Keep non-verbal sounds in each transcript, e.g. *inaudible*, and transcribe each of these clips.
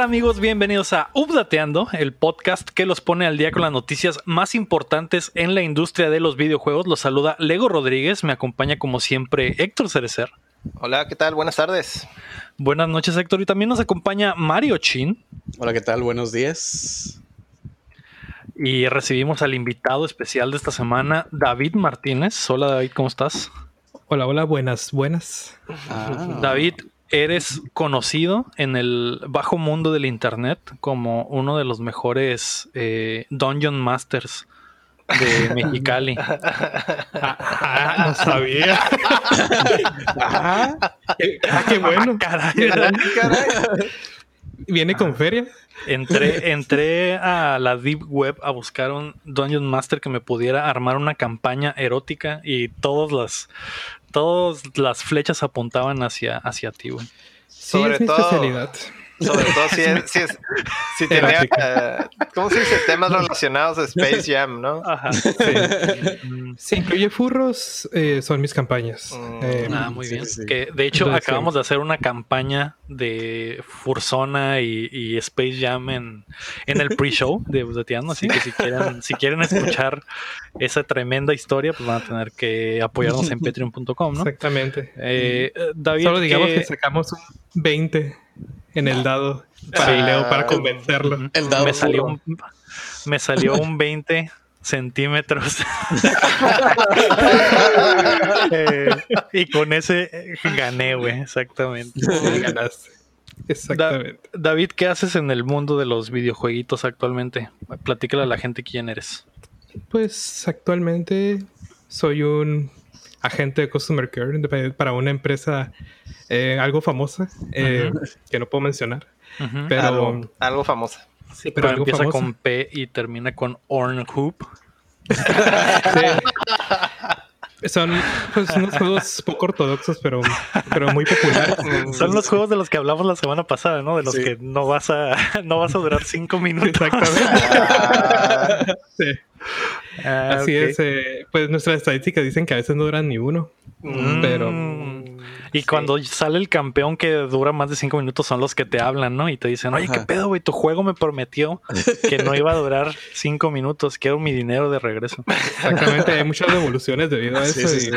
¿Qué tal amigos? Bienvenidos a Updateando, el podcast que los pone al día con las noticias más importantes en la industria de los videojuegos. Los saluda Lego Rodríguez, me acompaña como siempre Héctor Cerecer. Hola, ¿qué tal? Buenas tardes. Buenas noches Héctor y también nos acompaña Mario Chin. Hola, ¿qué tal? Buenos días. Y recibimos al invitado especial de esta semana, David Martínez. Hola David, ¿cómo estás? Hola, hola, buenas, buenas. Ah. David, eres conocido en el bajo mundo del internet como uno de los mejores eh, Dungeon Masters de *laughs* Mexicali. Ah, no sabía. ah, qué, bueno. Caray, Viene con feria. Entré, *laughs* entré a la Deep Web a buscar un Dungeon Master que me pudiera armar una campaña erótica y todas las, todas las flechas apuntaban hacia, hacia ti, güey. Sí, Sobre es mi especialidad. Sobre todo si, es, *laughs* si, es, si tenía, uh, ¿cómo se dice? Temas relacionados a Space Jam, ¿no? Ajá. Sí. si incluye furros, eh, son mis campañas. Mm. Eh, ah, muy bien. Sí, que de hecho Entonces, acabamos de hacer una campaña de Fursona y, y Space Jam en, en el pre-show de Buzateando, así que si quieren, si quieren escuchar esa tremenda historia, pues van a tener que apoyarnos en *laughs* patreon.com, ¿no? Exactamente. Eh, David, Solo digamos que... que sacamos un 20 en el dado para ah, Leo para convencerlo. El dado me salió un, me salió un 20 centímetros *laughs* eh, y con ese gané, güey, exactamente. Sí, ganaste. Exactamente. Da David, ¿qué haces en el mundo de los videojueguitos actualmente? Platícale a la gente quién eres. Pues actualmente soy un agente de Customer Care para una empresa eh, algo famosa eh, uh -huh. que no puedo mencionar. Uh -huh. Pero algo, algo famosa. Sí, pero, pero empieza famosa. con P y termina con Ornhoop. sí. Son pues, unos juegos poco ortodoxos, pero, pero muy populares. Son los juegos de los que hablamos la semana pasada, ¿no? De los sí. que no vas a *laughs* no vas a durar cinco minutos. Exactamente. *laughs* sí. Ah, Así okay. es. Eh, pues nuestras estadísticas dicen que a veces no duran ni uno. Mm. Pero. Y sí. cuando sale el campeón que dura más de cinco minutos son los que te hablan, ¿no? Y te dicen, oye, Ajá. ¿qué pedo, güey? Tu juego me prometió que no iba a durar cinco minutos. Quiero mi dinero de regreso. Exactamente. Hay muchas devoluciones debido a *laughs* eso. Sí, y...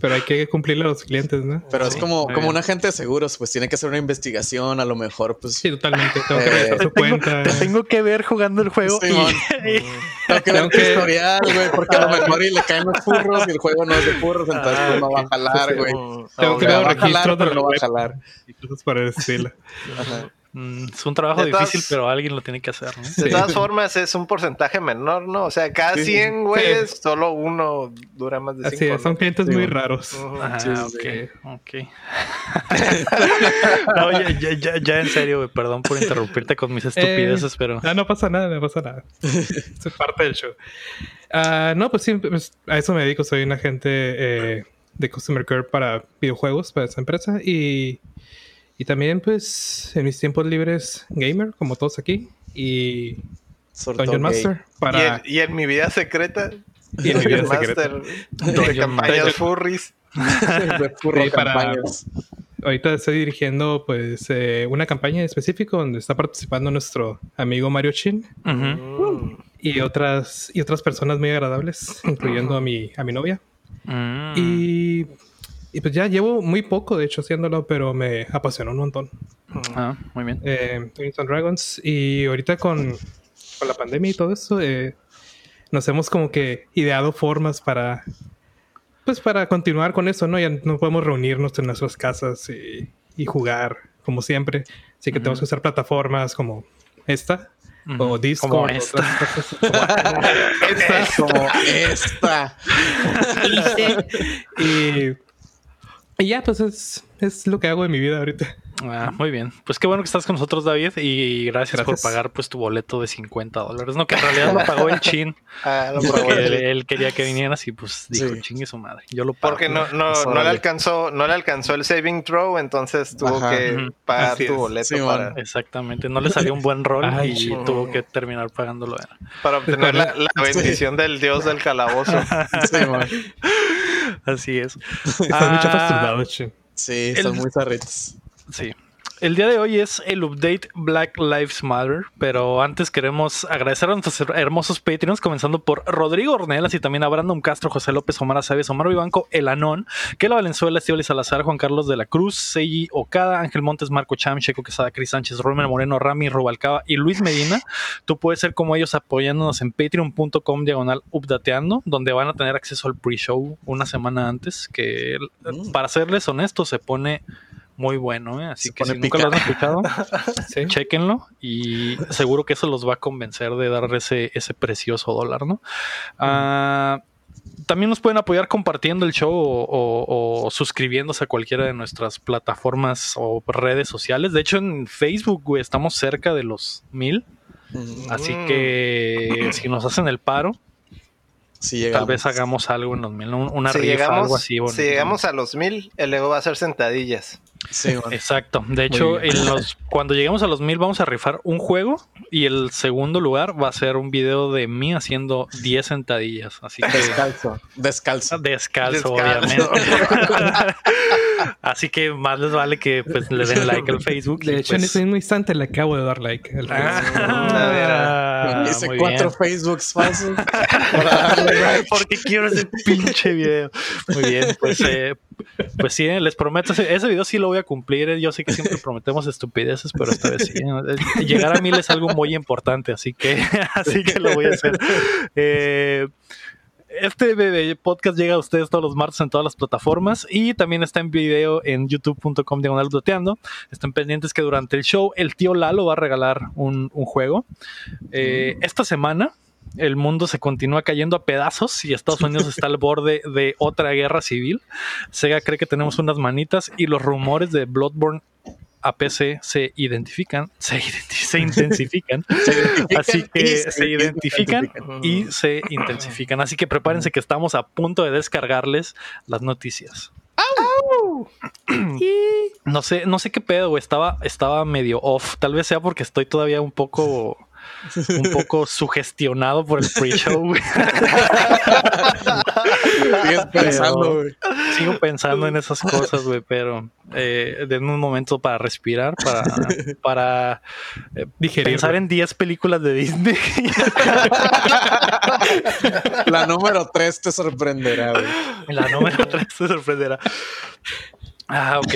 Pero hay que cumplirle a los clientes, ¿no? Pero sí. es como, como un agente de seguros, pues tiene que hacer una investigación, a lo mejor, pues. Sí, totalmente. Tengo que ver su *laughs* cuenta. Te tengo que ver jugando el juego. Sí, y... *laughs* y... tengo que ver tu historial, güey, porque a lo mejor y le caen los furros y el juego no es de furros, entonces pues, no va a jalar, güey. Tengo que ver registros, pero no va a jalar. Y cosas para el estilo. Ajá. Mm, es un trabajo de difícil, todas, pero alguien lo tiene que hacer. ¿no? De sí. todas formas, es un porcentaje menor, ¿no? O sea, cada sí, 100 güeyes, sí. solo uno dura más de 5. Así es, son clientes muy raros. Uh. Ah, ok, ok. *laughs* no, ya, ya, ya, en serio, güey, perdón por interrumpirte con mis estupideces, eh, pero. No, no pasa nada, no pasa nada. *laughs* es parte del show. Uh, no, pues sí, pues, a eso me dedico. Soy un agente eh, de Customer Care para videojuegos, para esa empresa. Y y también, pues, en mis tiempos libres, gamer, como todos aquí. Y Sorto Dungeon Master. Para... ¿Y, en, y en mi vida secreta. Y en mi vida secreta. De campañas furries. *laughs* de furry sí, para... Ahorita estoy dirigiendo, pues, eh, una campaña en específico donde está participando nuestro amigo Mario Chin. Uh -huh. Y otras, y otras personas muy agradables, incluyendo a mi, a mi novia. -huh. Y y pues ya llevo muy poco, de hecho, haciéndolo, pero me apasionó un montón. Ah, muy bien. Eh, Dragons. Y ahorita con, con, la pandemia y todo eso, eh, nos hemos como que ideado formas para, pues para continuar con eso, ¿no? Ya no podemos reunirnos en nuestras casas y, y jugar como siempre. Así que uh -huh. tenemos que usar plataformas como esta. O Discord. Como esta. *laughs* esta. *laughs* Como esta. y y ya, pues es, es lo que hago en mi vida ahorita. Ah, muy bien. Pues qué bueno que estás con nosotros, David, y gracias, gracias. por pagar pues tu boleto de 50 dólares. No, que en realidad lo pagó el chin. *laughs* ah, lo pagó él, él, quería que vinieras y pues dijo, sí. chingue su madre. Yo lo pago. Porque no, no, no, le alcanzó, no le alcanzó el saving throw, entonces tuvo Ajá. que pagar Así tu es. boleto. Sí, para... Exactamente. No le salió un buen rol *laughs* Ay, y oh. tuvo que terminar pagándolo. Para obtener la, la, bendición del dios del calabozo. *laughs* sí, Así es. Están ah, muy chafas tus Sí, son muy zarritos. Sí. el día de hoy es el update Black Lives Matter, pero antes queremos agradecer a nuestros hermosos Patreons, comenzando por Rodrigo Ornelas y también a Brandon Castro, José López, Omar Aceves, Omar Vivanco, El Anón, Kela Valenzuela, Estibali Salazar, Juan Carlos de la Cruz, Seiji Okada, Ángel Montes, Marco Cham, Checo Quesada, Cris Sánchez, Romer Moreno, Rami Rubalcaba y Luis Medina. Tú puedes ser como ellos apoyándonos en patreon.com diagonal updateando, donde van a tener acceso al pre-show una semana antes, que mm. para serles honestos se pone muy bueno, ¿eh? así que si nunca lo han escuchado, *laughs* chequenlo y seguro que eso los va a convencer de dar ese, ese precioso dólar, ¿no? Ah, también nos pueden apoyar compartiendo el show o, suscribiéndose a cualquiera de nuestras plataformas o redes sociales. De hecho, en Facebook, estamos cerca de los mil. Así que si nos hacen el paro, Tal vez hagamos algo en los mil, una si rifa, algo así. Si llegamos a los mil, el ego va a ser sentadillas. Sí, *laughs* Exacto. De hecho, en los, cuando lleguemos a los mil vamos a rifar un juego y el segundo lugar va a ser un video de mí haciendo 10 sentadillas. Así que descalzo, descalzo, descalzo, obviamente. *laughs* Así que más les vale que pues le den like al Facebook. De hecho, en pues ese mismo instante le acabo de dar like. Al ah, Hice cuatro Facebooks falsos *laughs* porque quiero ese pinche video. Muy bien, pues, eh, pues sí, les prometo, ese, video sí lo voy a cumplir. Yo sé que siempre prometemos estupideces, pero esta vez sí. Llegar a mil es algo muy importante, así que, *laughs* así que lo voy a hacer. Eh, este podcast llega a ustedes todos los martes en todas las plataformas y también está en video en youtube.com diagonal Estén pendientes que durante el show el tío Lalo va a regalar un, juego. Eh, esta semana el mundo se continúa cayendo a pedazos y Estados Unidos está al borde de otra guerra civil. Sega cree que tenemos unas manitas y los rumores de Bloodborne a PC se identifican, se, intensifican, *laughs* así que se identifican y se intensifican. Así que prepárense que estamos a punto de descargarles las noticias. *clears throat* no sé, no sé qué pedo, Estaba, estaba medio off. Tal vez sea porque estoy todavía un poco un *laughs* poco sugestionado por el pre-show. *laughs* pensando, Sigo pensando en esas cosas, güey, pero eh, denme un momento para respirar, para, *laughs* para eh, pensar en 10 películas de Disney. La número 3 te sorprenderá, güey. La número 3 te sorprenderá. Ah, ok.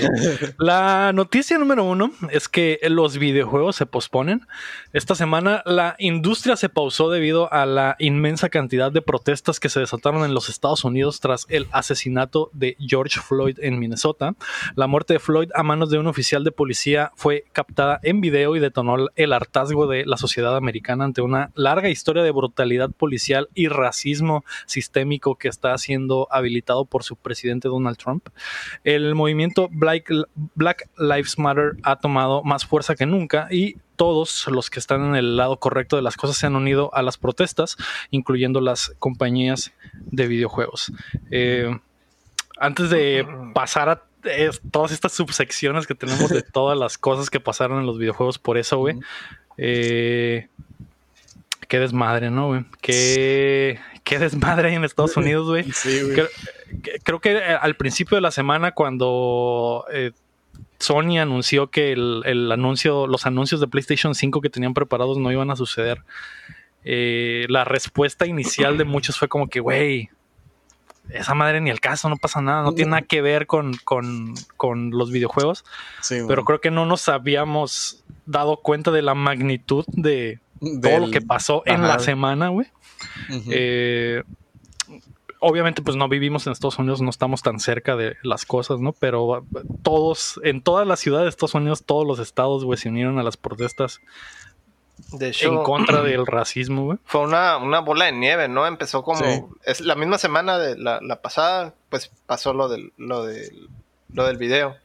La noticia número uno es que los videojuegos se posponen. Esta semana la industria se pausó debido a la inmensa cantidad de protestas que se desataron en los Estados Unidos tras el asesinato de George Floyd en Minnesota. La muerte de Floyd a manos de un oficial de policía fue captada en video y detonó el hartazgo de la sociedad americana ante una larga historia de brutalidad policial y racismo sistémico que está siendo habilitado por su presidente Donald Trump. El movimiento Black, Black Lives Matter ha tomado más fuerza que nunca y todos los que están en el lado correcto de las cosas se han unido a las protestas, incluyendo las compañías de videojuegos. Eh, antes de pasar a todas estas subsecciones que tenemos de *laughs* todas las cosas que pasaron en los videojuegos por eso, güey. Eh, qué desmadre, ¿no, güey? Qué, qué desmadre en Estados Unidos, güey. *laughs* Creo, que eh, al principio de la semana, cuando eh, Sony anunció que el, anuncio, los anuncios de PlayStation 5 que tenían preparados no iban a suceder, eh, la respuesta inicial de muchos fue como que, güey, esa madre ni el caso, no pasa nada, no tiene nada que ver con, los videojuegos. pero creo que no nos habíamos dado cuenta de la magnitud de, todo lo que pasó en la semana, güey. Eh, obviamente, pues no vivimos en Estados Unidos, no estamos tan cerca de las cosas, ¿no? Pero todos, en todas las ciudades de Estados Unidos, todos los estados, güey, se unieron a las protestas. en contra del racismo, güey. Fue una, bola de nieve, ¿no? Empezó como. Es la misma semana de la, la pasada, pues pasó lo del, lo del, lo del video.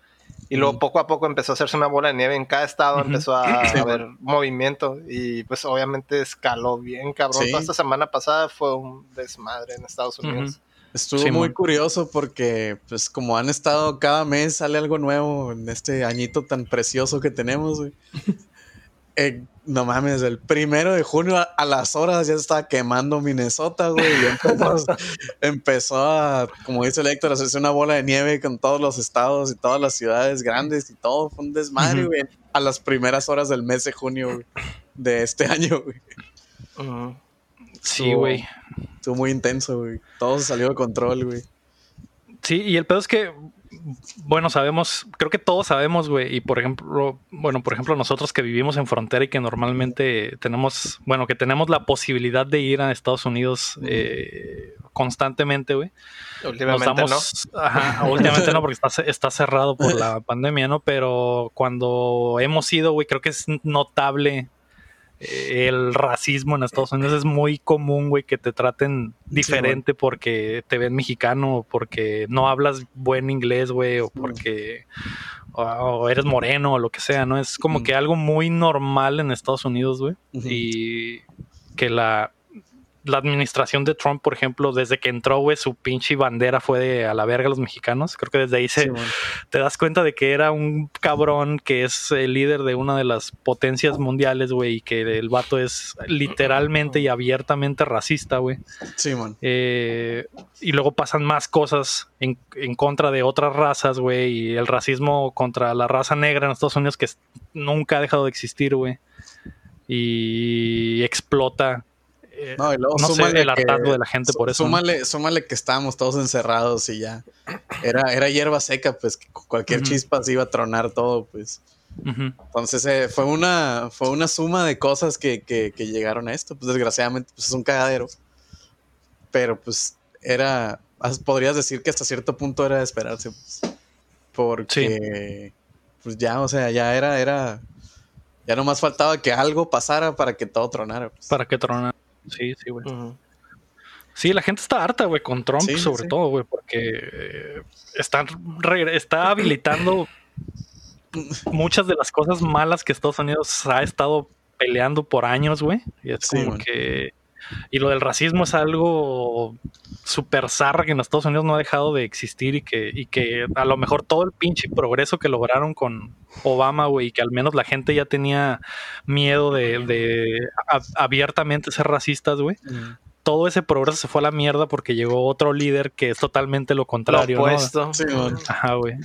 Y luego poco a poco empezó a hacerse una bola de nieve en cada estado, empezó a, *laughs* haber movimiento y pues obviamente escaló bien, cabrón. Toda esta semana pasada fue un desmadre en Estados Unidos. Estuvo muy curioso porque pues como han estado cada mes sale algo nuevo en este añito tan precioso que tenemos, *laughs* eh, no mames, el primero de junio a, las horas ya estaba quemando Minnesota, güey. Y *laughs* empezó, a, como dice el Héctor, hacerse una bola de nieve con todos los estados y todas las ciudades grandes y todo. Fue un desmadre, güey. A las primeras horas del mes de junio, de este año, güey. Sí, güey. Estuvo muy intenso, güey. Todo se salió de control, güey. Sí, y el pedo es que bueno, sabemos, creo que todos sabemos, güey, y por ejemplo, bueno, por ejemplo, nosotros que vivimos en frontera y que normalmente tenemos, bueno, que tenemos la posibilidad de ir a Estados Unidos eh, constantemente, güey. Últimamente no. Ajá, últimamente no, *laughs* porque está, está cerrado por la pandemia, ¿no? Pero cuando hemos ido, güey, creo que es notable el racismo en Estados Unidos es muy común, güey, que te traten diferente porque te ven mexicano, o porque no hablas buen inglés, güey, o porque o, eres moreno o lo que sea, ¿no? Es como que algo muy normal en Estados Unidos, güey. Y que la la administración de Trump, por ejemplo, desde que entró, güey, su pinche bandera fue de a la verga los mexicanos. Creo que desde ahí se, te das cuenta de que era un cabrón que es el líder de una de las potencias mundiales, güey, y que el vato es literalmente y abiertamente racista, güey. Sí, man. Eh, y luego pasan más cosas en, en contra de otras razas, güey, y el racismo contra la raza negra en Estados Unidos que nunca ha dejado de existir, güey. Y explota eh, no, y luego súmale el hartazgo de la gente por eso. Súmale, que estábamos todos encerrados y ya. Era, era hierba seca, pues cualquier chispa se iba a tronar todo, pues. Entonces eh, fue una fue una suma de cosas que, llegaron a esto. Pues desgraciadamente pues, es un cagadero. Pero pues era. Podrías decir que hasta cierto punto era de esperarse. Pues, porque. Pues ya, o sea, ya era, era. Ya nomás faltaba que algo pasara para que todo tronara. Pues. Para que tronara. Sí, sí, güey. Sí, la gente está harta, güey, con Trump sobre todo, güey, porque eh, están está habilitando muchas de las cosas malas que Estados Unidos ha estado peleando por años, güey. Y es como que... Y lo del racismo es algo súper zarra que en Estados Unidos no ha dejado de existir y que, y que a lo mejor todo el pinche progreso que lograron con Obama, güey, y que al menos la gente ya tenía miedo de, abiertamente ser racistas, güey. Todo ese progreso se fue a la mierda porque llegó otro líder que es totalmente lo contrario. Lo Ajá, güey.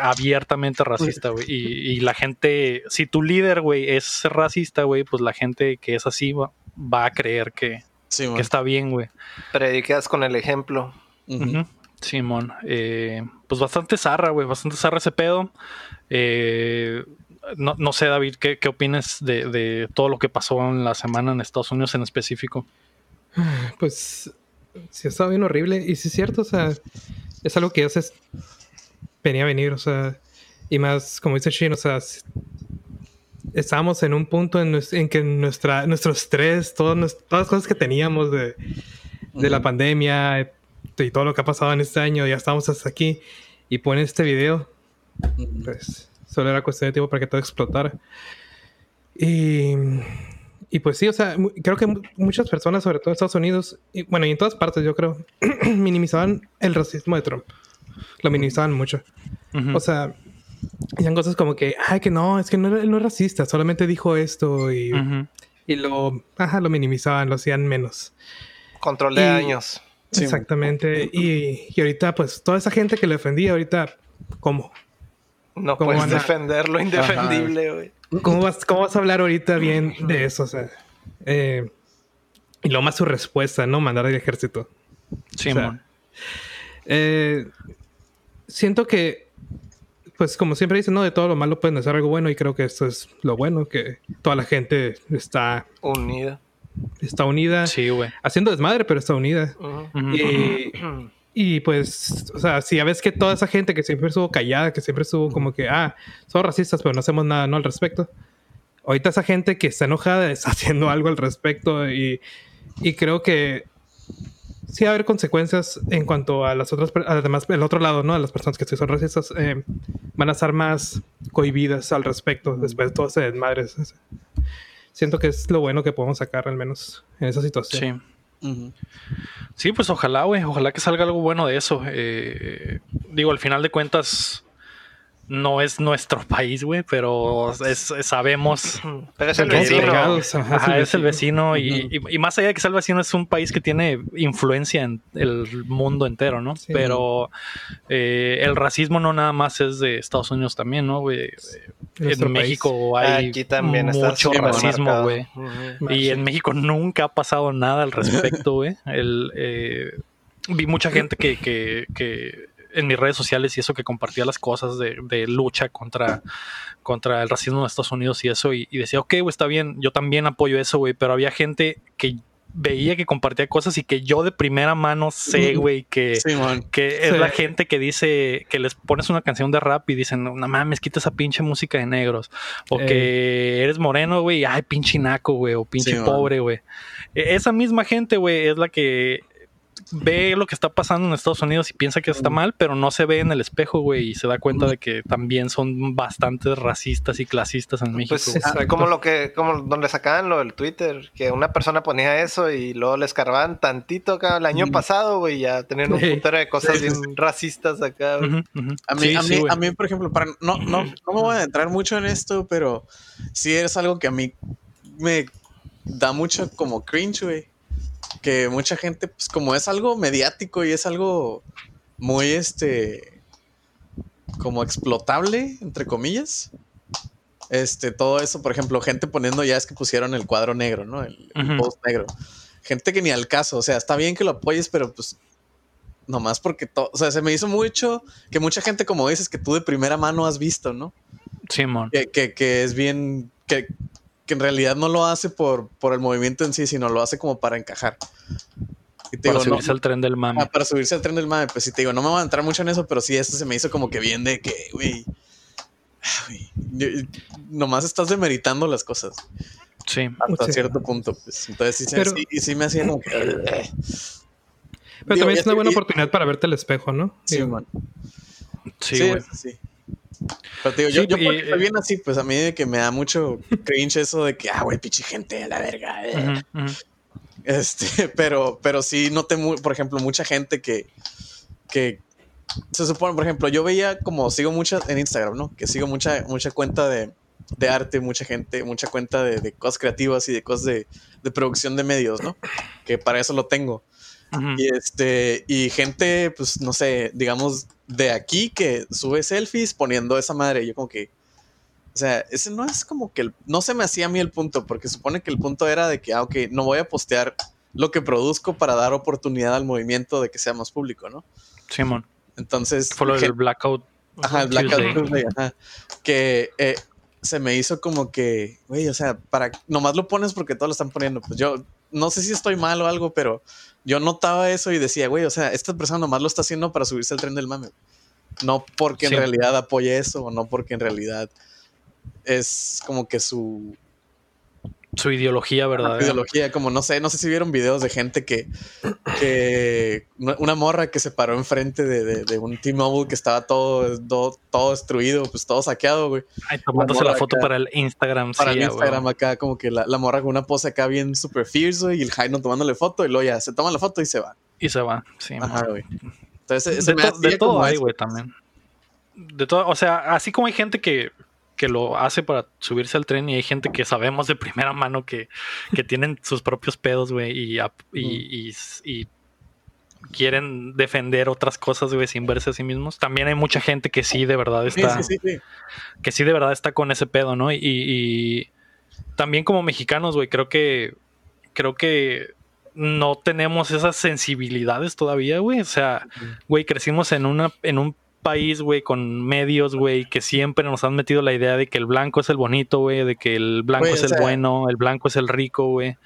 abiertamente racista, güey. Y, y, la gente, si tu líder, güey, es racista, güey, pues la gente que es así va, va a creer que, que está bien, güey. Predicas con el ejemplo. Simón, eh, pues bastante zarra, güey, bastante zarra ese pedo. Eh, no, sé, David, ¿qué, qué opinas de, todo lo que pasó en la semana en Estados Unidos en específico? Pues sí, ha estado bien horrible. Y sí es cierto, o sea, es algo que ya se venía a venir, o sea, y más, como dice Shin, o sea, estábamos en un punto en, que nuestra, nuestro estrés, todas las cosas que teníamos de, la pandemia y todo lo que ha pasado en este año, ya estamos hasta aquí y ponen este video, pues solo era cuestión de tiempo para que todo explotara. Y, y pues sí, o sea, creo que muchas personas, sobre todo en Estados Unidos, y bueno, y en todas partes yo creo, *clears throat* minimizaban el racismo de Trump. Lo minimizaban mucho. O sea, Hacían cosas como que, ay, que no, es que no, no es racista, solamente dijo esto y, y lo, ajá, lo minimizaban, lo hacían menos. Control de años. Exactamente. Y, y, ahorita, pues, toda esa gente que le defendía, ahorita, ¿cómo? No puedes defender lo indefendible, güey. ¿Cómo vas, ¿Cómo vas a hablar ahorita bien de eso? O sea, eh, y lo más su respuesta, ¿no? Mandar al ejército. Sí, eh, siento que pues como siempre dicen, no, de todo lo malo pueden hacer algo bueno y creo que esto es lo bueno, que toda la gente está unida. Está unida. Sí, güey. Haciendo desmadre, pero está unida. y, pues, o sea, si ya ves que toda esa gente que siempre estuvo callada, que siempre estuvo como que, ah, son racistas, pero no hacemos nada no al respecto. Ahorita esa gente que está enojada *laughs* está haciendo algo al respecto y, y creo que sí va a haber consecuencias en cuanto a las otras, además, el otro lado, ¿no? A las personas que sí son racistas, eh, van a estar más cohibidas al respecto después de todo ese desmadre. Siento que es lo bueno que podemos sacar, al menos en esa situación. Sí. Sí, pues ojalá, güey, ojalá que salga algo bueno de eso. Eh, digo, al final de cuentas, no es nuestro país, güey, pero es, sabemos. Pero es el vecino. es el vecino. y, más allá de que sea el vecino, es un país que tiene influencia en el mundo entero, ¿no? Pero eh, el racismo no nada más es de Estados Unidos también, ¿no, güey? En México hay mucho racismo, güey. Y en México nunca ha pasado nada al respecto, güey. Eh, vi mucha gente que, que, que en mis redes sociales y eso que compartía las cosas de, lucha contra, contra el racismo en Estados Unidos y eso, y, decía, ok, güey, está bien, yo también apoyo eso, güey, pero había gente que veía que compartía cosas y que yo de primera mano sé, güey, que, que es la gente que dice, que les pones una canción de rap y dicen, no, mames, quita esa pinche música de negros. O que eres moreno, güey, ay, pinche naco, güey, o pinche pobre, güey. E, esa misma gente, güey, es la que ve lo que está pasando en Estados Unidos y piensa que está mal, pero no se ve en el espejo, güey, y se da cuenta de que también son bastante racistas y clasistas en México. Pues como lo que, como donde sacaban lo del Twitter, que una persona ponía eso y luego le escarbaban tantito acá el año pasado, güey, ya tener un puntero de cosas bien racistas acá. A mí, a, mí, a mí, por ejemplo, para, no, no, no me voy a entrar mucho en esto, pero sí es algo que a mí me da mucho como cringe, güey que mucha gente, pues como es algo mediático y es algo muy, este, como explotable, entre comillas. Este, todo eso, por ejemplo, gente poniendo ya es que pusieron el cuadro negro, ¿no? El, post negro. Gente que ni al caso, o sea, está bien que lo apoyes, pero pues nomás porque todo, o sea, se me hizo mucho que mucha gente, como dices, que tú de primera mano has visto, ¿no? Simón. que, que, que, es bien, que, que en realidad no lo hace por, por el movimiento en sí, sino lo hace como para encajar. para subirse al tren del mame. Ah, para subirse al tren del mame, pues sí te digo, no me voy a entrar mucho en eso, pero sí, eso se me hizo como que bien de que, güey, nomás estás demeritando las cosas. Sí. Hasta cierto punto, pues. Entonces sí, sí, sí, me hacía como que... Pero también es una buena oportunidad para verte el espejo, ¿no? Sí, man. Sí, sí. Pero digo, yo, yo y, bien así, pues a mí de que me da mucho cringe eso de que, ah, güey, pinche gente a la verga. Eh. Este, *laughs* pero, pero sí noté, por ejemplo, mucha gente que, que se supone, por ejemplo, yo veía como sigo mucha en Instagram, ¿no? Que sigo mucha, mucha cuenta de, de arte, mucha gente, mucha cuenta de, de cosas creativas y de cosas de, de, producción de medios, ¿no? Que para eso lo tengo. Y este, y gente, pues no sé, digamos, de aquí que sube selfies poniendo esa madre. Yo como que, o sea, ese no es como que, no se me hacía a mí el punto, porque supone que el punto era de que, ah, ok, no voy a postear lo que produzco para dar oportunidad al movimiento de que sea más público, ¿no? Simón. Entonces. Fue lo del blackout. Ajá, el blackout ajá, que eh, se me hizo como que, güey, o sea, para, nomás lo pones porque todos lo están poniendo. Pues yo no sé si estoy mal o algo, pero yo notaba eso y decía, güey, o sea, esta persona nomás lo está haciendo para subirse al tren del mame. No porque en realidad apoye eso, o no porque en realidad es como que su, su ideología, ¿verdad? Su ideología, como no sé, no sé si vieron videos de gente que, que una morra que se paró enfrente de, de, un T-Mobile que estaba todo, todo, destruido, pues todo saqueado, güey. Ay, tomándose la, foto para el Instagram, Para el Instagram acá, como que la, morra con una pose acá bien super fierce, güey, y el Jaino tomándole foto, y luego ya se toma la foto y se va. Y se va, sí. Ajá, güey. Entonces, de, todo hay, güey, también. De todo, o sea, así como hay gente que que lo hace para subirse al tren y hay gente que sabemos de primera mano que, que tienen sus propios pedos, güey, y, y, y, quieren defender otras cosas, güey, sin verse a sí mismos. También hay mucha gente que sí de verdad está, que sí de verdad está con ese pedo, ¿no? Y, también como mexicanos, güey, creo que, creo que no tenemos esas sensibilidades todavía, güey. O sea, güey, crecimos en una, en un país, güey, con medios, güey, que siempre nos han metido la idea de que el blanco es el bonito, güey, de que el blanco es el bueno, el blanco es el rico, güey.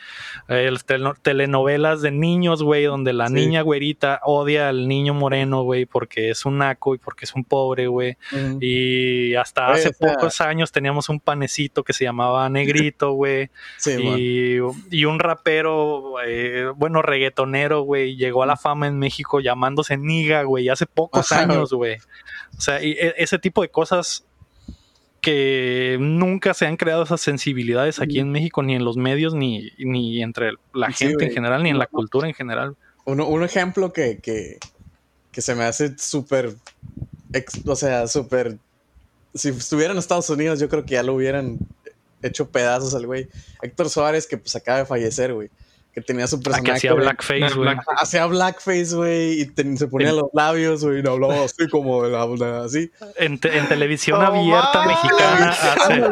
telenovelas de niños, güey, donde la niña güerita odia al niño moreno, güey, porque es un naco y porque es un pobre, güey. Y hasta hace pocos años teníamos un panecito que se llamaba Negrito, *laughs* güey. y, y, un rapero, eh, bueno, reggaetonero, güey, llegó a la fama en México llamándose Niga, güey, hace pocos años, güey. O sea, y e, ese tipo de cosas que nunca se han creado esas sensibilidades aquí en México, ni en los medios, ni, ni entre la gente en general, ni en la cultura en general. un ejemplo que, que, que, se me hace súper, o sea, súper si estuviera en Estados Unidos, yo creo que ya lo hubieran hecho pedazos al güey. Héctor Suárez, que pues acaba de fallecer, güey que tenía su personaje. que hacía blackface, güey. Hacía blackface, güey, y se ponía los labios, güey, y hablaba así como así. En, en televisión abierta mexicana. Hace...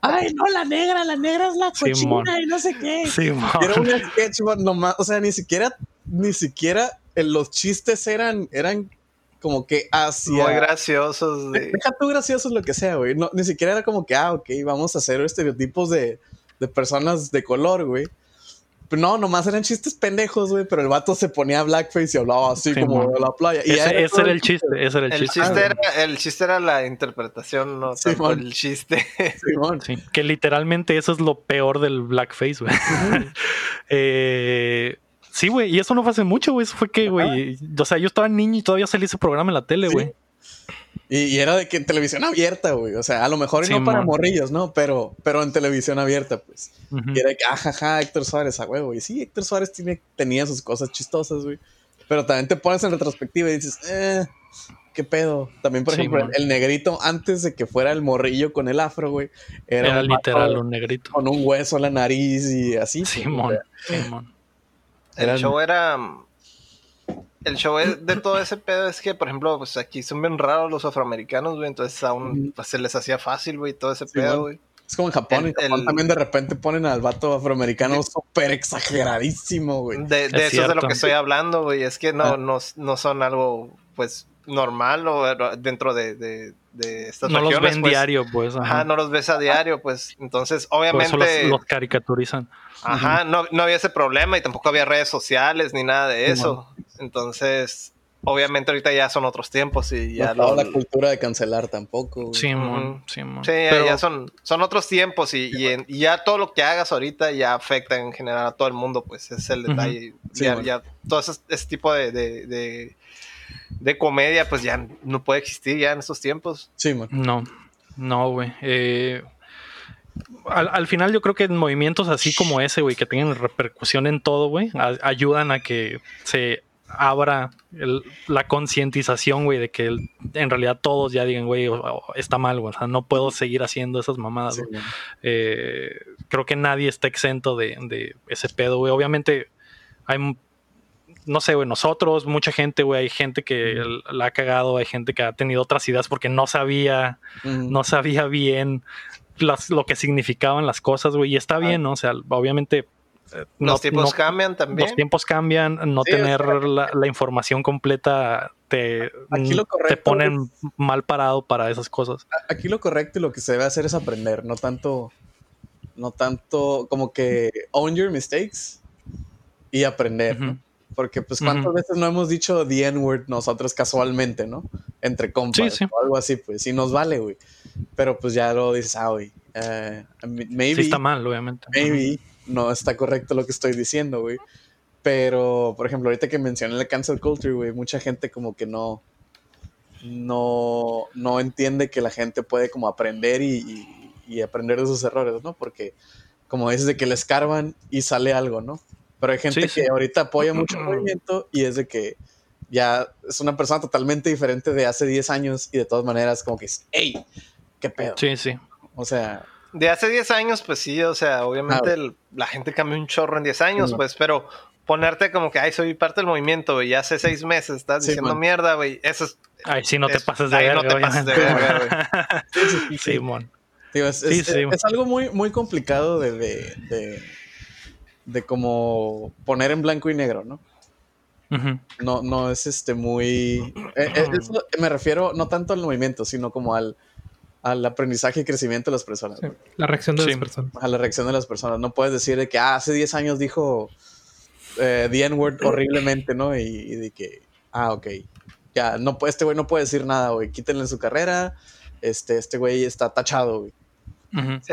Ay, no, la negra, la negra es la cochina y no sé qué. Sí, Era un sketch, nomás, o sea, ni siquiera, ni siquiera los chistes eran, eran como que hacia... Muy graciosos. Deja tú graciosos lo que sea, güey. No, ni siquiera era como que, ah, ok, vamos a hacer estereotipos de de personas de color, güey. No, nomás eran chistes pendejos, güey, pero el vato se ponía blackface y hablaba así como de la playa. Y ese, era, el chiste, ese era el, chiste. era, el chiste era la interpretación, no tanto el chiste. *laughs* Sí, que literalmente eso es lo peor del blackface, güey. *laughs* eh, sí, güey, y eso no fue hace mucho, güey, eso fue que, güey, o sea, yo estaba niño y todavía salí ese programa en la tele, güey. Y, era de que en televisión abierta, güey. O sea, a lo mejor y no para morrillos, ¿no? Pero, pero en televisión abierta, pues. Y era de que, ajaja, ah, Héctor Suárez, a huevo. Y sí, Héctor Suárez tiene, tenía sus cosas chistosas, güey. Pero también te pones en retrospectiva y dices, eh, qué pedo. También, por ejemplo, el negrito, antes de que fuera el morrillo con el afro, güey. Era, literal un negrito. Con un hueso en la nariz y así. Simón, Simón. El show era el show de todo ese pedo es que, por ejemplo, pues aquí son bien raros los afroamericanos, güey, entonces aún pues, se les hacía fácil, güey, todo ese pedo, güey. Es como en Japón, en Japón también de repente ponen al vato afroamericano súper exageradísimo, güey. De, eso es de lo que estoy hablando, güey, es que no, ah. no, no son algo, pues, normal o dentro de, de, de estas no regiones. No los ven pues. diario, pues. Ajá. no los ves a diario, pues. Entonces, obviamente... los, caricaturizan. Ajá, no, no había ese problema y tampoco había redes sociales ni nada de eso. Entonces, obviamente ahorita ya son otros tiempos y ya... No la cultura de cancelar tampoco. Sí, sí, sí ya, son, son otros tiempos y, ya todo lo que hagas ahorita ya afecta en general a todo el mundo, pues es el detalle. ya, todo ese, tipo de, de, comedia pues ya no puede existir ya en estos tiempos. Sí, man. No, no, güey. Eh, al, final yo creo que movimientos así como ese, güey, que tengan repercusión en todo, güey, ayudan a que se abra la concientización, güey, de que en realidad todos ya digan, güey, está mal, güey, o sea, no puedo seguir haciendo esas mamadas. Eh, creo que nadie está exento de, ese pedo, güey. Obviamente hay, no sé, güey, nosotros, mucha gente, güey, hay gente que la ha cagado, hay gente que ha tenido otras ideas porque no sabía, no sabía bien lo que significaban las cosas, güey, y está bien, ¿no? O sea, obviamente los tiempos cambian también. Los tiempos cambian, no tener la, información completa te, te ponen mal parado para esas cosas. Aquí lo correcto y lo que se debe hacer es aprender, no tanto, no tanto como que own your mistakes y aprender, Porque pues cuántas veces no hemos dicho the N-word nosotros casualmente, ¿no? Entre compas o algo así, pues, y nos vale, güey. Pero pues ya lo dices, ah, güey, uh, maybe... Sí está mal, obviamente. Maybe no está correcto lo que estoy diciendo, güey. Pero, por ejemplo, ahorita que mencioné la cancel culture, güey, mucha gente como que no, no, no entiende que la gente puede como aprender y, aprender de sus errores, ¿no? Porque, como dices, de que le escarban y sale algo, ¿no? Pero hay gente que ahorita apoya mucho el *clears throat* movimiento y es de que ya es una persona totalmente diferente de hace 10 años y de todas maneras como que es, hey, qué pedo. Sí, sí. O sea, de hace 10 años, pues sí, o sea, obviamente la gente cambió un chorro en 10 años, pues, pero ponerte como que, ay, soy parte del movimiento, y hace 6 meses estás diciendo mierda, güey, eso es... Ay, sí, no te pases de verga, no te pases de verga, güey. *laughs* sí, sí, es, algo muy, muy complicado de, de, de, como poner en blanco y negro, ¿no? No, no es este muy. Eh, eh, me refiero no tanto al movimiento, sino como al, al aprendizaje y crecimiento de las personas. la reacción de las personas. A la reacción de las personas. No puedes decir de que ah, hace 10 años dijo eh, the N-word *clears throat* horriblemente, ¿no? Y, de que, ah, ok. Ya, no, este güey no puede decir nada, güey. Quítenle su carrera. Este, este güey está tachado, güey.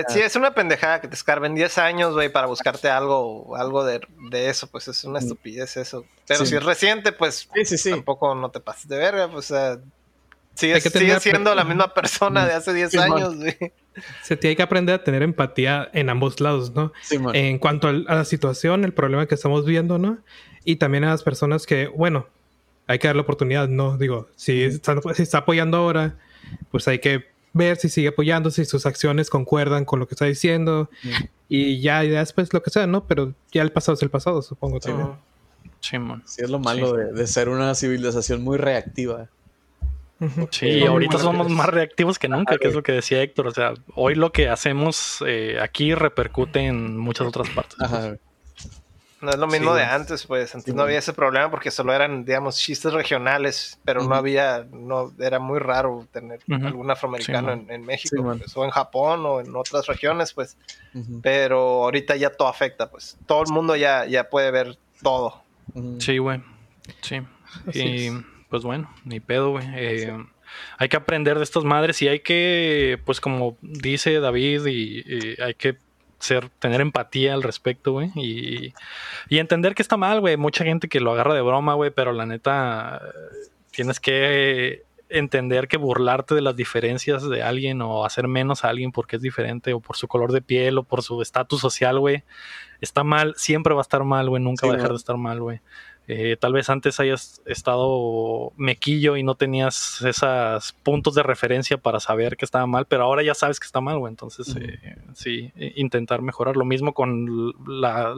Sí, es una pendejada que te escarben 10 años, güey, para buscarte algo, algo de, eso, pues es una estupidez eso. Pero si es reciente, pues sí, tampoco no te pases de verga, pues Sigue, siendo la misma persona de hace 10 años, Se tiene que aprender a tener empatía en ambos lados, ¿no? en cuanto a la situación, el problema que estamos viendo, ¿no? Y también a las personas que, bueno, hay que dar la oportunidad, ¿no? Digo, si, está, si está apoyando ahora pues hay que ver si sigue apoyando, si sus acciones concuerdan con lo que está diciendo y ya, después lo que sea, ¿no? Pero ya el pasado es el pasado, supongo también. Sí, es lo malo de, ser una civilización muy reactiva. Sí, ahorita somos más reactivos que nunca, que es lo que decía Héctor. O sea, hoy lo que hacemos eh, aquí repercute en muchas otras partes. Ajá. No es lo mismo de antes, pues. Antes no había ese problema porque solo eran, digamos, chistes regionales, pero no había, no, era muy raro tener algún afroamericano en, México, pues, o en Japón, o en otras regiones, pues. Pero ahorita ya todo afecta, pues. Todo el mundo ya, ya puede ver todo. Sí, güey. Sí. y pues bueno, ni pedo, güey. Eh, hay que aprender de estas madres y hay que, pues como dice David, y hay que ser, tener empatía al respecto, güey. Y, entender que está mal, güey. Mucha gente que lo agarra de broma, güey, pero la neta, tienes que entender que burlarte de las diferencias de alguien o hacer menos a alguien porque es diferente o por su color de piel o por su estatus social, güey, está mal, siempre va a estar mal, güey, nunca va a dejar de estar mal, güey. Eh, tal vez antes hayas estado mequillo y no tenías esos puntos de referencia para saber que estaba mal, pero ahora ya sabes que está mal, güey. Entonces, eh, sí, intentar mejorar. Lo mismo con la,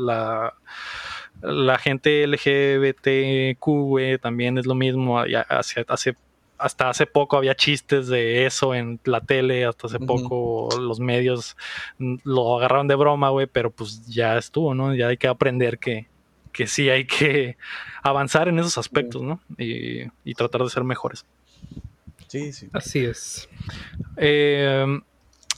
la, gente LGBTQ, güey, también es lo mismo. Hace, hace, hasta hace poco había chistes de eso en la tele, hasta hace poco los medios lo agarraron de broma, güey, pero pues ya estuvo, ¿no? Ya hay que aprender que que sí hay que *laughs* avanzar en esos aspectos, ¿no? Y, tratar de ser mejores. Sí, sí. Así es. Eh,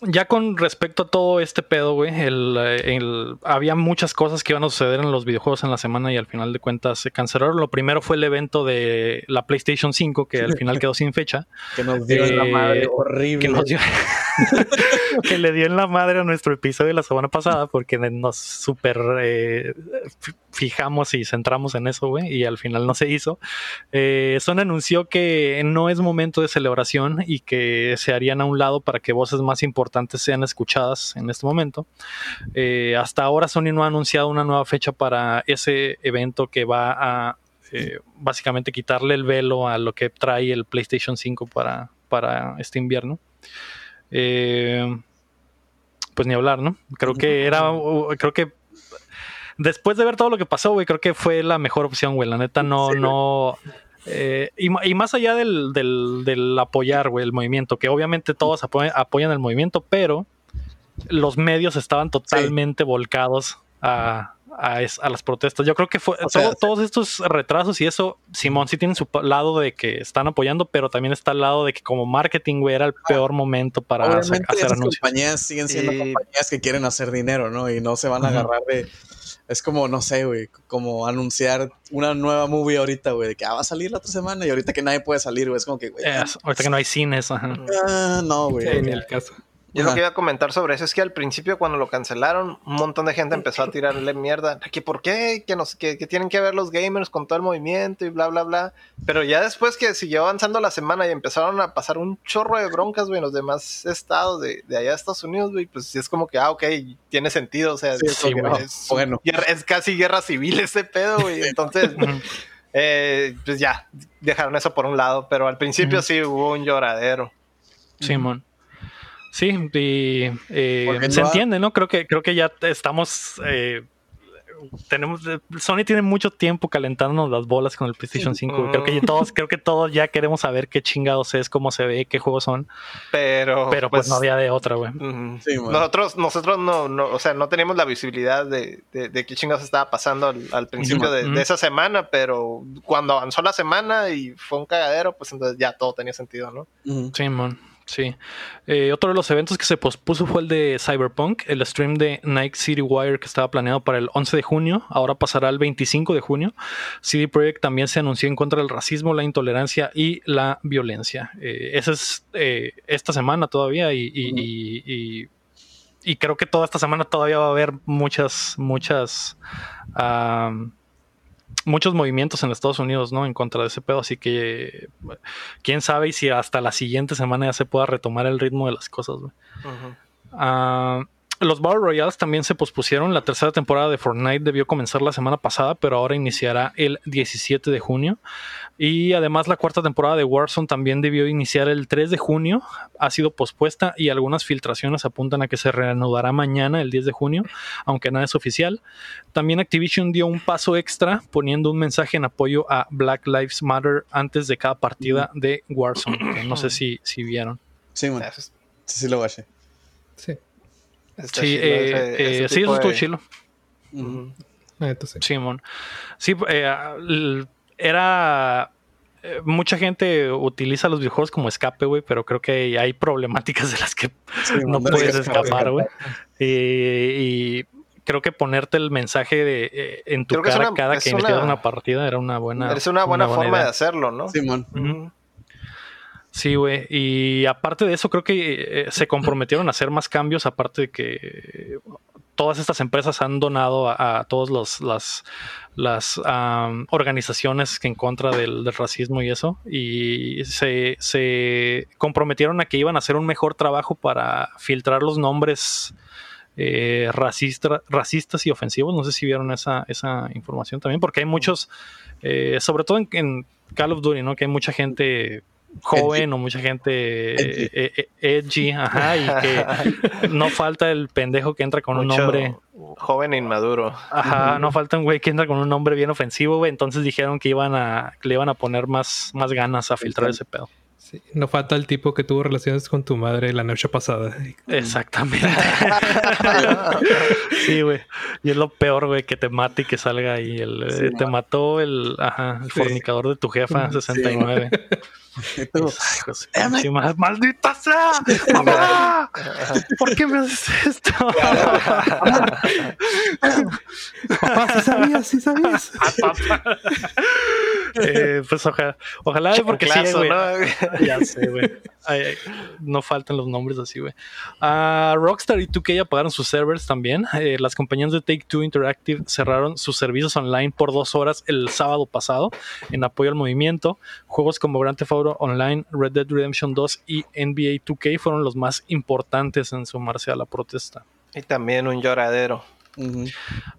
ya con respecto a todo este pedo, güey, el, había muchas cosas que iban a suceder en los videojuegos en la semana y al final de cuentas se cancelaron. Lo primero fue el evento de la PlayStation 5, que al final *laughs* quedó sin fecha. que nos dio la eh, madre horrible. Que, *laughs* *laughs* le dio en la madre a nuestro episodio de la semana pasada porque nos super eh, fijamos y centramos en eso, güey, y al final no se hizo. Eh, Sony anunció que no es momento de celebración y que se harían a un lado para que voces más importantes sean escuchadas en este momento. Eh, hasta ahora Sony no ha anunciado una nueva fecha para ese evento que va a eh, básicamente quitarle el velo a lo que trae el PlayStation 5 para, para este invierno. Eh, pues ni hablar, ¿no? Creo que era, creo que después de ver todo lo que pasó, güey, creo que fue la mejor opción, güey. La neta, no, no. Eh, y, más allá del, del, apoyar, güey, el movimiento, que obviamente todos apoyan, el movimiento, pero los medios estaban totalmente volcados a, a, las protestas. Yo creo que fue todos estos retrasos y eso, Simón sí tiene su lado de que están apoyando, pero también está al lado de que como marketing, güey, era el peor momento para hacer, anuncios. compañías siguen siendo compañías que quieren hacer dinero, ¿no? Y no se van a agarrar de es como, no sé, güey, como anunciar una nueva movie ahorita, güey, de que ah, va a salir la otra semana que que, que ajá. Yo lo que iba a comentar sobre eso es que al principio cuando lo cancelaron, un montón de gente empezó a tirarle mierda. Que por qué, que, nos, que, tienen que ver los gamers con todo el movimiento y bla, bla, bla. Pero ya después que siguió avanzando la semana y empezaron a pasar un chorro de broncas, güey, en los demás estados de, allá de Estados Unidos, güey, pues es como que, ah, ok, tiene sentido. O sea, es, bueno. es casi guerra civil ese pedo, güey. Entonces... *laughs* Eh, pues ya, dejaron eso por un lado, pero al principio sí hubo un lloradero. Simón. Sí, y eh, se entiende, ¿no? Creo que, creo que ya estamos. Eh, tenemos Sony tiene mucho tiempo calentándonos las bolas con el PlayStation 5. Creo que todos, creo que todos ya queremos saber qué chingados es, cómo se ve, qué juegos son. Pero, pero pues, no había de otra, güey. nosotros, nosotros no, no, o sea, no teníamos la visibilidad de, de, qué chingados estaba pasando al, principio de, esa semana, pero cuando avanzó la semana y fue un cagadero, pues entonces ya todo tenía sentido, ¿no? Sí, man. Sí. Eh, otro de los eventos que se pospuso fue el de Cyberpunk, el stream de Night City Wire que estaba planeado para el 11 de junio, ahora pasará al 25 de junio. CD Projekt también se anunció en contra del racismo, la intolerancia y la violencia. Eh, esa es eh, esta semana todavía y, y, creo que toda esta semana todavía va a haber muchas, muchas muchos movimientos en Estados Unidos, ¿no? En contra de ese pedo, así que quién sabe si hasta la siguiente semana ya se pueda retomar el ritmo de las cosas, güey. Los Battle Royales también se pospusieron. La tercera temporada de Fortnite debió comenzar la semana pasada, pero ahora iniciará el 17 de junio. Y además la cuarta temporada de Warzone también debió iniciar el 3 de junio. Ha sido pospuesta y algunas filtraciones apuntan a que se reanudará mañana, el 10 de junio, aunque nada es oficial. También Activision dio un paso extra poniendo un mensaje en apoyo a Black Lives Matter antes de cada partida de Warzone. no sé si, si vieron. Sí, bueno. Sí, sí lo Sí. Sí, eh, eh, sí, eso estuvo chilo. Simón. Sí, eh, era mucha gente utiliza los videojuegos como escape, güey, pero creo que hay problemáticas de las que *laughs* no puedes escapar, güey. Y, creo que ponerte el mensaje de, en tu cara cada que inicias una partida era una buena. Es una buena, forma de hacerlo, ¿no? Simón. Sí, güey. Y aparte de eso, creo que eh, se comprometieron a hacer más cambios, aparte de que todas estas empresas han donado a, todas las, las organizaciones que en contra del, racismo y eso. Y se, comprometieron a que iban a hacer un mejor trabajo para filtrar los nombres eh, racistas y ofensivos. No sé si vieron esa, esa información también, porque hay muchos, eh, sobre todo en, Call of Duty, ¿no? Que hay mucha gente joven o mucha gente edgy. ajá, y que *laughs* no falta el pendejo que entra con un nombre joven e inmaduro. Ajá, no falta un güey que entra con un nombre bien ofensivo, güey, entonces dijeron que iban a le iban a poner más más ganas a filtrar ese pedo. Sí, no falta el tipo que tuvo relaciones con tu madre la noche pasada. Exactamente. *laughs* sí, güey. Y es lo peor, güey, que te mate y que salga ahí. El, eh, te mató el, ajá, el fornicador de tu jefa, 69. Sí, ¡Maldita sea! ¡Mamá! ¿Por qué me haces esto? *laughs* papá, si sabías, si sabías. Eh, pues ojalá, ojalá porque sí, güey. ¿no? *laughs* ya sé, güey. no faltan los nombres así, güey. Uh, Rockstar y 2K apagaron sus servers también. Eh, las compañías de Take Two Interactive cerraron sus servicios online por dos horas el sábado pasado en apoyo al movimiento. Juegos como Grand Theft Auto Online, Red Dead Redemption 2 y NBA 2K fueron los más importantes en sumarse a la protesta. Y también un lloradero.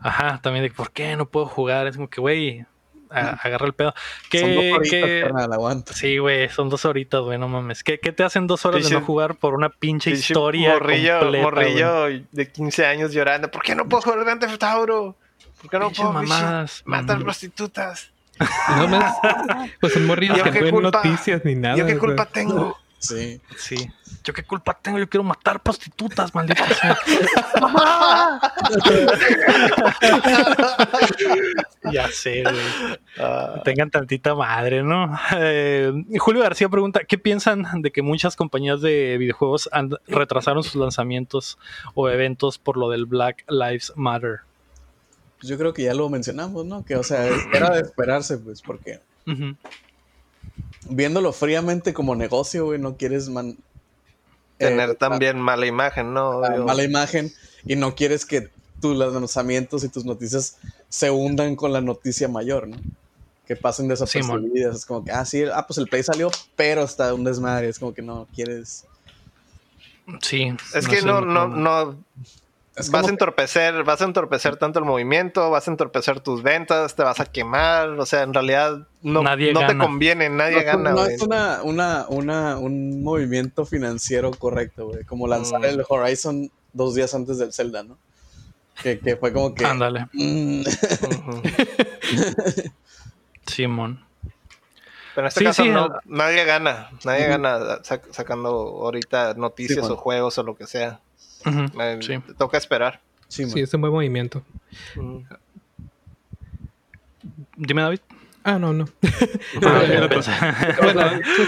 Ajá, también de por qué no puedo jugar. Es como que, güey, agarra el pedo. ¿Qué, son dos horitas, Sí, güey, son dos horitas, güey, no mames. ¿Qué, te hacen dos horas de no jugar por una pinche historia morrillo, completa, morrillo de 15 años llorando. ¿Por qué no puedo jugar Grand Theft Auto? ¿Por qué no puedo mamás, matar prostitutas? *laughs* No me... *laughs* Pues son morrillos que no ven noticias ni nada. ¿Yo qué culpa tengo? Sí. Sí. ¿Yo qué culpa tengo? Yo quiero matar prostitutas, maldita *laughs* ya sé, güey. Tengan tantita madre, ¿no? Eh, Julio García pregunta: ¿Qué piensan de que muchas compañías de videojuegos retrasaron sus lanzamientos o eventos por lo del Black Lives Matter? Pues yo creo que ya lo mencionamos, ¿no? Que, o sea, era de esperarse, pues, porque. Viéndolo fríamente como negocio, güey, no quieres man Tener eh, también mala imagen, ¿no? Mala imagen y no quieres que tus lanzamientos y tus noticias se hundan con la noticia mayor, ¿no? Que pasen desapercibidas. es como que, ah, sí, ah, pues el Play salió, pero está un desmadre. Es como que no quieres. Sí. Es que no, no, no, vas a entorpecer, vas a entorpecer tanto el movimiento, vas a entorpecer tus ventas, te vas a quemar, o sea, en realidad no, no te conviene, nadie gana. No es una, una, una, un movimiento financiero correcto, güey, como lanzar mm. el Horizon dos días antes del Zelda, ¿no? Que, que fue como que... Ándale. *laughs* Mm. Simón. Pero en este caso no, nadie gana, nadie gana sacando ahorita noticias o juegos o lo que sea toca esperar. Sí, es un buen movimiento. Dime, David. Ah, no, no. *laughs* *laughs* Bueno, pues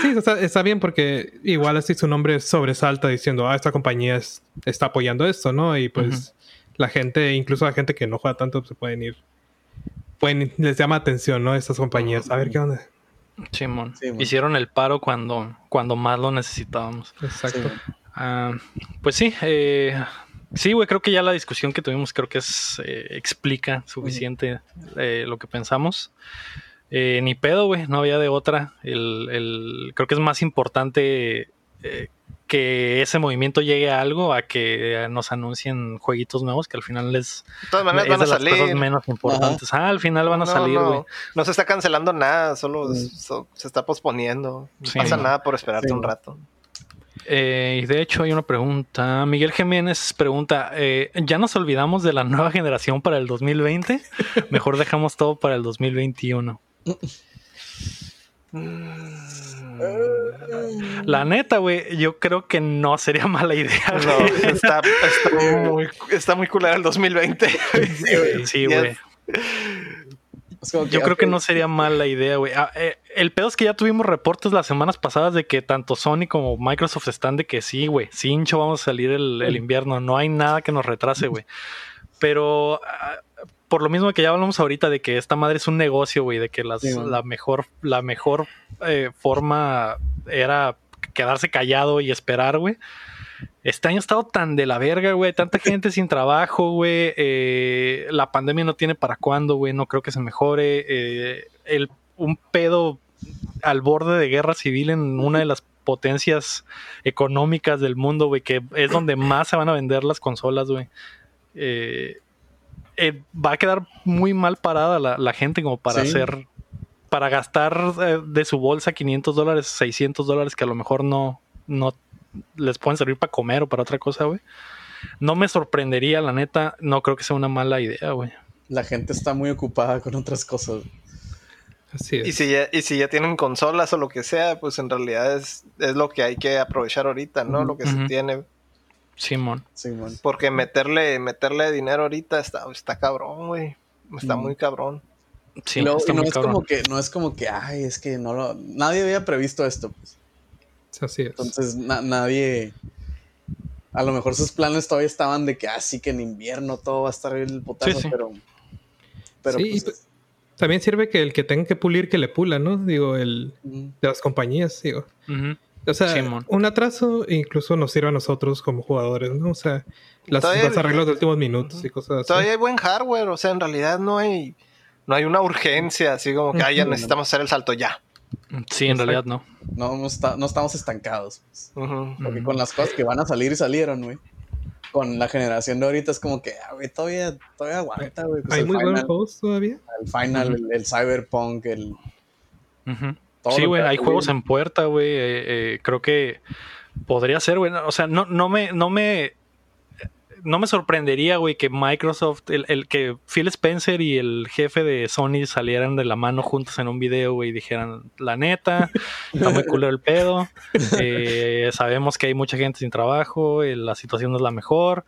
sí, está, bien porque igual así su nombre sobresalta diciendo, ah, esta compañía está apoyando esto, ¿no? Y pues la gente, incluso la gente que no juega tanto, se pueden ir. Pueden, les llama atención, ¿no? Estas compañías. A ver qué onda. Simón. Hicieron el paro cuando, cuando más lo necesitábamos. Exacto. Ah, pues sí, eh, sí, güey, creo que ya la discusión que tuvimos creo que es eh, explica suficiente eh, lo que pensamos. ni pedo, güey, no había de otra. El, creo que es más importante que ese movimiento llegue a algo, a que nos anuncien jueguitos nuevos que al final les de todas maneras van a las salir. cosas menos importantes. Ah, al final van a salir, güey. No, se está cancelando nada, solo mm. se está posponiendo. No pasa nada por esperarte un rato. Eh, y de hecho hay una pregunta. Miguel Jiménez pregunta, eh, ¿ya nos olvidamos de la nueva generación para el 2020? *laughs* Mejor dejamos todo para el 2021. La neta, güey, yo creo que no sería mala idea. No, está, muy, está muy culera el 2020. *laughs* Sí, güey. *laughs* Yo creo que no sería mala idea, güey. Ah, eh, el pedo es que ya tuvimos reportes las semanas pasadas de que tanto Sony como Microsoft están de que sí, güey, hincho vamos a salir el, invierno. No hay nada que nos retrase, güey. Pero ah, por lo mismo que ya hablamos ahorita de que esta madre es un negocio, güey, de que la mejor, la mejor eh, forma era quedarse callado y esperar, güey. Este año ha estado tan de la verga, güey. Tanta *laughs* gente sin trabajo, güey. Eh, la pandemia no tiene para cuándo, güey. No creo que se mejore. Eh, el, un pedo al borde de guerra civil en una de las potencias económicas del mundo, güey, que es donde más se van a vender las consolas, güey. Eh, va a quedar muy mal parada la, gente como para hacer, para gastar de su bolsa 500 dólares, 600 dólares que a lo mejor no, no les pueden servir para comer o para otra cosa, güey. No me sorprendería, la neta, no creo que sea una mala idea, güey. La gente está muy ocupada con otras cosas. Así es. Y si, ya, y si ya tienen consolas o lo que sea, pues en realidad es, lo que hay que aprovechar ahorita, ¿no? Lo que se tiene. Simón. Simón. Porque meterle, meterle dinero ahorita está, está cabrón, güey. Está muy cabrón. Sí, no, está es como que, no es como que, ay, es que no lo, nadie había previsto esto, pues. Así es. Entonces nadie. A lo mejor sus planes todavía estaban de que así ah, que en invierno todo va a estar el potazo, pero. Pero pues, también sirve que el que tenga que pulir que le pula, ¿no? Digo, el de las compañías, digo. O sea, un atraso incluso nos sirve a nosotros como jugadores, ¿no? O sea, las, arreglos de últimos minutos y cosas así. Todavía hay buen hardware, o sea, en realidad no hay, no hay una urgencia, así como que, ah, ya necesitamos hacer el salto ya. Sí, en realidad no. No, no, estamos estancados. Pues. Porque con las cosas que van a salir y salieron, güey. Con la generación de ahorita es como que, ah, güey, todavía, todavía aguanta, güey. Pues ¿Hay muy buenos juegos todavía? El Final, el, Cyberpunk, el... Sí, güey, hay juegos en puerta, güey. Eh, eh, creo que podría ser, güey. O sea, no, no me, no me no me sorprendería, güey, que Microsoft, el, que Phil Spencer y el jefe de Sony salieran de la mano juntos en un video, güey, y dijeran, la neta, está muy culero el pedo, eh, sabemos que hay mucha gente sin trabajo, eh, la situación no es la mejor,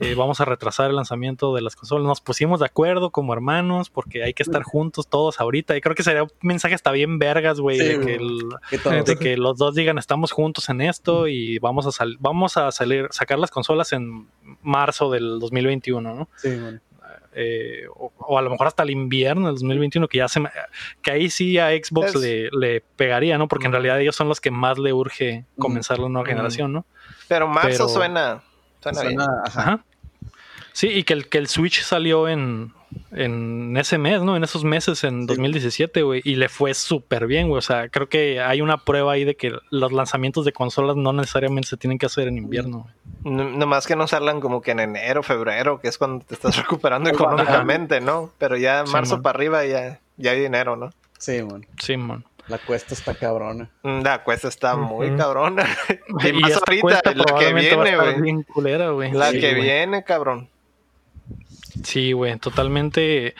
eh, vamos a retrasar el lanzamiento de las consolas, nos pusimos de acuerdo como hermanos porque hay que estar juntos todos ahorita, y creo que sería un mensaje hasta bien vergas, güey, de, que, de que los dos digan, estamos juntos en esto y vamos a, sal vamos a salir, sacar las consolas en marzo del 2021, ¿no? Sí, bueno. Eh, o, a lo mejor hasta el invierno del 2021, que ya se que ahí sí a Xbox le, pegaría, ¿no? Porque en realidad ellos son los que más le urge comenzar la nueva generación, ¿no? Pero marzo suena, suena, bien. Ajá. Sí, y que el, que el Switch salió en, en ese mes, ¿no? En esos meses, en 2017, güey. Y le fue súper bien, güey. O sea, creo que hay una prueba ahí de que los lanzamientos de consolas no necesariamente se tienen que hacer en invierno. Nomás que no salgan como que en enero, febrero, que es cuando te estás *laughs* recuperando económicamente, ¿no? Pero ya marzo para arriba ya, ya hay dinero, ¿no? Sí, man. Sí, man. La cuesta está cabrona. Mm, la cuesta está muy cabrona. *laughs* y, más ahorita, la que viene, güey. La que viene, cabrón. Sí, güey, totalmente.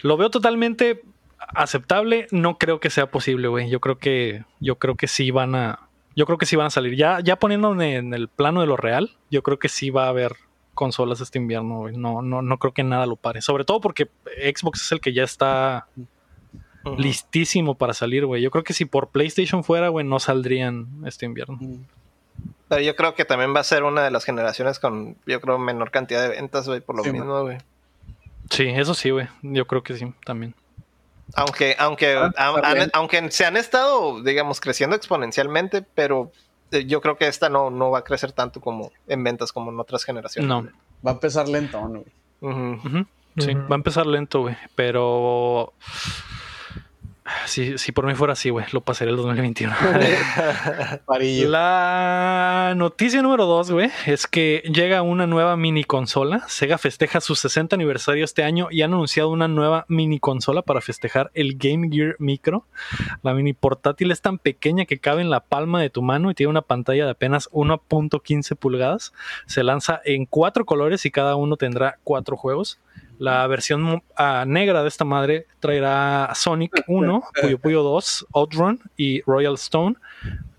Lo veo totalmente aceptable. No creo que sea posible, güey. Yo creo que, yo creo que sí van a, yo creo que sí van a salir. Ya, ya poniéndome en el plano de lo real, yo creo que sí va a haber consolas este invierno, güey. No, no, no creo que nada lo pare. Sobre todo porque Xbox es el que ya está listísimo para salir, güey. Yo creo que si por PlayStation fuera, güey, no saldrían este invierno. Pero yo creo que también va a ser una de las generaciones con, yo creo, menor cantidad de ventas, güey, por lo mismo, güey. Sí, eso sí, güey. Yo creo que sí, también. Aunque, aunque, ah, aunque se han estado, digamos, creciendo exponencialmente, pero eh, yo creo que esta no, no va a crecer tanto como en ventas como en otras generaciones. No. Va a empezar lento, güey. Sí, va a empezar lento, güey. Pero Si, si por mí fuera así, güey, lo pasaré el 2021. *laughs* La noticia número dos, güey, es que llega una nueva mini consola. Sega festeja su 60 aniversario este año y han anunciado una nueva mini consola para festejar el Game Gear Micro. La mini portátil es tan pequeña que cabe en la palma de tu mano y tiene una pantalla de apenas 1.15 pulgadas. Se lanza en cuatro colores y cada uno tendrá cuatro juegos. La versión uh, negra de esta madre traerá Sonic 1, Puyo Puyo 2, Outrun y Royal Stone.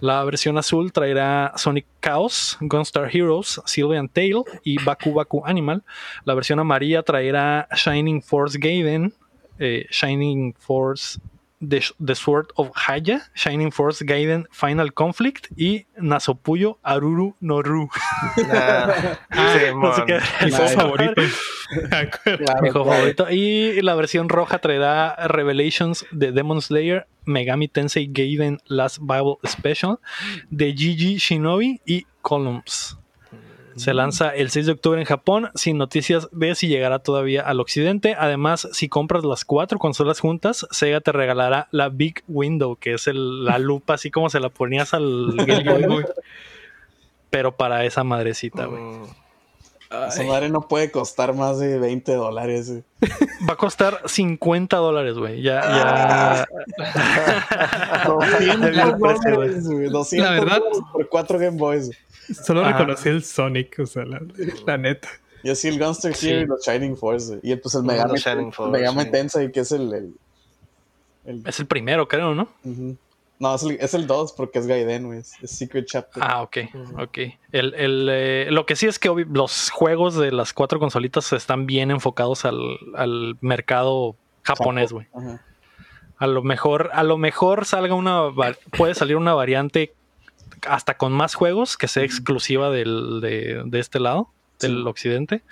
La versión azul traerá Sonic Chaos, Gunstar Heroes, Sylvan Tail y Baku Baku Animal. La versión amarilla traerá Shining Force Gaiden, eh, Shining Force The, Sword of Haya, Shining Force Gaiden Final Conflict y Nasopuyo Aruru Noru. *laughs* Mi favorito. *laughs* *laughs* mi favorito. Y la versión roja traerá Revelations de Demon Slayer, Megami Tensei Gaiden Last Bible Special de Gigi Shinobi y Columns. Se lanza el 6 de octubre en Japón, sin noticias de si llegará todavía al occidente. Además, si compras las cuatro consolas juntas, Sega te regalará la Big Window, que es la *laughs* lupa así como se la ponías al *laughs* Game Boy. Pero para esa madrecita, güey. Mm. Esa madre no puede costar más de 20 dólares. *laughs* Va a costar 50 dólares, güey. Ya, ya. 200 dólares, güey. 200 la verdad, por cuatro Game Boys. Solo reconocí el Sonic, o sea, la, neta. Yo sí el Gunster Hero y los Shining Force. Y pues el Mega, Megami Tensei, que es el, Es el primero, creo, ¿no? No, es el, 2 porque es Gaiden, güey. Es, Secret Chapter. Ah, ok, ok. El, eh, lo que sí es que los juegos de las cuatro consolitas están bien enfocados al, mercado japonés, güey. A lo mejor, a lo mejor salga una, puede salir una variante hasta con más juegos que sea exclusiva del, de, este lado, del occidente.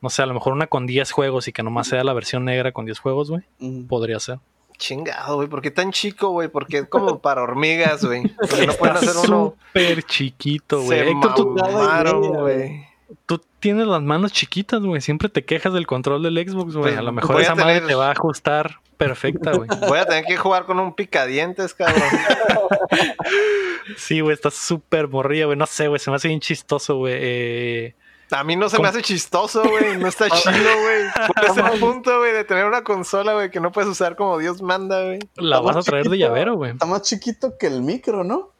No sé, a lo mejor una con 10 juegos y que nomás sea la versión negra con 10 juegos, güey. Podría ser. Chingado, güey, ¿por qué tan chico, güey? Porque es como *laughs* para hormigas, güey. Porque no pueden hacer uno. Súper chiquito, güey. güey. Tú tienes las manos chiquitas, güey. Siempre te quejas del control del Xbox, güey. Pues, a lo mejor esa madre te va a ajustar perfecta, güey. *laughs* Voy a tener que jugar con un picadientes, cabrón. *laughs* sí, güey, está súper morrida, güey. No sé, güey, se me hace bien chistoso, güey. Eh, a mí no se me hace chistoso, güey. No está *laughs* chido, güey. ¿Cuál es el punto, güey, de tener una consola, güey, que no puedes usar como Dios manda, güey? La vas a traer de llavero, güey. Está más chiquito que el micro, ¿no?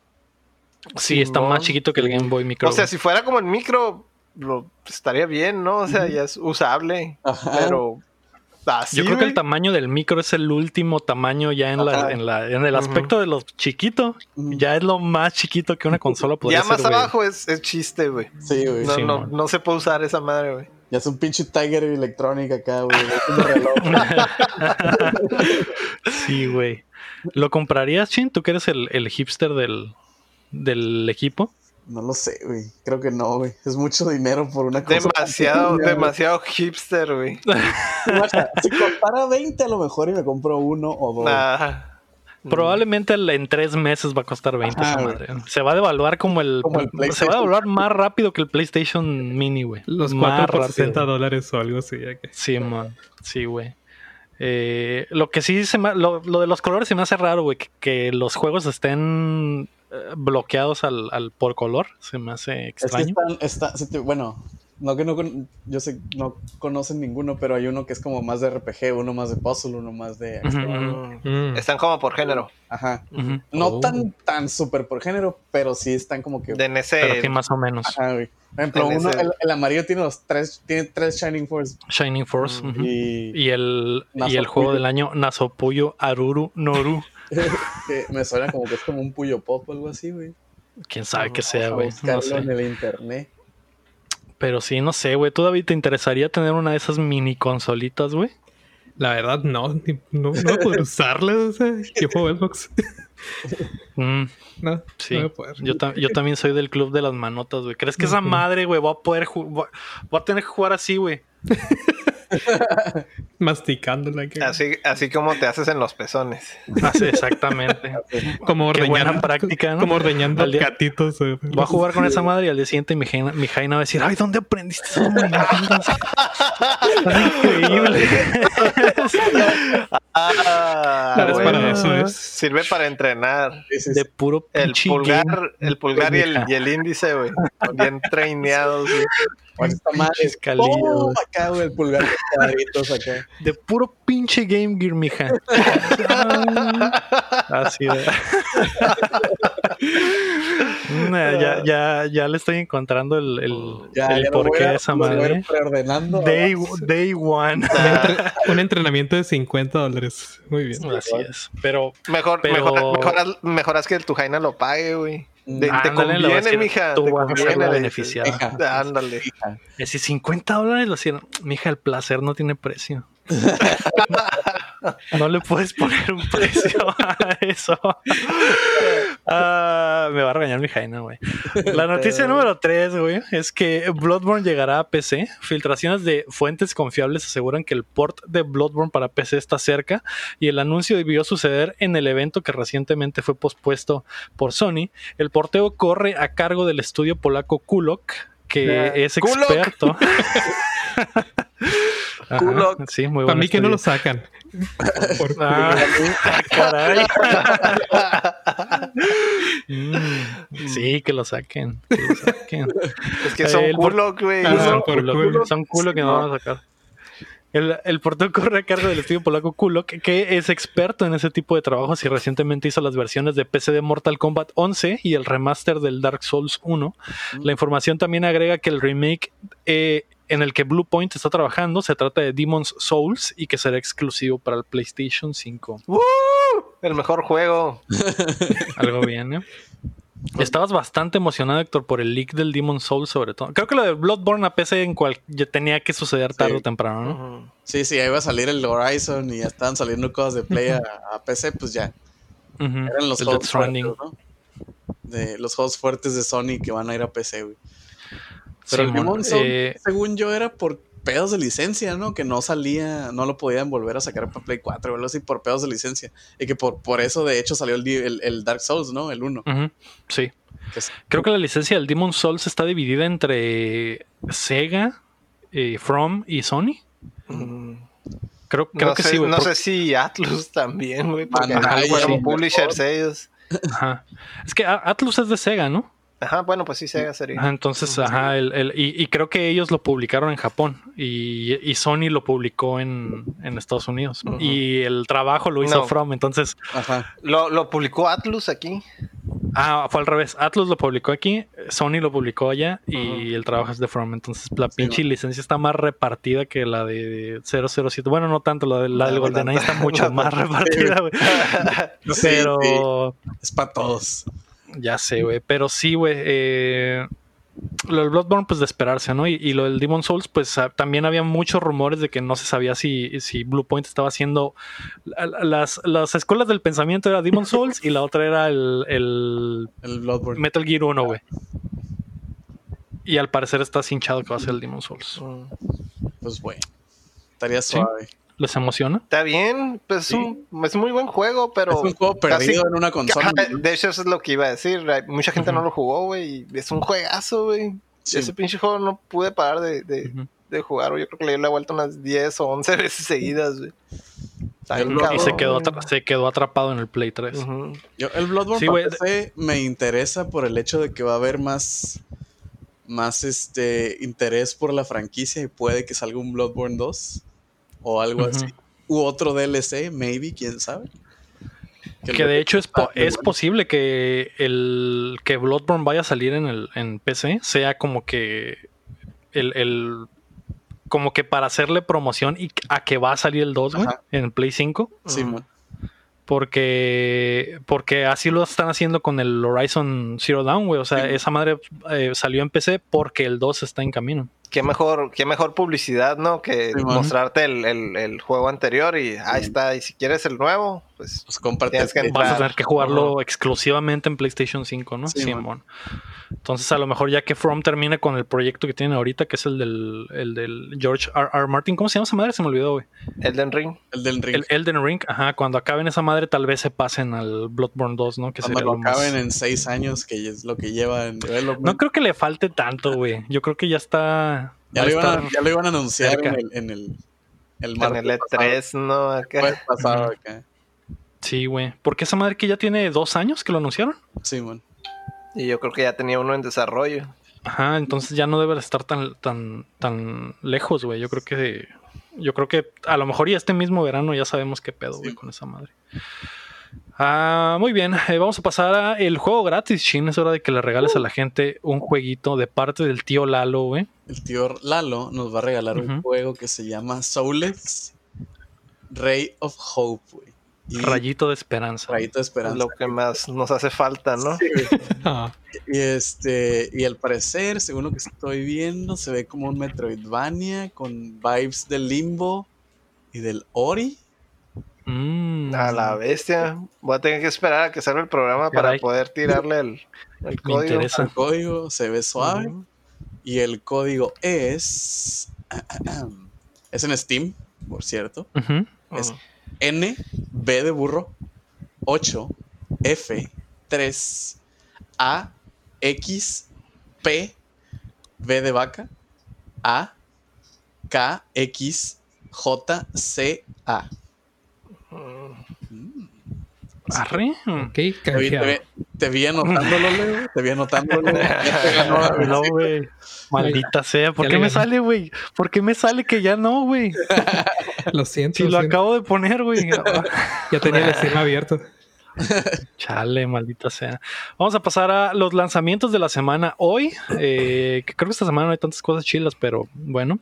Sí, está más chiquito que el Game Boy Micro. O sea, si fuera como el micro, lo, estaría bien, ¿no? O sea, ya es usable. Pero yo creo que el tamaño del micro es el último tamaño ya en, la, en, la, en el aspecto de lo chiquito. Ya es lo más chiquito que una consola podría ser. Ya más abajo es, es, chiste, güey. Sí, güey. No, no, no, se puede usar esa madre, güey. Ya es un pinche Tiger electrónica acá, güey. *laughs* sí, güey. ¿Lo comprarías, Chin? ¿Tú que eres el, el hipster del, del equipo? No lo sé, güey. Creo que no, güey. Es mucho dinero por una cosa. Demasiado, demasiado hipster, güey. *laughs* si costara 20 a lo mejor y me compro uno o dos. Probablemente en tres meses va a costar 20 esa madre. Se va a devaluar como el, Se va a devaluar más rápido que el PlayStation Mini, güey. Los 4 por 60 dólares o algo así. Sí, man. Sí, güey. Eh, lo que sí se me, lo, de los colores se me hace raro, güey, que, los juegos estén bloqueados al, al, por color, se me hace extraño. bueno, no que no yo sé no conocen ninguno, pero hay uno que es como más de RPG, uno más de puzzle, uno más de mm. Están como por género. Ajá. No oh. tan tan súper por género, pero sí están como que de Pero sí más o menos. Ajá, güey. Por ejemplo, uno, el, amarillo tiene los tres, tiene tres Shining Force. Shining Force. y, el, y el juego del año Nasopuyo Aruru Noru. *laughs* *laughs* me suena como que es como un Puyo Pop o algo así, güey. Quién sabe que sea, güey. No sé. en el internet. Pero sí, no sé, güey. ¿Tú, David, te interesaría tener una de esas mini consolitas, güey? La verdad, no. No, no puedo usarlas, o sea, yo juego Xbox. *laughs* Mm, no, sí. No poder. Yo, yo, también soy del club de las manotas, güey. ¿Crees que esa madre, güey, va a poder voy a tener que jugar así, güey? *laughs* *laughs* Masticándola. Así, así como te haces en los pezones. Así, exactamente. *laughs* como ordeñando, práctica, ¿no? Como ordeñando gatitos. Eh. Voy a jugar con esa madre y al día siguiente mi, mi Jaina va a decir, ay, ¿dónde aprendiste esos *laughs* movimientos? increíble. ah, para eso es. Sirve para entrenar. De puro el pulgar, el pulgar y el, y el índice, güey. Bien traineados, güey. Esta madre acá, güey, el pulgar acá. De puro pinche Game Gear, mija. *laughs* Así de. *laughs* ya, ya, ya le estoy encontrando el, el, el porqué de esa madre. Day, day one. Un, entrenamiento de 50 dólares. Muy bien. Así es. Pero. Mejor, Mejor, mejoras, que el Tujaina lo pague, güey. De, te conviene, mija. Tú vas a ser beneficiado. Ándale. Es decir, 50 dólares lo hicieron. Mija, el placer no tiene precio. *laughs* no le puedes poner un precio a eso. Ah, me va a regañar mi Jaina, güey. La noticia número 3, güey, es que Bloodborne llegará a PC. Filtraciones de fuentes confiables aseguran que el port de Bloodborne para PC está cerca y el anuncio debió suceder en el evento que recientemente fue pospuesto por Sony. El porteo corre a cargo del estudio polaco Kulok, que es experto. *laughs* sí, muy Para mí que no lo sacan. *laughs* Ah, caray. Mm, sí, que lo saquen. Es que son culo, güey. son, culo, son culo que no van a sacar. El, el portal corre a cargo del estudio polaco Kulok, que es experto en ese tipo de trabajos y recientemente hizo las versiones de PC de Mortal Kombat 11 y el remaster del Dark Souls 1. La información también agrega que el remake eh, en el que Bluepoint está trabajando se trata de Demon's Souls y que será exclusivo para el PlayStation 5. El mejor juego. *laughs* Algo bien, ¿eh? Estabas bastante emocionado, Héctor, por el leak del Demon's Souls, sobre todo. Creo que lo de Bloodborne a PC en cual ya tenía que suceder tarde o temprano, ¿no? Sí, sí, ahí iba a salir el Horizon y ya estaban saliendo cosas de Play a, PC, pues ya. Eran los juegos fuertes, ¿no? De los juegos fuertes de Sony que van a ir a PC, güey. Pero el Demon's Souls, eh, según yo, era por pedos de licencia, ¿no? Que no salía, no lo podían volver a sacar para Play 4 o algo así por pedos de licencia. Y que por, por eso, de hecho, salió el, el, Dark Souls, ¿no? El 1. Sí. Creo que la licencia del Demon Souls está dividida entre Sega, eh, From y Sony. Mm. Creo, creo que sí, güey. No sé si Atlus también, güey. Porque ah, fueron publishers ellos. Ajá. Es que Atlus es de Sega, ¿no? Ajá, bueno, pues sí, Sega sería. entonces, ajá, el, el, y, creo que ellos lo publicaron en Japón y, y Sony lo publicó en, en Estados Unidos. Y el trabajo lo hizo From, entonces... Ajá. ¿Lo, ¿Lo, publicó Atlus aquí? Ah, fue al revés. Atlus lo publicó aquí, Sony lo publicó allá y el trabajo es de From. Entonces, la pinche licencia está más repartida que la de 007. Bueno, no tanto, la, de, la del GoldenEye está mucho *laughs* más repartida, güey. *laughs* Pero... Es para todos. Ya sé, güey. Pero sí, güey. Eh, lo del Bloodborne, pues de esperarse, ¿no? Y, lo del Demon Souls, pues ah, también había muchos rumores de que no se sabía si, si Bluepoint estaba haciendo. Las, las escuelas del pensamiento era Demon Souls y la otra era el, el, Metal Gear 1, güey. Y al parecer está hinchado que va a ser el Demon Souls. Pues, güey. Estaría suave. ¿Les emociona? Está bien, pues es, un, muy buen juego, pero. Es un juego perdido en una consola. De hecho, eso es lo que iba a decir. Mucha gente no lo jugó, güey. Es un juegazo, güey. Ese pinche juego no pude parar de, de, jugar, Yo creo que le di la vuelta unas 10 o 11 *laughs* veces seguidas, güey. Y se quedó, se quedó atrapado en el Play 3. Yo, el Bloodborne sí, me interesa por el hecho de que va a haber más más este interés por la franquicia y puede que salga un Bloodborne 2 o algo así. U otro DLC, maybe, quién sabe. Que, de hecho es, es posible que el que Bloodborne vaya a salir en el en PC sea como que el, como que para hacerle promoción y a que va a salir el 2, en Play 5. Sí, porque porque así lo están haciendo con el Horizon Zero Dawn, güey. O sea, esa madre eh, salió en PC porque el 2 está en camino. Qué mejor, qué mejor publicidad, ¿no? Que mostrarte el, juego anterior y ahí está. Y si quieres el nuevo, pues, pues comparte. Que vas a tener que jugarlo exclusivamente en PlayStation 5, ¿no? Sí, Entonces, a lo mejor ya que From termine con el proyecto que tiene ahorita, que es el del, el del George R. R. Martin, ¿cómo se llama esa madre? Se me olvidó, güey. Elden Ring. Elden Ring. El Elden Ring, ajá. Cuando acaben esa madre, tal vez se pasen al Bloodborne 2, ¿no? Que cuando lo acaben en seis años, que es lo que lleva en No creo que le falte tanto, güey. Yo creo que ya está. Ya, lo, iban a, ya lo, iban a, anunciar en el, en el, el, en el E3, ¿no? Acá. Pasado acá. Sí, güey. Porque esa madre que ya tiene dos años que lo anunciaron. Sí, man. Y yo creo que ya tenía uno en desarrollo. Ajá, entonces ya no debe estar tan, tan, tan lejos, güey. Yo creo que. Yo creo que a lo mejor ya este mismo verano ya sabemos qué pedo, güey, con esa madre. Ah, muy bien, eh, vamos a pasar a el juego gratis, Shin. Es hora de que le regales a la gente un jueguito de parte del tío Lalo, güey. El tío Lalo nos va a regalar un juego que se llama Soulless Ray of Hope, güey. Rayito de esperanza. Rayito de esperanza. Lo que más nos hace falta, ¿no? *laughs* Ah. Y este, y al parecer, según lo que estoy viendo, se ve como un Metroidvania con vibes del Limbo y del Ori. Mm. A la bestia. Voy a tener que esperar a que salga el programa para poder tirarle el, código. El código se ve suave. Y el código es. Es en Steam, por cierto. Es N, B de burro, 8, F, 3, A, X, P, B de vaca, A, K, X, J, C, A. Arre, ok, te vi, te, vi, anotándolo, Leo. Te vi anotándolo. *laughs* no, güey. Maldita sea. ¿Por qué me sale, güey? ¿Por qué me sale que ya no, güey? *laughs* lo siento. Si lo, acabo de poner, güey. *laughs* ya tenía el stream abierto. Chale, maldita sea. Vamos a pasar a los lanzamientos de la semana. Hoy, eh, creo que esta semana no hay tantas cosas chilas, pero bueno.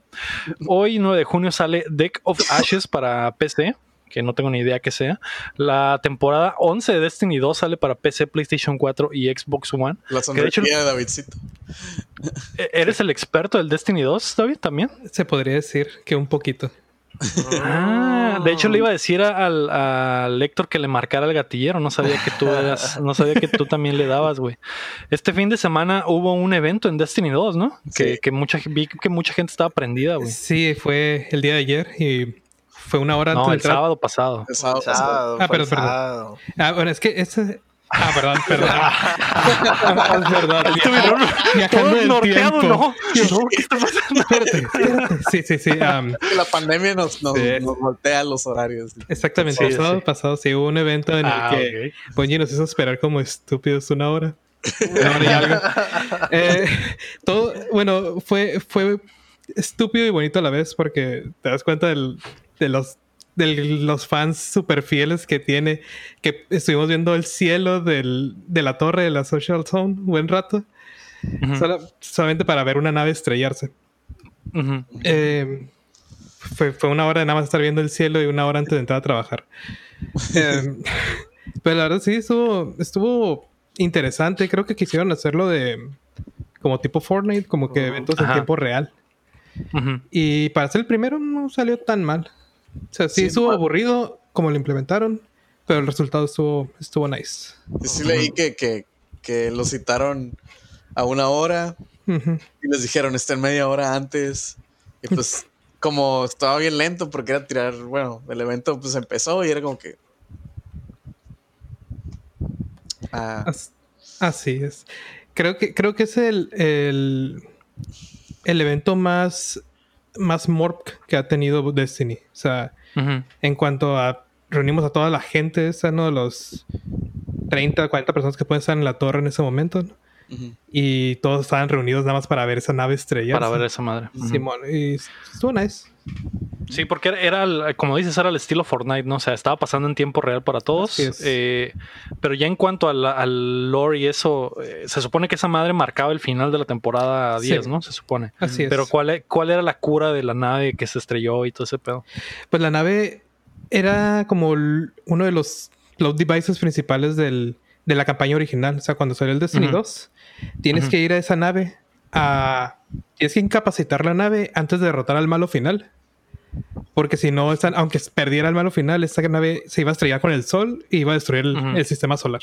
Hoy, 9 de junio, sale Deck of Ashes para PC que no tengo ni idea que sea. La temporada 11 de Destiny 2 sale para PC, PlayStation 4 y Xbox One. La sonrisa de, Davidcito. ¿E-, ¿Eres el experto del Destiny 2, David, también? Se podría decir que un poquito. Ah, de hecho le iba a decir al, al Héctor que le marcara el gatillero, no sabía que tú eras, no sabía que tú también le dabas, güey. Este fin de semana hubo un evento en Destiny 2, ¿no? Que, que mucha, vi que mucha gente estaba prendida, güey. Sí, fue el día de ayer y fue una hora antes. No, el sábado pasado. El sábado, pasado. Ah, perdón, perdón. Ah, bueno, es que ese. Ah, perdón, *laughs* perdón. es verdad. *laughs* Estuvieron viajando del tiempo. ¿no? ¿Qué está pasando? Sí, sí, sí. Um, la pandemia nos, nos, nos, voltea los horarios. Exactamente. el sábado pasado sí hubo un evento en el ah, que okay. Nos hizo esperar como estúpidos una hora. *laughs* Una hora y algo. Eh, todo, bueno, fue, fue estúpido y bonito a la vez porque te das cuenta del de los de los fans super fieles que tiene, que estuvimos viendo el cielo del, de la torre de la Social Zone buen rato, solamente para ver una nave estrellarse. Eh, fue, fue, una hora de nada más estar viendo el cielo y una hora antes de entrar a trabajar. *laughs* eh, pero la verdad sí, estuvo, estuvo interesante. Creo que quisieron hacerlo de como tipo Fortnite, como que eventos en tiempo real. Y para ser el primero no salió tan mal. O sea, sí, estuvo aburrido como lo implementaron, pero el resultado estuvo, estuvo nice. Sí, leí que, que, que, lo citaron a una hora y les dijeron estén media hora antes. Y pues, *laughs* como estaba bien lento porque era tirar, bueno, el evento pues empezó y era como que. Ah. Así es. Creo que, creo que es el, el, el evento más más morp que ha tenido Destiny. O sea, en cuanto a reunimos a toda la gente, esa, ¿no? Los 30, 40 personas que pueden estar en la torre en ese momento, Y todos estaban reunidos nada más para ver esa nave estrella. Para ver esa madre. Simón, y estuvo nice. Sí, porque era, como dices, era el estilo Fortnite, ¿no? O sea, estaba pasando en tiempo real para todos. Eh, pero ya en cuanto al, lore y eso, eh, se supone que esa madre marcaba el final de la temporada 10, ¿no? Se supone. Así es. Pero ¿cuál, e, ¿cuál era la cura de la nave que se estrelló y todo ese pedo? Pues la nave era como uno de los load devices principales del, de la campaña original. O sea, cuando salió el Destiny 2, tienes que ir a esa nave a... Tienes que incapacitar la nave antes de derrotar al malo final. Porque si no, aunque perdiera el malo final, esta nave se iba a estrellar con el sol y iba a destruir el, sistema solar.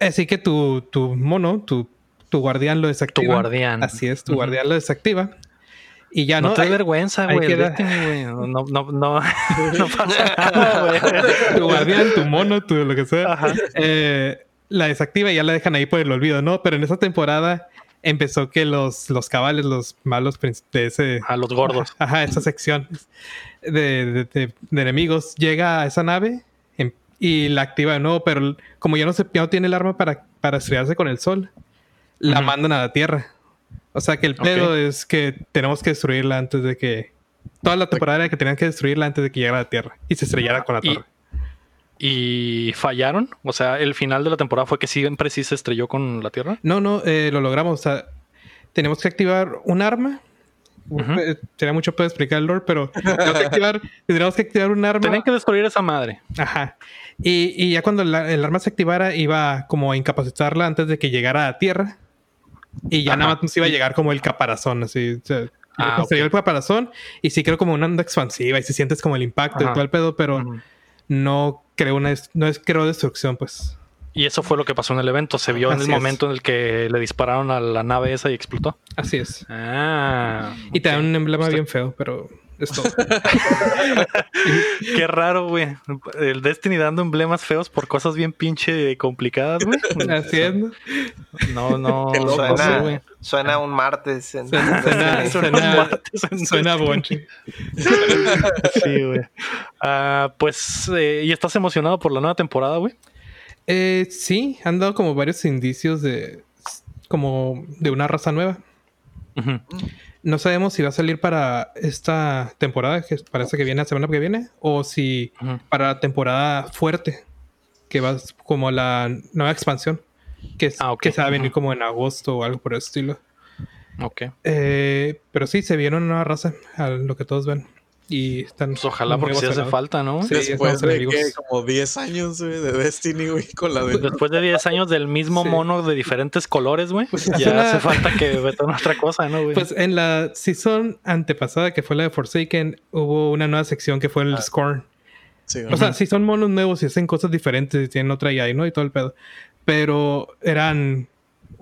Así que tu, tu mono, tu, tu, guardián lo desactiva. Tu guardián. Así es, tu guardián lo desactiva. Y ya no. No te hay, vergüenza, güey. No, no, no, *laughs* no, pasa nada, güey. tu guardián, tu mono, tu lo que sea. Eh, la desactiva y ya la dejan ahí por el olvido, ¿no? Pero en esa temporada empezó que los, los cabales, los malos de ese... A los gordos. Ajá, esa sección de, de, enemigos llega a esa nave em, y la activa de nuevo, pero como ya no, se, ya no tiene el arma para, para estrellarse con el sol, la mandan a la Tierra. O sea que el pedo es que tenemos que destruirla antes de que... Toda la temporada era que tenían que destruirla antes de que llegara a la Tierra y se estrellara con la Torre y fallaron. O sea, el final de la temporada fue que siempre sí se estrelló con la Tierra. No, no, eh, lo logramos. O sea, tenemos que activar un arma. Sería mucho para explicar el lore, pero tenemos que activar, *laughs* tendríamos que activar un arma. Tenían que destruir esa madre. Ajá. Y, y ya cuando el arma se activara, iba como a incapacitarla antes de que llegara a tierra. Y ya nada más nos iba a llegar como el caparazón, así. O sea, ah, el caparazón. Y sí creo como una onda expansiva y se sientes como el impacto y todo el pedo, pero no creó una no es creó destrucción, pues. Y eso fue lo que pasó en el evento. Se vio en el momento en el que le dispararon a la nave esa y explotó. Así es. Ah. Y te dan un emblema bien feo, pero es todo. *laughs* Qué raro, güey. El Destiny dando emblemas feos por cosas bien pinche complicadas, güey. *laughs* Haciendo. No, no. Suena, suena un martes. En suena, suena, suena, suena bonche. sí, güey. Ah, pues, eh, ¿y estás emocionado por la nueva temporada, güey? Eh, sí, han dado como varios indicios de como de una raza nueva. No sabemos si va a salir para esta temporada, que parece que viene la semana que viene, o si para la temporada fuerte, que va como la nueva expansión, que, ah, que se va a venir como en agosto o algo por el estilo. Ok. Eh, pero sí, se vieron una raza, a lo que todos ven. Y están. Pues ojalá porque si hace falta, ¿no? Sí, Después de que, como 10 años, güey, de Destiny, güey, con la de... Después de 10 años del mismo mono de diferentes colores, güey, pues ya hace falta que metan otra cosa, ¿no, güey? Pues en la season antepasada, que fue la de Forsaken, hubo una nueva sección que fue el ah. Scorn. Sí, o sea, si son monos nuevos y hacen cosas diferentes y tienen otra AI, ¿no? Y todo el pedo. Pero eran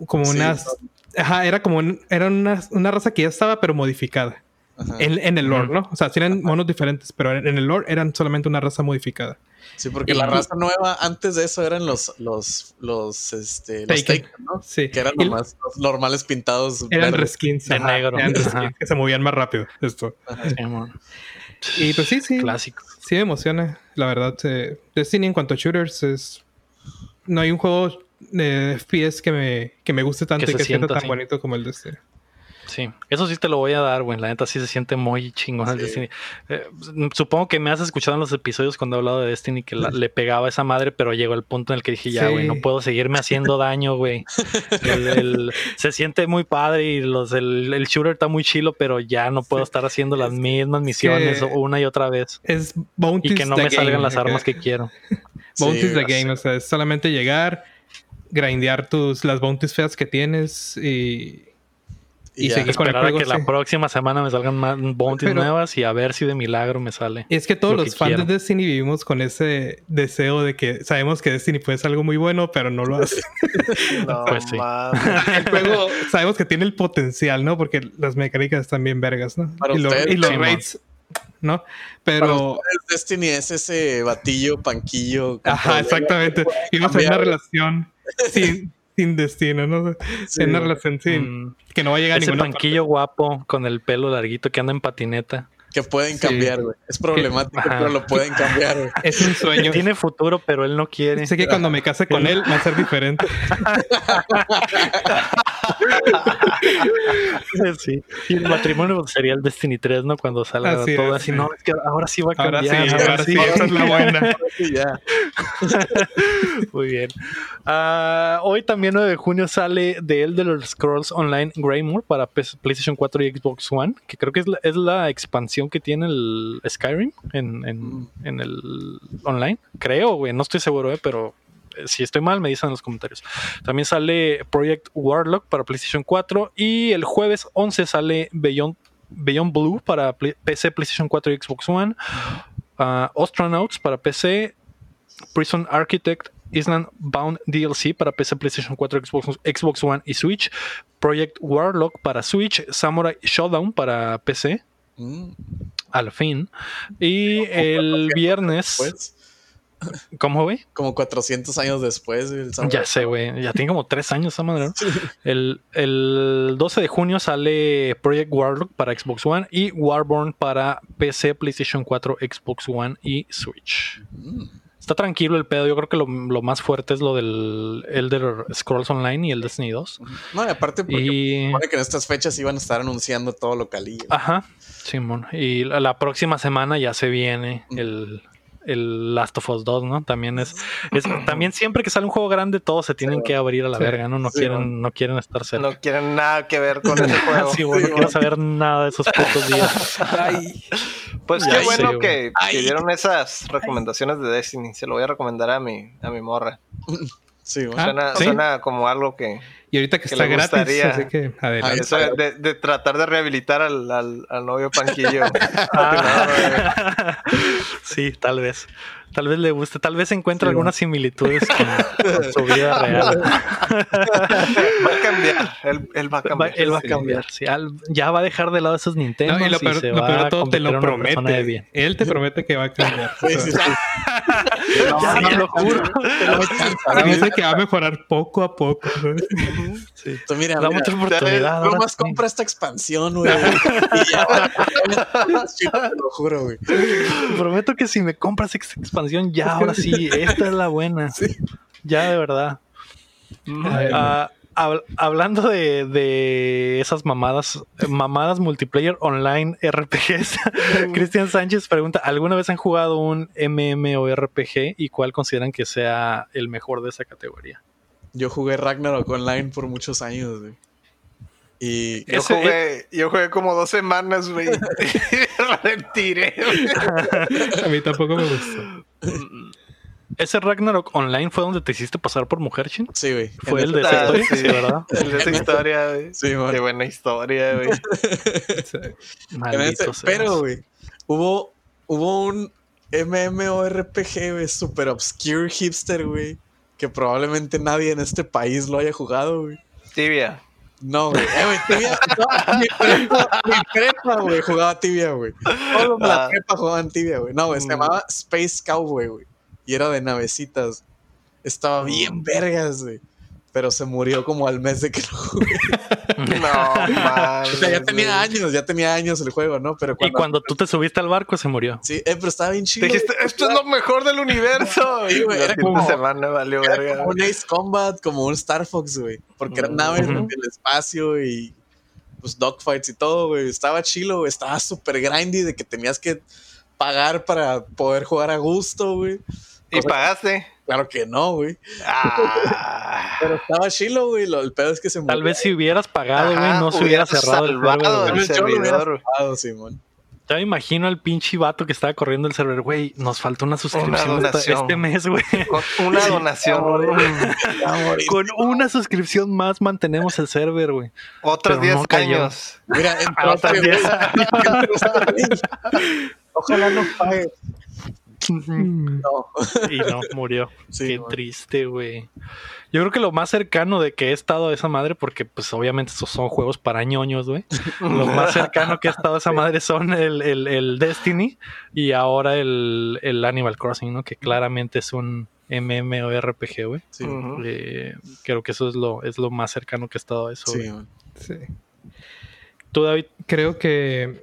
como unas... Ajá, era como... Era una, una raza que ya estaba, pero modificada. En, el lore, ¿no? O sea, eran monos diferentes, pero en, el lore eran solamente una raza modificada. Sí, porque la raza nueva antes de eso eran los los los este los Taken, ¿no? Sí. Que eran nomás los normales pintados eran reskins de negro, eran reskins que se movían más rápido esto. y pues sí, sí. Clásico. Sí me emociona, la verdad. Eh, Destiny en cuanto a shooters es no hay un juego de FPS que me, que me guste tanto y que sienta tan bonito como el Destiny. Sí, eso sí te lo voy a dar, güey. La neta sí se siente muy chingón Destiny. Eh, supongo que me has escuchado en los episodios cuando he hablado de Destiny que le pegaba a esa madre, pero llegó el punto en el que dije, ya, güey, no puedo seguirme haciendo *laughs* daño, güey. se siente muy padre y los, el, shooter está muy chilo, pero ya no puedo estar haciendo las mismas misiones una y otra vez. Es Y que no me salgan las armas que quiero. *laughs* Bounties the game, o sea, es solamente llegar, grindear tus, las bounties feas que tienes y y, seguir con el juego, que la próxima semana me salgan más bounties nuevas y a ver si de milagro me sale. Y es que todos los fans de Destiny vivimos con ese deseo de que sabemos que Destiny puede ser algo muy bueno, pero no lo *laughs* hace. *laughs* pues sí. el juego sabemos que tiene el potencial, ¿no? Porque las mecánicas están bien vergas, ¿no? y, los raids, ¿no? Pero. Destiny es ese batillo, panquillo. Ajá, exactamente. Y no una relación sin, sin destino, ¿no? En una relación sin. Mm. Que no va a llegar Ese panquillo guapo con el pelo larguito que anda en patineta. Que pueden cambiar, güey. Es problemático, pero lo pueden cambiar, güey. Es un sueño. Tiene futuro, pero él no quiere. Sé que cuando me case con él va a ser diferente. *laughs* *laughs* sí. Y el matrimonio sería el Destiny 3, ¿no? Cuando salga todo así. No, es que ahora sí va a cambiar. Ahora sí, ahora, sí, esa es la buena. *laughs* ya. *laughs* Muy bien. Uh, hoy también 9 de junio sale The Elder Scrolls Online Greymore para PlayStation 4 y Xbox One, que creo que es la, es la expansión que tiene el Skyrim en, en, en el online. Creo, güey, no estoy seguro, eh, pero si estoy mal, me dicen en los comentarios. También sale Project Warlock para PlayStation 4 y el jueves 11 sale Beyond, Beyond Blue para PC, PlayStation 4 y Xbox One. Uh, Astronauts para PC, Prison Architect Island Bound DLC para PC, PlayStation 4, Xbox, Xbox One y Switch, Project Warlock para Switch, Samurai Showdown para PC, mm. al fin, y el viernes... ¿Cómo, güey? Como 400 años después. ya sé, güey. Ya tiene como 3 años esa madre. El, el, 12 de junio sale Project Warlock para Xbox One y Warborn para PC, PlayStation 4, Xbox One y Switch. Mm está tranquilo el pedo. Yo creo que lo, más fuerte es lo del Elder Scrolls Online y el Destiny 2. No, y aparte porque y... supone que en estas fechas iban a estar anunciando todo lo calillo. Ajá, Simón. y la, próxima semana ya se viene el, el Last of Us 2, ¿no? También es, *clears throat* también siempre que sale un juego grande todos se tienen que abrir a la verga, ¿no? No quieren no quieren estar cerca. No quieren nada que ver con ese *laughs* juego. sí, bueno, no quiero saber nada de esos putos días. Pues qué bueno que, que, dieron esas recomendaciones de Destiny. Se lo voy a recomendar a mi a mi morra. Sí, suena, suena como algo que, y ahorita que, está gratis, así que adelante. de, tratar de rehabilitar al, al, novio Panquillo. *laughs* Ah. sí, tal vez. Tal vez le guste, tal vez encuentre algunas similitudes con, *laughs* su vida real. va a cambiar, él, va a cambiar. él va a cambiar, sí. ya va a dejar de lado esos Nintendo. y lo peor, y lo peor todo te lo promete. Él te promete que va a cambiar. Sí, *laughs* sí, no, te lo juro. *laughs* Dice que va a mejorar poco a poco. Sí. Entonces, mira, da mucha oportunidad. No más compra esta expansión, güey. y ya te lo juro, güey. Prometo que si me compras esta expansión, ya *laughs* ahora sí, esta es la buena. *laughs* Ya de verdad. Ah, hablando de, esas mamadas, mamadas multiplayer online RPGs, *laughs* Cristian Sánchez pregunta: ¿Alguna vez han jugado un MMORPG y cuál consideran que sea el mejor de esa categoría? Yo jugué Ragnarok Online por muchos años, güey. Y yo, jugué, yo jugué como dos semanas, güey. y *laughs* *laughs* retiré, A mí tampoco me gustó. ¿Ese Ragnarok Online fue donde te hiciste pasar por mujer, Chin? Sí, güey. Fue el de esa historia, sí, ¿verdad? *laughs* El de esa historia, güey. Sí, güey. Qué buena historia, güey. Pero, güey, hubo, hubo un MMORPG, güey, super obscure hipster, güey, que probablemente nadie en este país lo haya jugado, güey. Tibia. No, güey. Eh, güey, tibia. mi prepa, mi prepa, güey, jugaba tibia, güey. Todos la ah. prepa jugaban tibia, güey. No, güey, se mm. llamaba Space Cowboy, güey. Y era de navecitas. Estaba bien vergas, güey pero se murió como al mes de que lo jugué. *laughs* no, man. O sea, ya tenía años, ya tenía años el juego, ¿no? Pero y cuando tú te subiste al barco se murió. Sí, eh, pero estaba bien chido. Dijiste, esto es lo mejor del universo. *laughs* Sí, güey, era como, semana valió era como un Ace Combat, como un Star Fox, güey. Porque eran naves en el espacio y pues dogfights y todo, güey. Estaba chilo, güey. Estaba súper grindy de que tenías que pagar para poder jugar a gusto, güey. ¿Y pagaste? Claro que no, güey. Ah. Pero estaba chilo, güey. el pedo es que se Tal vez si hubieras pagado, güey, no se hubiera cerrado el servidor. El Simón. Ya me imagino al pinche vato que estaba corriendo el server, güey. Nos falta una suscripción este mes, güey. Con una donación. *laughs* Con una suscripción más mantenemos el server, güey. Otros 10 años. Mira, entonces, *laughs* Ojalá no pague. No. y no, *laughs* murió. Qué triste, güey. Yo creo que lo más cercano de que he estado a esa madre, porque pues obviamente esos son juegos para ñoños, güey. lo *laughs* más cercano que he estado a esa madre son el, Destiny y ahora el, Animal Crossing, ¿no? Que claramente es un MMORPG, güey. Eh, creo que eso es lo, es lo más cercano que he estado a eso. Sí, sí. ¿Tú, David? Creo que,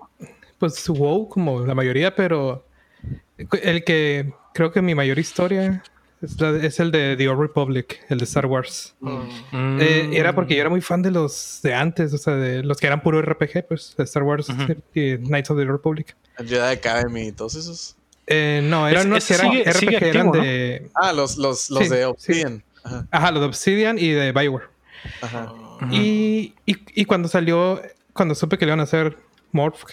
pues, WoW, como la mayoría, pero el que creo que mi mayor historia es, el de The Old Republic, el de Star Wars. Mm. Eh, era porque yo era muy fan de los de antes, o sea, de los que eran puro RPG, pues, de Star Wars y Knights of the Republic. Jedi Academy y todos esos. Eh, no, eran unos que eran RPG, eran de. Ah, los, los, los de Obsidian. Ajá. los de Obsidian y de Bioware. Ajá. Y, y, y, cuando salió, cuando supe que le iban a hacer Morph,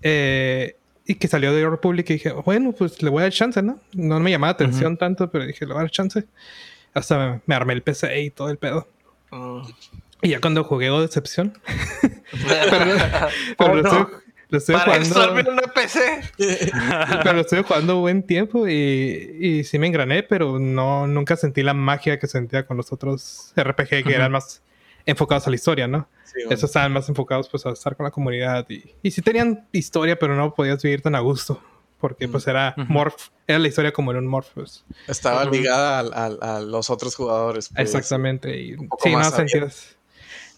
eh, y que salió de Republic y dije, bueno, pues le voy a dar chance, ¿no? No me llamaba atención tanto, pero dije, le voy a dar chance. hasta me, armé el PC y todo el pedo. Mm. Y ya cuando jugué o Decepción. *laughs* pero, lo, estoy, jugando. una PC. *laughs* pero lo estoy jugando buen tiempo y, y sí me engrané, pero no nunca sentí la magia que sentía con los otros RPG que eran más enfocados a la historia, ¿no? Esos estaban más enfocados pues a estar con la comunidad y, y sí tenían historia, pero no podías vivir tan a gusto porque pues era Morph, era la historia como en un Morph. Pues. Estaba ligada a, los otros jugadores. Pues. Exactamente. Y, sí, no sentías,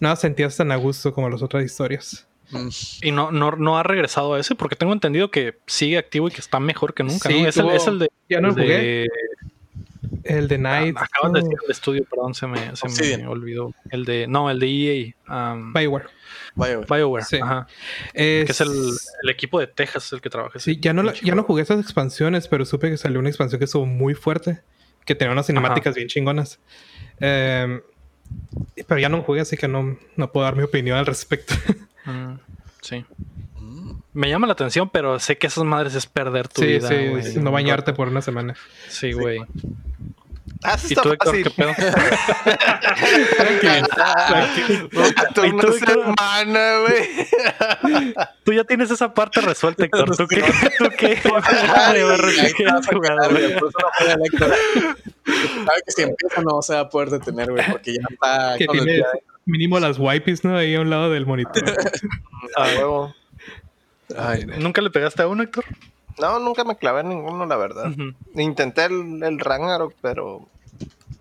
no sentías tan a gusto como las otras historias. Mm. Y no, no, no ha regresado a ese porque tengo entendido que sigue activo y que está mejor que nunca. ¿no? es, el, es, el, de. Ya no jugué. El de Night. Ah, acabas de decir el estudio, perdón, se me, se me olvidó. El de. No, el de EA. Um, Bioware. BioWare. sí. Ajá. que es el, el, equipo de Texas el que trabaja. Sí, ya no, ya no jugué esas expansiones, pero supe que salió una expansión que estuvo muy fuerte, que tenía unas cinemáticas bien chingonas. Em, pero ya no jugué, así que no, no puedo dar mi opinión al respecto. *laughs* Mm, sí. Me llama la atención, pero sé que esas madres es perder tu vida. Sí, sí, no bañarte por una semana. Sí, güey. Ah, *laughs* ¿Y tú, Héctor, qué pedo? tranquilo, tú, semana, güey. Tú ya tienes esa parte resuelta, Héctor. ¿Tú qué? ¿Tú qué? Sabe que si empieza no se va a poder detener, güey, porque ya está... Que tiene mínimo las wipes, ¿no? Ahí a un lado del monitor. *laughs* A huevo. Ay, ¿Nunca le pegaste a uno, Héctor? No, nunca me clavé en ninguno, la verdad. Intenté el, el Ragnarok, pero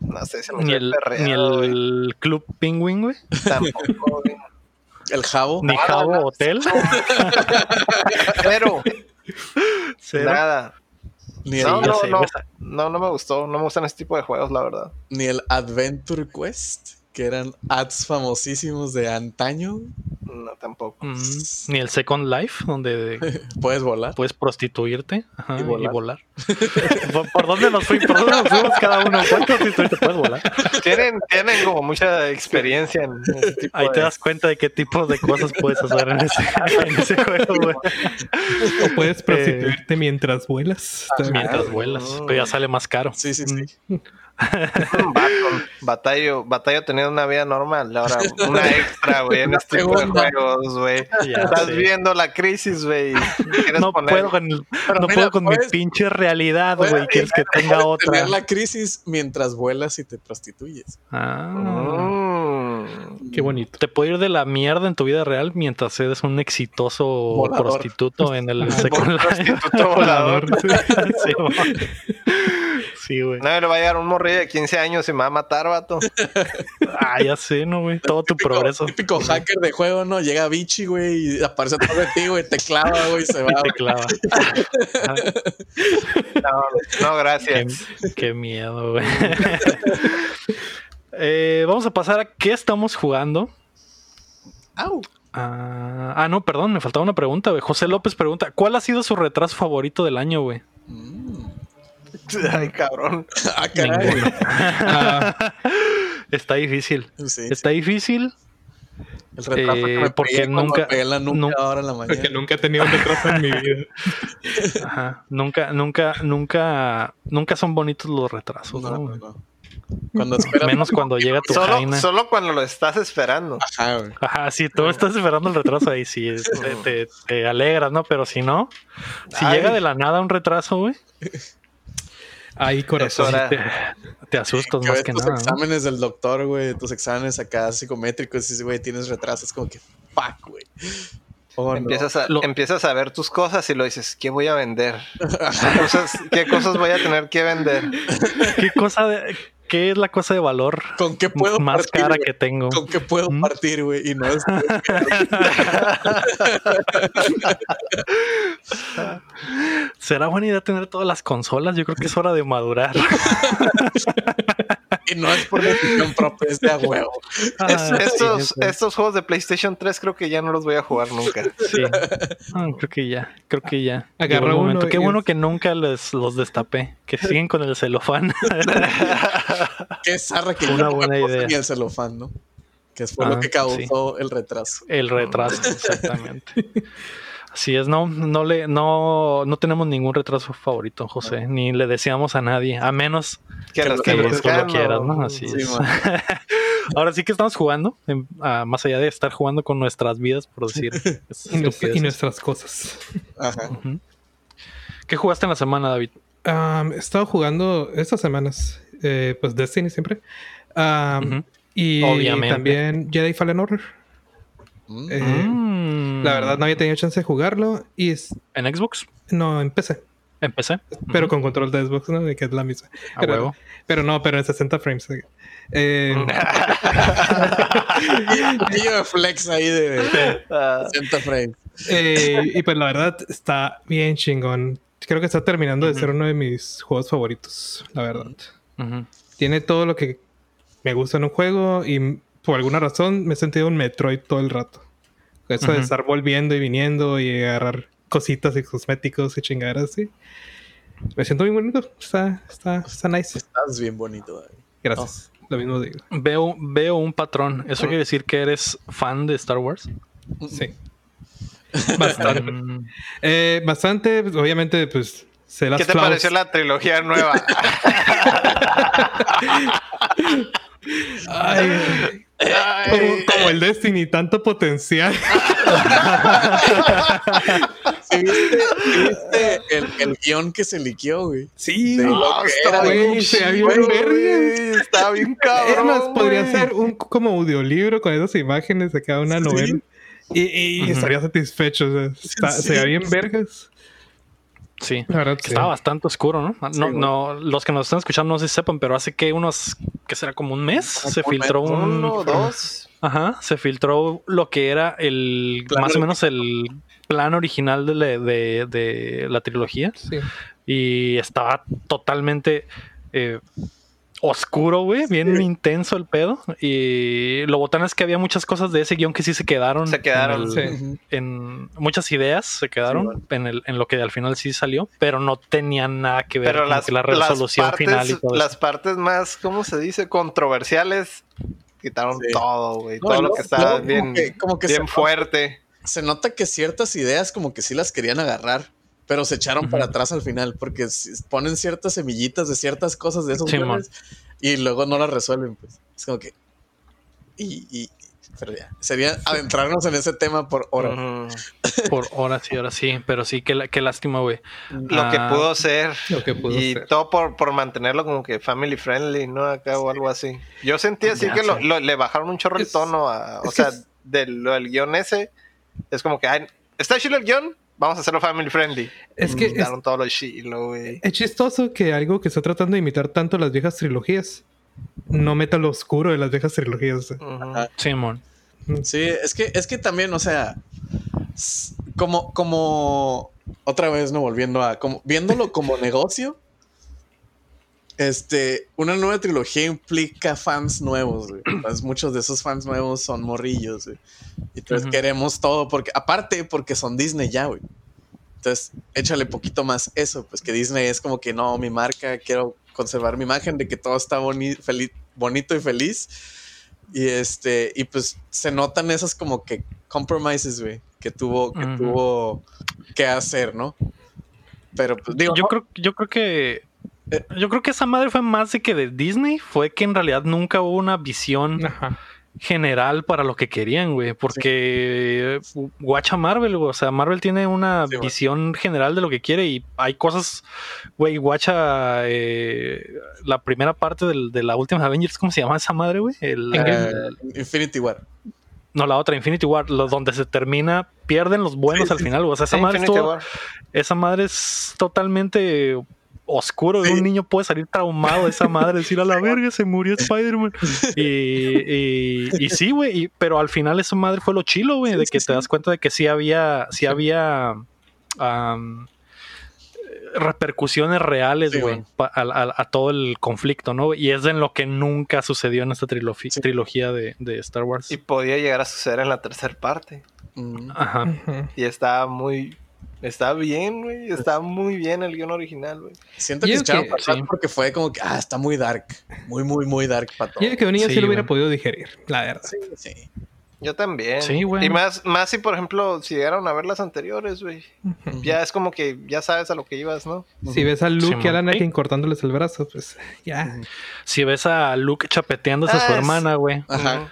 no sé si me ni el, Ni el Club Penguin, güey. Tampoco, *laughs* ¿El Jabo? ¿Ni Jabo Hotel? *laughs* Cero. Nada. Ni el, no, no, no, no, no me gustó. No me gustan este tipo de juegos, la verdad. Ni el Adventure Quest que eran ads famosísimos de antaño. No, tampoco. Mm, ni el Second Life, donde *laughs* puedes volar. Puedes prostituirte y volar. *laughs* ¿Por, dónde nos fuimos? ¿Por dónde nos fuimos cada uno? ¿Puedes puedes volar? Tienen, tienen como mucha experiencia en ese tipo Ahí te das cuenta de qué tipo de cosas puedes hacer en ese, en ese juego, güey. O puedes prostituirte eh, mientras vuelas. Mientras vuelas. Pero ya sale más caro. Sí, sí, sí. *laughs* batallo, batallo teniendo una vida normal, ahora una extra, güey, en este tipo de juegos, güey. *laughs* Estás viendo la crisis, güey. No puedo con, no puedo con mi pinche realidad, güey. Quieres que tenga *laughs* otra. tener la crisis mientras vuelas y te prostituyes. Ah. Mm. Qué bonito. Te puede ir de la mierda en tu vida real mientras eres un exitoso prostituto en el secundario. Prostituto volador. sí, Sí, güey. No, le va a llegar un morrillo de 15 años y me va a matar, vato. *laughs* ah, ya sé, ¿no, güey? Todo tu progreso. Típico hacker de juego, ¿no? Llega Vichy, güey, y aparece todo de ti, güey, te clava, güey, y se va. te clava. *laughs* no, no, gracias. Qué, miedo, güey. *laughs* eh, vamos a pasar a qué estamos jugando. Au. Ah, ah, no, perdón, me faltaba una pregunta, güey. José López pregunta, ¿cuál ha sido su retraso favorito del año, güey? Mm. *laughs* Ay, cabrón. *laughs* Ah, está difícil. Está difícil. El retraso que me porque nunca, la nunca, ahora en la mañana. Porque nunca he tenido un retraso en mi vida. *laughs* Ajá. Nunca, nunca, nunca, nunca son bonitos los retrasos. No, Cuando Menos cuando llega tu solo, Solo cuando lo estás esperando. Ajá, güey. Ajá, si tú estás esperando el retraso ahí, sí, te, te, alegras, ¿no? Pero si no, si llega de la nada un retraso, güey. Ahí corazón. Te, te, asustas más que nada. Tus exámenes del doctor, güey, tus exámenes acá psicométricos, y güey, tienes retrasos, como que fuck, güey. Empiezas, a, empiezas a ver tus cosas y lo dices, ¿qué voy a vender? ¿Qué cosas, ¿Qué cosas voy a tener que vender? ¿Qué cosa de, ¿Qué es la cosa de valor ¿Con qué puedo más cara que tengo? ¿Con qué puedo ¿Mm? partir, güey? Y no es. *laughs* ¿Será buena idea tener todas las consolas? Yo creo que es hora de madurar. *laughs* y no es por decisión propia, es de a huevo. *laughs* Ah, estos, estos, juegos de PlayStation 3 creo que ya no los voy a jugar nunca. Sí. *laughs* Creo que ya, creo que ya. Agarra un momento. Qué bueno que nunca les los destapé, que *laughs* siguen con el celofán. Qué zarra que una buena idea. el celofán, ¿no? Que fue lo ah, que causó el retraso. El retraso, exactamente. Así es, no, no le, no, no tenemos ningún retraso favorito, José, ni le deseamos a nadie, a menos que, que, lo quieras, ¿no? Así es. *laughs* Ahora sí que estamos jugando, más allá de estar jugando con nuestras vidas, por decir. *laughs* y, nuestras cosas. Ajá. ¿Qué jugaste en la semana, David? he estado jugando estas semanas, eh, pues Destiny siempre. Y también Jedi Fallen Order. Mm. Eh, mm. La verdad no había tenido chance de jugarlo. Y es... ¿En Xbox? No, en PC. ¿En PC? Pero con control de Xbox, ¿no? De que es la misma. pero, pero, no, pero en 60 frames. Eh... *laughs* flex ahí de 60 frames. Eh, y pues la verdad está bien chingón. Creo que está terminando de ser uno de mis juegos favoritos, la verdad. Tiene todo lo que me gusta en un juego y por alguna razón me he sentido un Metroid todo el rato. Eso de estar volviendo y viniendo y agarrar cositas y cosméticos y chingaderas así. Me siento bien bonito. Está, está, está nice. Estás bien bonito, David. Gracias. Oh. Lo mismo digo. Veo, veo un patrón. ¿Eso quiere decir que eres fan de Star Wars? Sí. Bastante. Mm. eh, bastante, pues, obviamente, pues. ¿Qué te pareció la trilogía nueva? *laughs* Ay, *laughs* como, el Destiny, tanto potencial. *laughs* ¿Viste, el, el, guion que se liqueó, güey? Sí, está bien, *laughs* Está bien cabrón. podría ser un como audiolibro con esas imágenes de cada una novela. Y, estaría satisfecho. se ve bien vergas. Sí, la verdad que estaba bastante oscuro, ¿no? No, no, los que nos están escuchando no sé si sepan, pero hace que unos, que será como un mes, se filtró un. Uno, dos. Ajá, se filtró lo que era el, más o menos el plan original de, de, de la trilogía. Sí. Y estaba totalmente eh, oscuro, güey, bien intenso el pedo. Y lo botán es que había muchas cosas de ese guion que sí se quedaron. Se quedaron, en, muchas ideas se quedaron en, el, en lo que al final sí salió, pero no tenían nada que ver con la resolución final y todo Las partes más, ¿cómo se dice? Controversiales quitaron todo, güey. todo lo que estaba bien, como que, bien fuerte. se nota que ciertas ideas como que sí las querían agarrar pero se echaron para atrás al final porque ponen ciertas semillitas de ciertas cosas de esos sí, y luego no las resuelven, pues. Es como que. Y, sería adentrarnos en ese tema por horas. por horas y horas, sí, pero sí, qué, qué lástima, güey. Lo que ah, pudo ser. Lo que pudo y todo por, por mantenerlo como que family friendly, ¿no? Acá o algo así. Yo sentí así que le bajaron un chorro el tono a. O sea, del, del guion ese. Es como que. ¿Está chido el guion? Vamos a hacerlo family friendly. Es que es, todo lo es chistoso que algo que está tratando de imitar tanto las viejas trilogías no meta lo oscuro de las viejas trilogías. Simón. Sí, es que, es que también, o sea, como, como otra vez no volviendo a, como viéndolo como *laughs* negocio, este, una nueva trilogía implica fans nuevos, pues *clears throat* muchos de esos fans nuevos son morrillos, Y entonces queremos todo porque, aparte, porque son Disney ya, güey. Entonces, échale poquito más eso, pues que Disney es como que no, mi marca, quiero conservar mi imagen de que todo está bonito y feliz. Y este, y pues se notan esas como que compromises, güey, que tuvo, que tuvo que hacer, ¿no? Pero pues, digo, yo creo, yo creo que eh, yo creo que esa madre fue más de que de Disney, fue que en realidad nunca hubo una visión general para lo que querían, güey, porque guacha Marvel, o sea, Marvel tiene una visión general de lo que quiere y hay cosas, güey, guacha eh, la primera parte de la última Avengers, ¿cómo se llama esa madre, güey? El, eh, Infinity War. No, la otra, Infinity War, donde se termina, pierden los buenos al final, o sea, esa madre, esa madre es totalmente oscuro de un niño puede salir traumado de esa madre, decir a la *laughs* verga se murió Spider-Man. Y, y, sí, güey, pero al final esa madre fue lo chilo, güey, de que te das cuenta de que sí había, sí había repercusiones reales, güey, a, todo el conflicto, ¿no? Y es en lo que nunca sucedió en esta trilogía de, de, Star Wars. Y podía llegar a suceder en la tercera parte. Ajá. Y estaba muy Está bien, güey. Está muy bien el guion original, güey. Siento que se echaron porque fue como que, ah, está muy dark. Muy, muy, muy dark para todo. Yo que un niño sí, lo hubiera podido digerir, la verdad. Sí, sí. Yo también. Sí, güey. Y más, más si, por ejemplo, si llegaron a ver las anteriores, güey. Ya es como que ya sabes a lo que ibas, ¿no? Si ves a Luke y a Anakin cortándoles el brazo, pues ya. Si ves a Luke chapeteándose a su ah, hermana, güey. Ajá.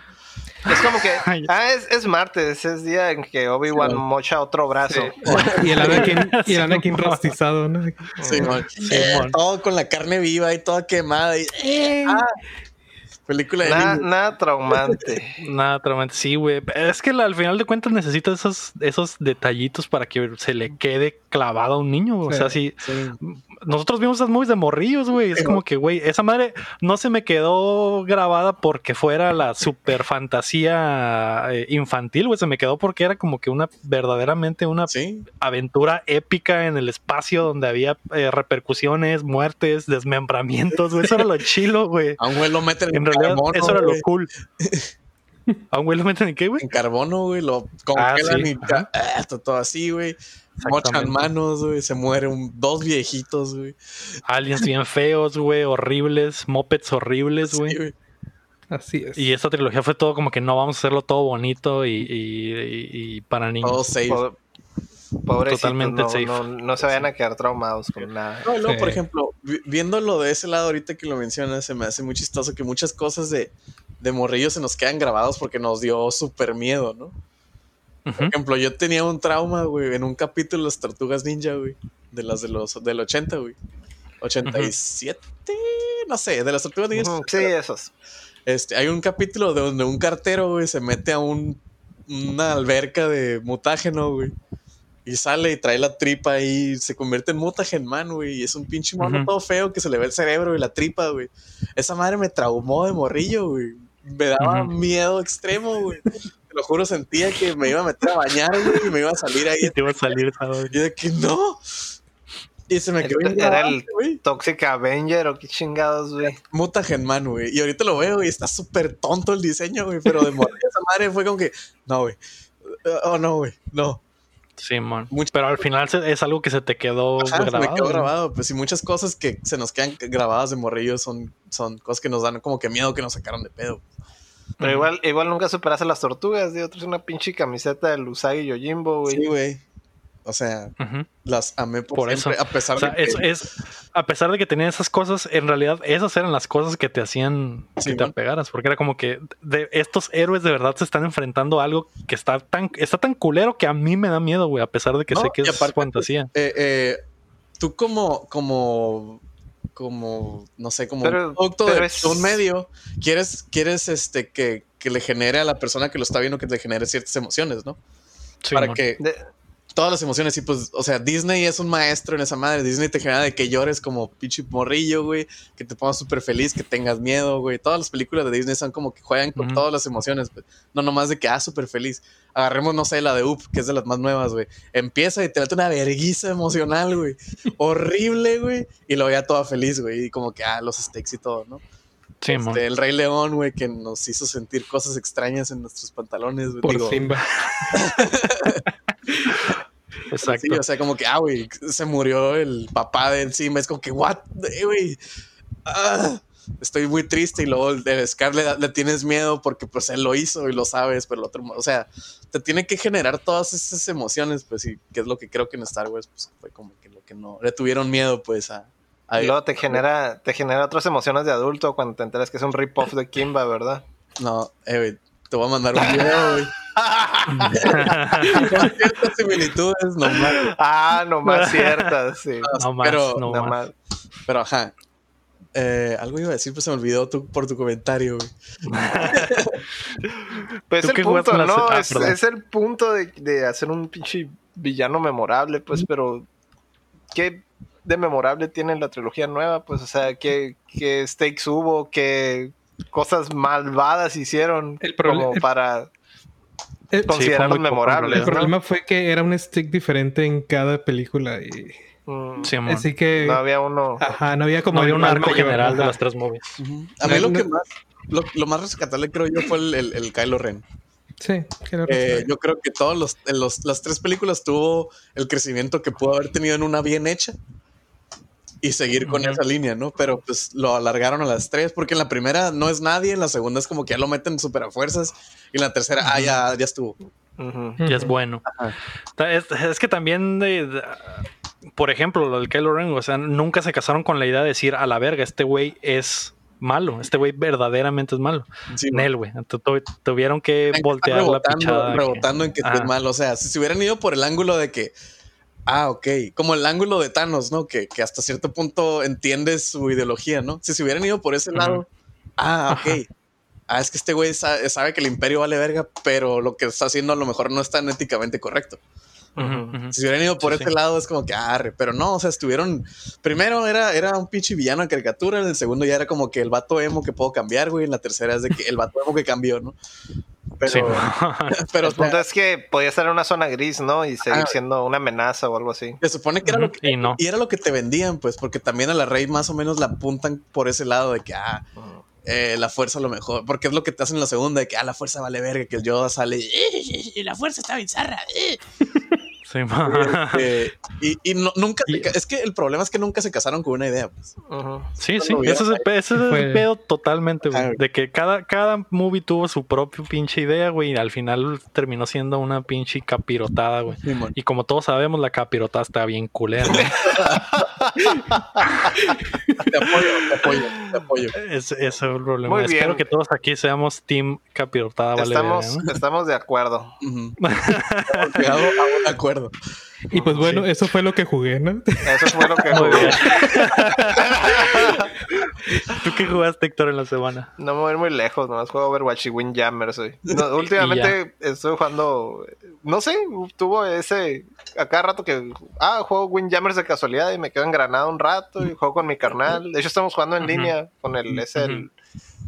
Es como que, *laughs* ah, es, es, martes, es día en que Obi-Wan mocha otro brazo. *laughs* y el Anakin, *laughs* y el Anakin rostizado, ¿no? Sí, eh, todo con la carne viva y toda quemada. Y, eh. ah, Película de Nada traumante. nada traumante, sí, güey. Es que al final de cuentas necesita esos, esos detallitos para que se le quede clavado a un niño. o sea, si nosotros vimos esas movies de morrillos, güey. Es como que, güey, esa madre no se me quedó grabada porque fuera la super fantasía eh, infantil, güey. Se me quedó porque era como que una verdaderamente una aventura épica en el espacio donde había eh, repercusiones, muertes, desmembramientos, güey. Eso era lo *laughs* chilo, güey. A un güey lo meten en, realidad, Eso era lo cool. *laughs* ¿A un güey lo meten en qué, güey? En carbono, güey. Lo congelan ah, y ah, todo así, güey. Mochan manos, güey. Se mueren dos viejitos, güey. Aliens bien feos, güey. Horribles. Mopeds horribles, güey. Así es. Y esta trilogía fue todo como que no vamos a hacerlo todo bonito y, y, para niños. Todo safe. Totalmente no, safe. No, se vayan a quedar traumados con nada. No, no, por ejemplo, viéndolo de ese lado ahorita que lo mencionas, se me hace muy chistoso que muchas cosas de, de morrillos se nos quedan grabados porque nos dio súper miedo, ¿no? Por ejemplo, yo tenía un trauma, güey, en un capítulo de las Tortugas Ninja, güey. De las de los, del 80, güey. 87, no sé, de las Tortugas Ninja. sí, esos. Este, hay un capítulo de donde un cartero, güey, se mete a un, una alberca de mutágeno, güey. Y sale y trae la tripa y se convierte en mutagen man, güey. Y es un pinche mono todo feo que se le ve el cerebro y la tripa, güey. Esa madre me traumó de morrillo, güey. Me daba miedo extremo, güey lo juro, sentía que me iba a meter a bañar, güey, y me iba a salir ahí. *laughs* Y te iba a salir, Y de que no. Y se me quedó Era el Toxic Avenger o qué chingados, güey. Mutagen Man, güey. Y ahorita lo veo y está súper tonto el diseño, güey. Pero de morir esa madre fue como que, no, güey. Oh, no, güey. No. Sí, man. Pero al final es algo que se te quedó grabado. Se me quedó grabado. Pues y muchas cosas que se nos quedan grabadas de morrillo son, son cosas que nos dan como que miedo que nos sacaron de pedo. Pero igual, igual nunca superaste las tortugas, de otros una pinche camiseta de Usagi Yojimbo, güey. Sí, güey. O sea, las amé por, eso. A pesar de que... es, a pesar de que tenía esas cosas, en realidad esas eran las cosas que te hacían que te apegaras, porque era como que de estos héroes de verdad se están enfrentando a algo que está tan está tan culero que a mí me da miedo, güey, a pesar de que sé que es fantasía. Eh, eh, tú como como como, no sé, como un producto de un medio, quieres, quieres este, que, que, le genere a la persona que lo está viendo que le genere ciertas emociones, ¿no? Para que todas las emociones, y pues, o sea, Disney es un maestro en esa madre. Disney te genera de que llores como pinche morrillo, güey, que te pongas súper feliz, que tengas miedo, güey. Todas las películas de Disney son como que juegan con todas las emociones, pues. No nomás de que, ah, súper feliz. Agarremos, no sé, la de Up, que es de las más nuevas, güey. Empieza y te mete una verguiza emocional, güey. Horrible, güey. Y lo veía toda feliz, güey. Y como que, ah, los steaks y todo, ¿no? Sí, este, el Rey León, güey, que nos hizo sentir cosas extrañas en nuestros pantalones, güey. Por Simba. *laughs* Exacto. o sea, como que, ah, güey, se murió el papá de encima. Es como que, what, güey. Ah, estoy muy triste. Y luego de Scar le, tienes miedo porque, pues, él lo hizo y lo sabes, pero el otro, o sea, te tiene que generar todas esas emociones, pues, y que es lo que creo que en Star Wars, pues, fue como que lo que no le tuvieron miedo, pues, a. y luego te genera, te genera otras emociones de adulto cuando te enteras que es un rip-off de Kimba, ¿verdad? No, eh, güey, te voy a mandar un video, güey. *laughs* ciertas similitudes nomás. Ah, nomás *laughs* ciertas, sí. No, más, pero, no más. Pero ajá. Eh, algo iba a decir, pues se me olvidó por tu comentario, güey. *laughs* pues es el punto, ¿no? Es, es, el punto de, de, hacer un pinche villano memorable, pues, pero ¿qué de memorable tiene la trilogía nueva? Pues, o sea, ¿qué, qué stakes hubo? ¿Qué cosas malvadas hicieron el como para eh, memorables. El problema fue que era un stick diferente en cada película y. Mm. así que. No había uno. Ajá, no había como. había un arco general de las tres movies. A mí lo que más. Lo, más rescatable creo yo fue el, el, Kylo Ren. Sí, Kylo Ren. Eh, yo creo que todas los, los, las tres películas tuvo el crecimiento que pudo haber tenido en una bien hecha. Y seguir con esa línea, ¿no? Pero pues lo alargaron a las tres, porque en la primera no es nadie, en la segunda es como que ya lo meten súper a fuerzas, y en la tercera, ah, ya, ya estuvo. Ya es bueno. Es, que también, de, por ejemplo, lo del Kylo Ren, o sea, nunca se casaron con la idea de decir, a la verga, este güey es malo, este güey verdaderamente es malo. Nel, güey. Tuvieron que voltear la pichada. Rebotando en que es malo, o sea, si se hubieran ido por el ángulo de que Ah, ok. Como el ángulo de Thanos, ¿no? Que, hasta cierto punto entiendes su ideología, ¿no? Si se hubieran ido por ese lado. Ah, ok. Ah, es que este güey sabe, que el imperio vale verga, pero lo que está haciendo a lo mejor no es tan éticamente correcto. Si hubieran ido por ese lado es como que arre, pero no, o sea, estuvieron. Primero era, era un pinche villano en caricatura, en el segundo ya era como que el vato emo que puedo cambiar, güey. En la tercera es de que el vato emo que cambió, ¿no? Pero, *laughs* pero el punto es que podía estar en una zona gris, ¿no? Y seguir siendo una amenaza o algo así. Se supone que era lo que, y, era lo que te vendían, pues, porque también a la rey más o menos la apuntan por ese lado de que, ah, eh, la fuerza a lo mejor, porque es lo que te hacen en la segunda, de que, ah, la fuerza vale verga, que el Yoda sale y la fuerza está bizarra. Este, *laughs* y, y nunca, es que el problema es que nunca se casaron con una idea. Pues. Sí, sí, ese es el, pedo totalmente, güey. De que cada, cada movie tuvo su propio pinche idea, güey, y al final terminó siendo una pinche capirotada, güey. y como todos sabemos, la capirotada está bien culera. *laughs* te apoyo, te apoyo, te apoyo. ese es el problema. Espero que todos aquí seamos team capirotada, Estamos, estamos de acuerdo. a un acuerdo. Y pues bueno, eso fue lo que jugué, ¿no? Eso fue lo que jugué. ¿Tú qué jugaste, Héctor, en la semana? No me voy a ir muy lejos, nomás juego Overwatch y Windjammers hoy. *laughs* últimamente estoy jugando, no sé, tuvo ese, acá rato que, ah, juego Windjammers de casualidad y me quedo en Granada un rato y juego con mi carnal. De hecho, estamos jugando en línea con el, es el,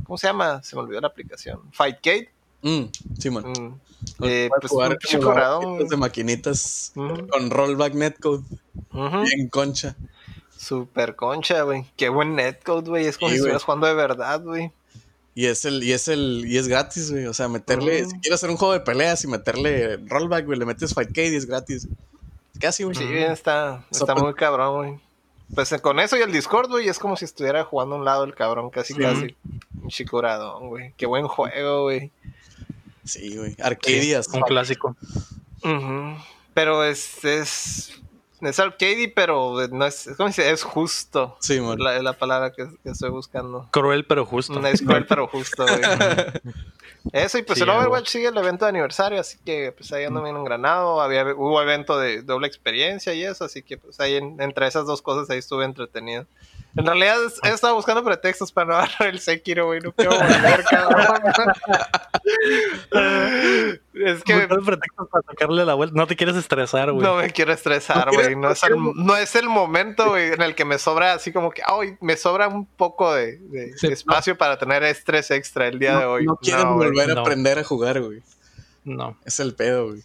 ¿cómo se llama? Se me olvidó la aplicación. Fightgate. Mm, sí, man. Mm. Eh, pues jugar de maquinitas con rollback netcode. Bien concha. Super concha, güey. Qué buen netcode, güey. Es como si estuvieras jugando de verdad, güey. Y es el, y es el, y es gratis, güey. O sea, meterle, si quieres hacer un juego de peleas y meterle rollback, güey, le metes Fightcade y es gratis. Casi, güey. Sí, está, está muy cabrón, güey. Pues con eso y el Discord, güey, es como si estuviera jugando a un lado el cabrón, casi, casi. Un chicuradón, güey. Qué buen juego, güey. Sí, güey. Arcadias. un clásico. Pero es, es. Es arcade, pero no es. Es como si es justo. Sí, man. La, la palabra que, estoy buscando. Cruel, pero justo. No es cruel, pero justo, güey. *laughs* Eso, y pues el Overwatch sigue el evento de aniversario, así que pues ahí ando bien engranado. Había, hubo evento de doble experiencia y eso, así que pues ahí entre esas dos cosas ahí estuve entretenido. En realidad he estado buscando pretextos para no *laughs* agarrar el Sekiro, güey. No quiero volver, cabrón. *laughs* es que. pretextos para sacarle la vuelta. No te quieres estresar, güey. No me quiero estresar, güey. No, es el, no es el momento, güey, en el que me sobra así como que, ay, me sobra un poco de, espacio para tener estrés extra el día de hoy. No quiero volver a aprender a jugar, güey. No. Es el pedo, güey.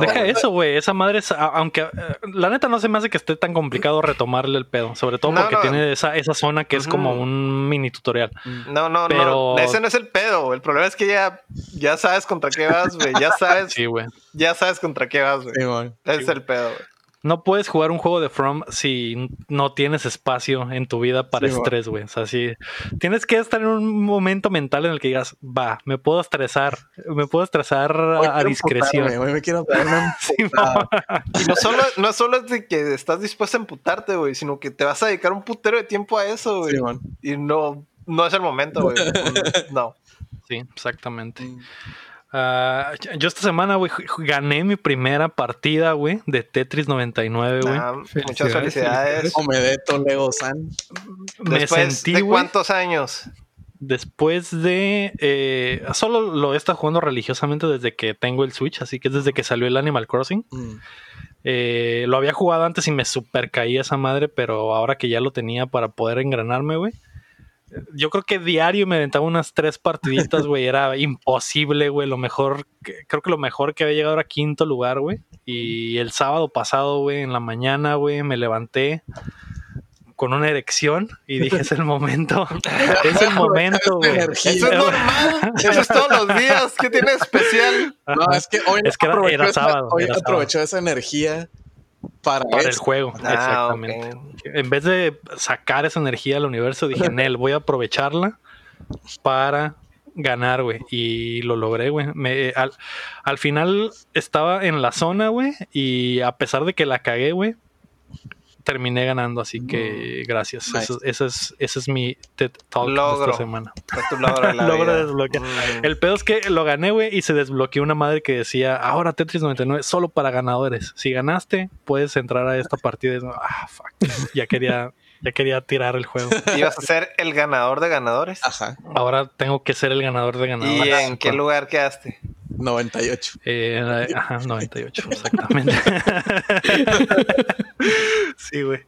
Deja eso, güey. Esa madre, es, aunque eh, la neta no se me hace que esté tan complicado retomarle el pedo. Sobre todo porque tiene esa, esa zona que es como un mini tutorial. No, no, no. Ese no es el pedo. El problema es que ya, ya sabes contra qué vas, güey. Ya *laughs* sabes. sí, güey. Ya sabes contra qué vas, güey. Ese es el pedo, güey. No puedes jugar un juego de From si no tienes espacio en tu vida para estrés, güey. O sea, sí. Tienes que estar en un momento mental en el que digas, va, me puedo estresar, me puedo estresar a, discreción. me quiero *laughs* y no solo, no solo es de que estás dispuesto a emputarte, güey, sino que te vas a dedicar un putero de tiempo a eso, güey. y no, no es el momento, güey. *laughs* no. Sí, exactamente. Mm. Ah, yo esta semana, güey, gané mi primera partida, güey, de Tetris 99, güey. Ah, muchas felicidades. Omedeto Lego San. Me sentí, ¿De cuántos años? Después de... Eh, solo lo he estado jugando religiosamente desde que tengo el Switch, así que es desde que salió el Animal Crossing. Mm. Eh, lo había jugado antes y me super caía esa madre, pero ahora que ya lo tenía para poder engranarme, güey yo creo que diario me aventaba unas tres partiditas, *laughs* güey. Era imposible, güey. Lo mejor, creo que lo mejor que había llegado era quinto lugar, güey. Y el sábado pasado, güey, en la mañana, güey, me levanté con una erección y dije, es el momento. *laughs* es el momento, güey. Eso es normal. *laughs* Eso es todos los días. ¿Qué tiene especial? No, es que hoy, es que era, sábado, hoy aprovechó esa energía para, el juego. Ah, exactamente. En vez de sacar esa energía al universo, dije, *laughs* Nel, voy a aprovecharla para ganar, güey. Y lo logré, güey. Al, al final estaba en la zona, güey. Y a pesar de que la cagué, güey, terminé ganando, así que gracias. Ese es, ese es mi TED Talk de esta semana. logro *laughs* mm. El pedo es que lo gané, güey, y se desbloqueó una madre que decía, ahora Tetris 99 solo para ganadores. Si ganaste, puedes entrar a esta partida. ah, fuck. *laughs* Ya quería, ya quería tirar el juego. ¿Ibas a ser el ganador de ganadores? Ajá. Ahora tengo que ser el ganador de ganadores. ¿Y en qué lugar quedaste? 98. Eh, ajá, 98, *laughs* exactamente. *laughs* sí, güey.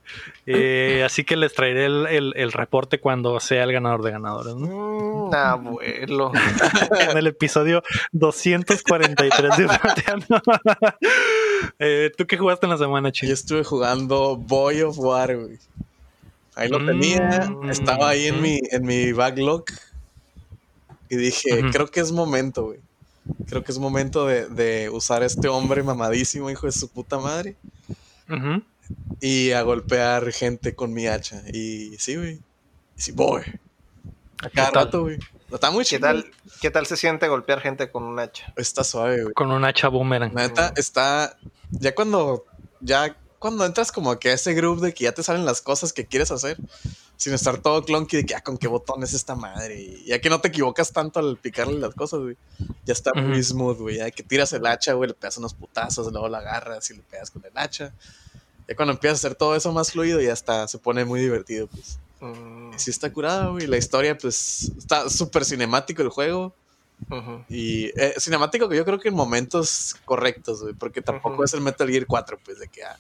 Eh, así que les traeré el, reporte cuando sea el ganador de ganadores. ¿no? Mm, abuelo. *laughs* en el episodio 243 de eh, ¿Tú qué jugaste en la semana, chico? Yo estuve jugando Boy of War, güey. Ahí lo tenía, mm. estaba ahí en mi, en mi backlog. Y dije, creo que es momento, güey creo que es momento de, usar a este hombre mamadísimo, hijo de su puta madre. Y a golpear gente con mi hacha. Y sí, güey. sí, voy. A rato, güey. Está muy ¿Qué tal, ¿Qué tal se siente golpear gente con un hacha? Está suave, güey. Con un hacha boomerang. Neta, está. Ya cuando. Ya cuando entras como que a ese grupo de que ya te salen las cosas que quieres hacer sin estar todo clunky de que, ah, con qué botón es esta madre. Y ya que no te equivocas tanto al picarle las cosas, güey. Ya está muy smooth, güey. Ya que tiras el hacha, güey, le pegas unos putazos, luego la agarras y le pegas con el hacha. Ya cuando empiezas a hacer todo eso más fluido, ya está, se pone muy divertido, pues. Mm. Sí está curado, güey. La historia, pues, está súper cinemático el juego. Y eh, cinemático que yo creo que en momentos correctos, güey, porque tampoco es el Metal Gear 4, pues, de que ah,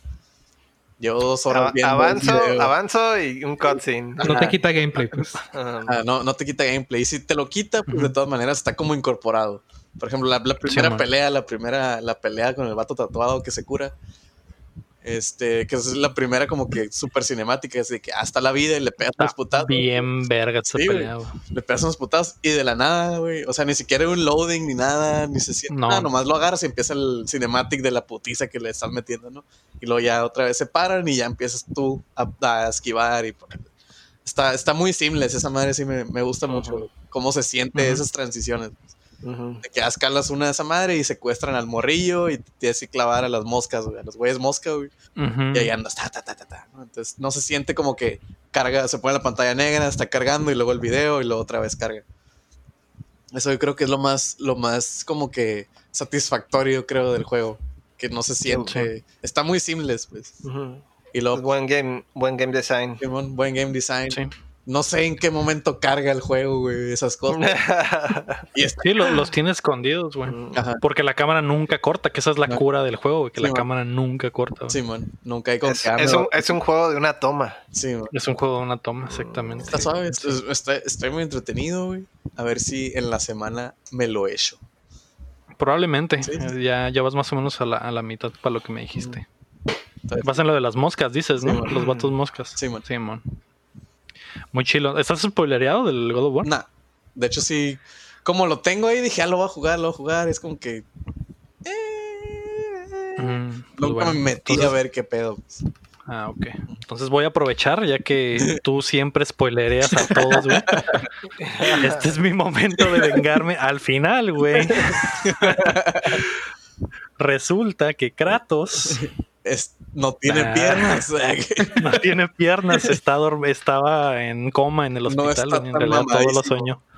Llevo dos horas viendo avanzo, avanzo y un cutscene. No te quita gameplay, pues. *laughs* Ah, no, no te quita gameplay. Y si te lo quita, pues de todas maneras está como incorporado. Por ejemplo, la, primera pelea, la primera, la pelea con el vato tatuado que se cura. Este, que es la primera como que súper cinemática, es de que hasta la vida y le pegas unos putazos. Bien verga esa pelea, Le pegas unos putazos y de la nada, güey. O sea, ni siquiera un loading ni nada, ni se siente nada, nomás lo agarras y empieza el cinematic de la putiza que le estás metiendo, ¿no? Y luego ya otra vez se paran y ya empiezas tú a, esquivar y poner. Está, está muy simple, esa madre sí me, gusta mucho cómo se siente esas transiciones. De que escalas una de esa madre y secuestran al morrillo y tienes que clavar a las moscas, a los güeyes mosca, güey. Y ahí andas, ta, ta, ta, ta, Entonces no se siente como que carga, se pone la pantalla negra, está cargando y luego el video y luego otra vez carga. Eso yo creo que es lo más, lo más como que satisfactorio, creo, del juego. Que no se siente. Está muy simple, pues. Y luego. Buen game, buen game design. Buen game design. Sí no sé en qué momento carga el juego, güey, esas cosas. *laughs* y sí, los, tiene escondidos, güey. Porque la cámara nunca corta, que esa es la cura del juego, güey, que la cámara nunca corta. Sí, man. Nunca hay con es, Es un, juego de una toma. Sí, man. Es un juego de una toma, exactamente. Está suave, estoy, muy entretenido, güey. A ver si en la semana me lo echo. Probablemente. Ya, ya vas más o menos a la, a la mitad para lo que me dijiste. Vas en lo de las moscas, dices, ¿no? Los vatos moscas. Sí, man. Sí, man. Muy chilo. ¿Estás spoilereado del God of War? Nah. De hecho, sí. Como lo tengo ahí, dije, ah, lo voy a jugar, lo voy a jugar. Es como que. Eh, mm, pues Nunca me metí a ver qué pedo. Ah, ok. Entonces voy a aprovechar, ya que tú siempre spoilereas a todos, güey. *laughs* Este es mi momento de vengarme al final, güey. *laughs* Resulta que Kratos no tiene piernas. *laughs* no tiene piernas, está estaba en coma en el hospital, en realidad todo lo soñó. *laughs*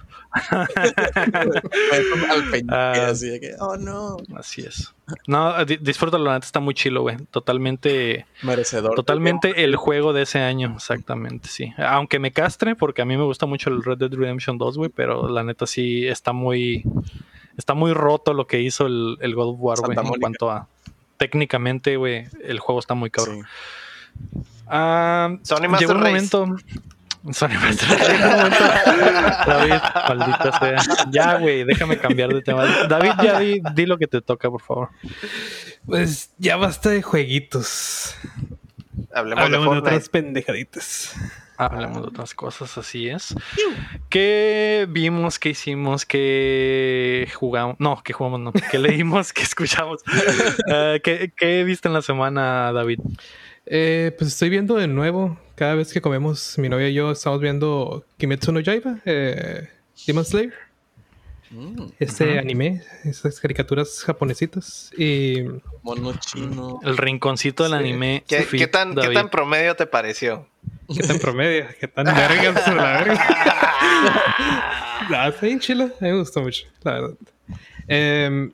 Ah, así oh no. Así es. No, disfrútalo, la neta está muy chilo, güey. Totalmente. Merecedor. Totalmente el juego de ese año, exactamente, sí. Aunque me castre, porque a mí me gusta mucho el Red Dead Redemption 2, güey, pero la neta sí está muy. Está muy roto lo que hizo el, el God of War, güey, en cuanto a técnicamente, güey, el juego está muy cabrón. Ah, Sony Master llegó un momento. Sony *laughs* Master David, maldita sea. Ya, güey, déjame cambiar de tema. David, ya di, lo que te toca, por favor. Pues ya basta de jueguitos. Hablemos, de, otras pendejaditas. Hablemos de otras cosas, así es. ¿Qué vimos, qué hicimos, qué jugamos? No, que jugamos, no. ¿Qué leímos, qué escuchamos? Uh, *laughs* ¿qué, ¿Qué viste en la semana, David? Eh, pues estoy viendo de nuevo. Cada vez que comemos, mi novia y yo estamos viendo Kimetsu no Yaiba, eh, Demon Slayer. Mm, este anime, esas caricaturas japonesitas y mono chino. El rinconcito del anime. ¿Qué, ¿qué tan, ¿Qué tan promedio te pareció? ¿Qué tan promedio? ¿Qué tan verga *laughs* sobre la verga? no, está bien chilo. A mí me gustó mucho, la verdad. Eh,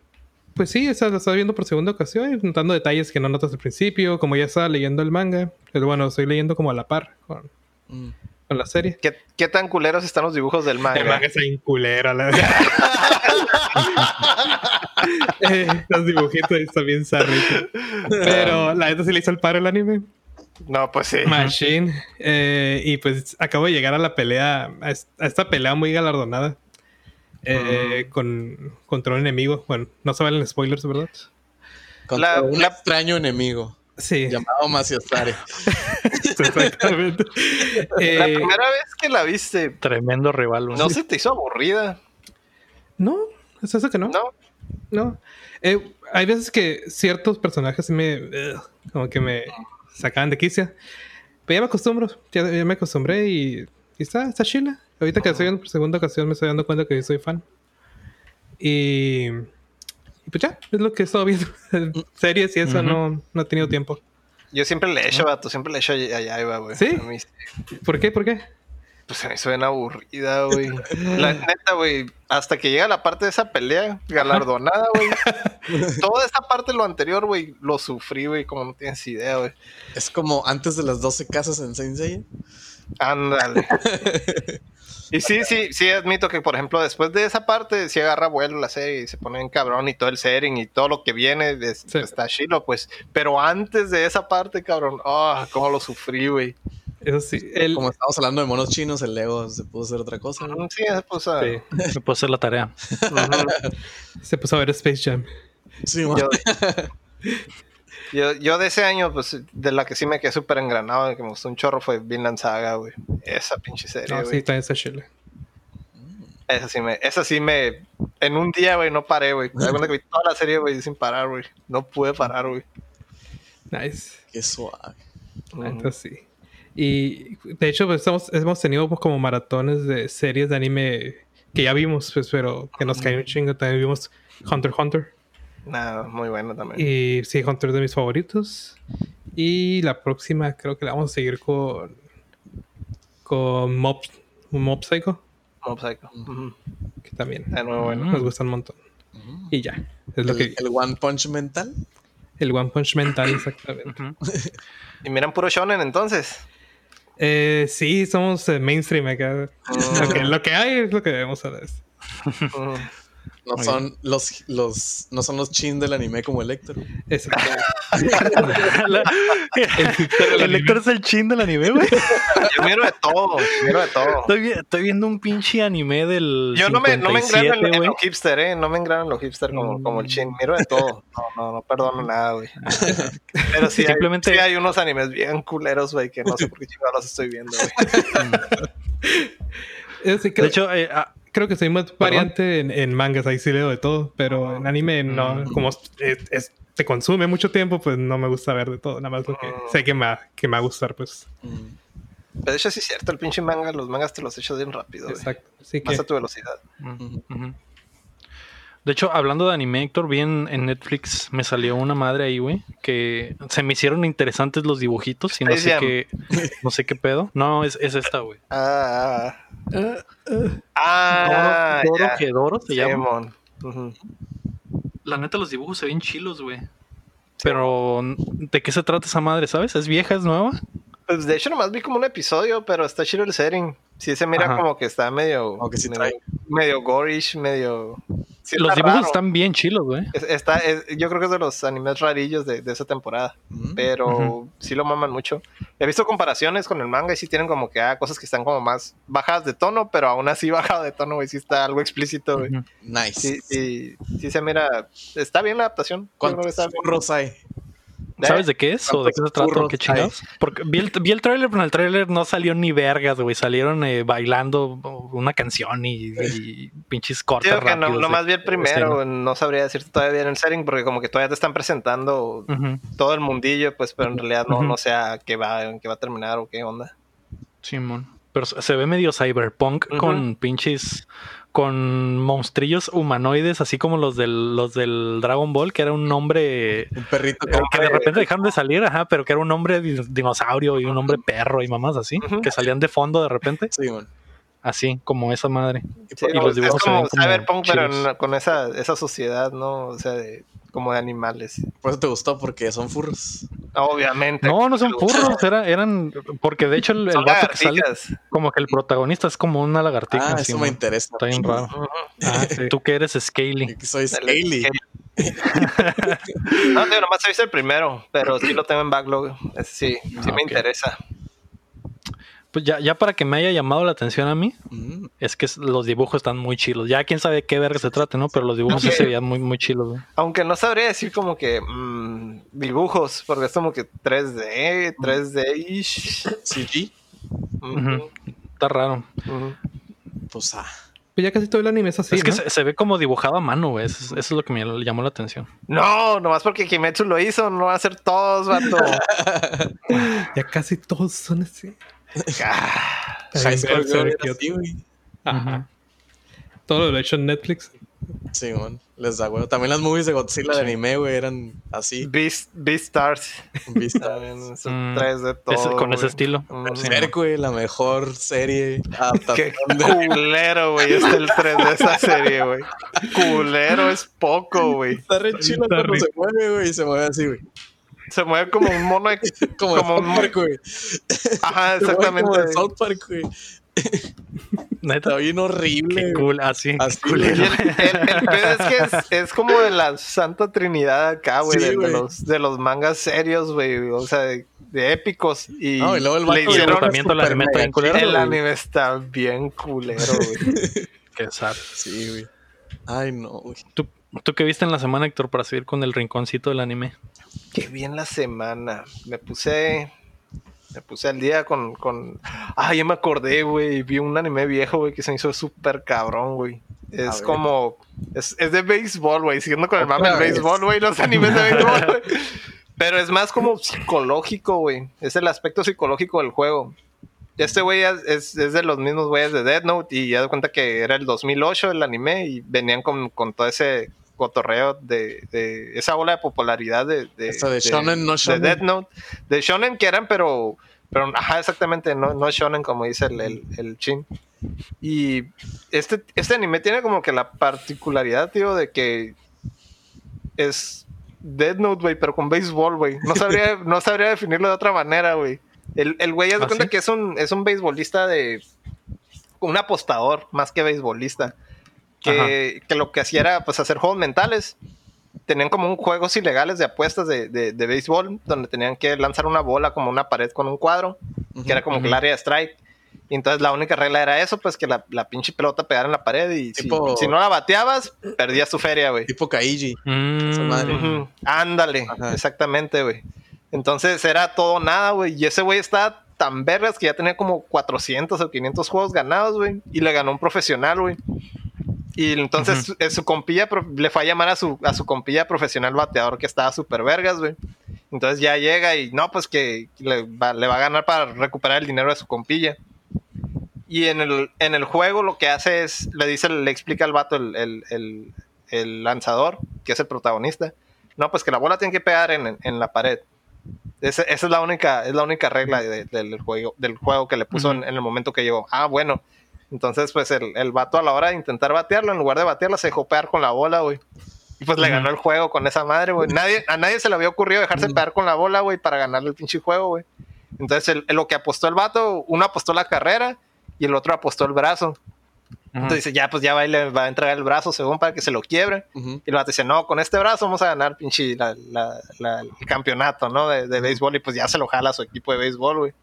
pues sí, esa la estaba viendo por segunda ocasión, notando detalles que no notas al principio, como ya estaba leyendo el manga. Pero bueno, estoy leyendo como a la par con, mm. la serie. ¿Qué, tan culeros están los dibujos del manga? El manga está bien culero, la verdad. *laughs* *laughs* eh, los dibujitos están bien sarritos. Pero la neta sí le hizo el paro el anime. No, pues sí. Machine. Eh, y pues acabo de llegar a la pelea, a esta pelea muy galardonada. Eh, con, contra un enemigo. Bueno, no se valen spoilers, ¿verdad? Contra un extraño enemigo. Sí. Llamado Maciostare. *laughs* Exactamente. la eh, primera vez que la viste. Tremendo rival. ¿No se te hizo aburrida? No, es eso que no. No. No. Eh, hay veces que ciertos personajes me. como que me sacaban de quicia. Pero ya me acostumbro. Ya, me acostumbré y, y está, está chila. Ahorita que estoy viendo por segunda ocasión me estoy dando cuenta que soy fan. Y, pues ya, es lo que he estado viendo. *laughs* Series y eso no, no he tenido tiempo. Yo siempre le echo, vato, siempre le echo allá, güey. ¿Sí? ¿Por qué? ¿Por qué? Pues se me hizo bien aburrida, güey. *laughs* La neta, güey, hasta que llega la parte de esa pelea galardonada, güey. *laughs* Toda esa parte de lo anterior, güey, lo sufrí, güey, como no tienes idea, güey. Es como antes de las 12 casas en Saint Seiya. Ándale. *laughs* Y sí, sí, sí admito que, por ejemplo, después de esa parte, sí agarra vuelo la serie y se pone en cabrón y todo el setting y todo lo que viene de, está chilo, pues. Pero antes de esa parte, cabrón, ah, cómo lo sufrí, güey. Eso sí. *laughs* Como estamos hablando de monos chinos, el Lego se puso a hacer otra cosa. ¿no? Sí, se puso a... Sí. se puso a hacer la tarea. se puso a ver Space Jam. Sí, *laughs* *laughs* yo, yo, de ese año, pues, de la que sí me quedé súper engranado, de que me gustó un chorro, fue Vinland Saga, güey. Esa pinche serie, no, sí, está esa chile. Esa sí me, esa sí me, en un día, güey, no paré, güey. Me que vi toda la serie, güey, sin parar, güey. No pude parar, güey. Nice. Qué suave. Entonces sí. Y de hecho, pues, hemos tenido pues, como maratones de series de anime que ya vimos, pues, pero que nos caen un chingo. También vimos Hunter x Hunter. Nada, muy bueno también. Y sí, Hunter es de mis favoritos. Y la próxima creo que la vamos a seguir con. Con Mob, Mob Psycho. Mob Psycho. Que también. Ah, muy bueno. Nos gusta un montón. Y ya. Es lo que... ¿El One Punch Mental? El One Punch Mental, exactamente. *laughs* ¿Y miran puro shonen entonces? Eh, sí, somos eh, mainstream acá. *laughs* Mm. Lo, que, hay es lo que debemos hacer. No son los, los, no son los chin del anime como Electro. Exacto. *laughs* el, Electro es el chin del anime, güey. Yo miro de todo, miro de todo. Estoy, estoy, viendo un pinche anime del. Yo no me, no me engrano en, en, los hipster, eh. No me engrano en los hipster como, como el chin. Miro de todo. No, no, no perdono nada, güey. *laughs* Pero sí, Simplemente... hay, sí hay unos animes bien culeros, güey, que no sé por qué chingados los estoy viendo, güey. *laughs* de hecho, eh, creo que soy más variante en, mangas, ahí sí leo de todo, pero en anime no, mm. como se consume mucho tiempo, pues no me gusta ver de todo, nada más lo que sé que me, que me va a gustar, pues. Mm. Pero de hecho sí es cierto, el pinche manga, los mangas te los echas bien rápido. Exacto. Sí más a tu velocidad. De hecho, hablando de anime, Héctor, vi en, Netflix, me salió una madre ahí, güey, que se me hicieron interesantes los dibujitos y no sé qué, no sé qué pedo. No, es, es esta, güey. Ah, ah, ah. Doro, que Doro se llama. La neta, los dibujos se ven chilos, güey. Pero, ¿de qué se trata esa madre, sabes? ¿Es vieja, es nueva? Pues de hecho nomás vi como un episodio, pero está chido el setting. Sí se mira como que está medio... que sí medio, medio gorish, medio los dibujos están bien chilos, güey. Está, yo creo que es de los animes rarillos de, esa temporada. Mm. Pero sí lo maman mucho. He visto comparaciones con el manga y sí tienen como que ah, cosas que están como más bajadas de tono, pero aún así *laughs* bajado de tono, güey. Sí está algo explícito, güey. Nice. Sí, sí, sí, se mira. Está bien la adaptación. ¿Cuántos Rosai? ¿Sabes de qué es? ¿O de qué se trata? ¿Qué chingados? Porque vi el, vi el trailer, pero en el trailer no salió ni vergas, güey. Salieron eh, bailando una canción y, pinches cortes rápidos. No, nomás vi el primero, no sabría decirte todavía en el setting, porque como que todavía te están presentando todo el mundillo, pues, pero en realidad no, no sé a qué va, qué va a terminar o qué onda. Simón. Pero se ve medio cyberpunk con pinches con monstrillos humanoides, así como los del, los del Dragon Ball, que era un nombre. Un perrito. Que, de repente dejaron de salir, ajá, pero que era un hombre dinosaurio y un hombre perro y mamás así, que salían de fondo de repente. Sí, Así, como esa madre. y los dibujos es como Cyberpunk, pero con esa, esa sociedad, ¿no? O sea, de como de animales. Por eso te gustó, porque son furros. Obviamente. No, no son furros, eran, porque de hecho el, el vato que sale, como que el protagonista es como una lagartija. Ah, eso me interesa. Está bien raro. Ah, *laughs* Tú que eres Scaly. Soy Scaly. *laughs* no, tío, nomás he visto el primero, pero sí lo tengo en backlog. Sí, sí me interesa. Pues ya, ya para que me haya llamado la atención a mí, mm. es que los dibujos están muy chilos. Ya quién sabe qué verga se trata, ¿no? Pero los dibujos sí se veían muy, muy chilos. Aunque no sabría decir como que mm, dibujos, porque es como que 3D, 3D-ish. CG. Está raro. Pues ah. Pues ya casi todo el anime es así. Es que se, ve como dibujado a mano, güey. Eso, es lo que me llamó la atención. No, nomás porque Kimetsu lo hizo, no va a ser todos, vato. *laughs* ya casi todos son así. *laughs* High School Ajá. Todo lo hecho en Netflix. Sí, man. Les da huevo. También las movies de Godzilla de anime, güey, eran así. Beast, Beastars. *laughs* Beastars. *laughs* mm, tres de todo. con ese estilo. Mm. güey, la mejor serie. Qué culero, güey. Es el 3 de esa serie, güey. Culero es poco, güey. Está re chido cuando se mueve, güey. Y se mueve así, güey. Se mueve como un mono. *laughs* como, como Park, güey. Ajá, exactamente. Como de South Park, güey. *laughs* Está bien horrible. Qué cool, así. el, pedo es que es, es, como de la Santa Trinidad acá, güey. de, los, de los mangas serios, güey. O sea, de, épicos. Y, no, y luego el, le hicieron el, culero, el anime está bien culero, güey. *laughs* Qué sad. Sí, güey. Ay, no, güey. ¿Tú, ¿Tú qué viste en la semana, Héctor, para seguir con el rinconcito del anime? Qué bien la semana. Me puse. Me puse al día con. con... Ah, ya me acordé, güey. Vi un anime viejo, güey, que se hizo súper cabrón, güey. Es como. Es, es, de béisbol, güey. Siguiendo con el mame del béisbol, güey. Los animes de béisbol, *laughs* güey. Pero es más como psicológico, güey. Es el aspecto psicológico del juego. Este güey es, es, de los mismos güeyes de Dead Note y ya de cuenta que era el 2008 el anime y venían con, con todo ese cotorreo de, de esa ola de popularidad de, de, de, Shonen, no Shonen. De Death Note. De Shonen que eran, pero, pero ajá, exactamente, no, no Shonen como dice el, el, el Chin. Y este, este anime tiene como que la particularidad, tío, de que es Dead Note, güey, pero con béisbol, güey. No sabría, *laughs* no sabría definirlo de otra manera, güey. El, el güey, de ¿Ah, cuenta que es un, es un beisbolista de. Un apostador, más que beisbolista que, lo que hacía era pues hacer juegos mentales. Tenían como un juegos ilegales de apuestas de, de, béisbol, donde tenían que lanzar una bola como una pared con un cuadro, que era como el área de strike. Y entonces la única regla era eso, pues que la, la pinche pelota pegara en la pared y si, no la bateabas, perdías tu feria, güey. Tipo Kaiji. Mm. Ándale, exactamente, güey. Entonces era todo nada, güey. Y ese güey está tan vergas que ya tenía como 400 o 500 juegos ganados, güey. Y le ganó un profesional, güey. Y entonces su compilla le fue a llamar a su, a su compilla profesional bateador que estaba súper vergas, güey. Entonces ya llega y no, pues que le va, a ganar para recuperar el dinero de su compilla. Y en el, en el juego lo que hace es, le dice, le explica al vato el, lanzador, que es el protagonista. No, pues que la bola tiene que pegar en, la pared. esa es la única, es la única regla del, juego, del juego que le puso en, el momento que llegó. Ah, bueno. Entonces, pues el, el vato a la hora de intentar batearlo, en lugar de batearla, se dejó pegar con la bola, güey. Y pues le ganó el juego con esa madre, güey. Nadie, a nadie se le había ocurrido dejarse pegar con la bola, güey, para ganarle el pinche juego, güey. Entonces, lo que apostó el vato, uno apostó la carrera y el otro apostó el brazo. Entonces dice, ya, pues ya va y le va a entregar el brazo según para que se lo quiebre. Y el vato dice, no, con este brazo vamos a ganar pinche el campeonato, ¿no? De, de, béisbol. Y pues ya se lo jala a su equipo de béisbol, güey.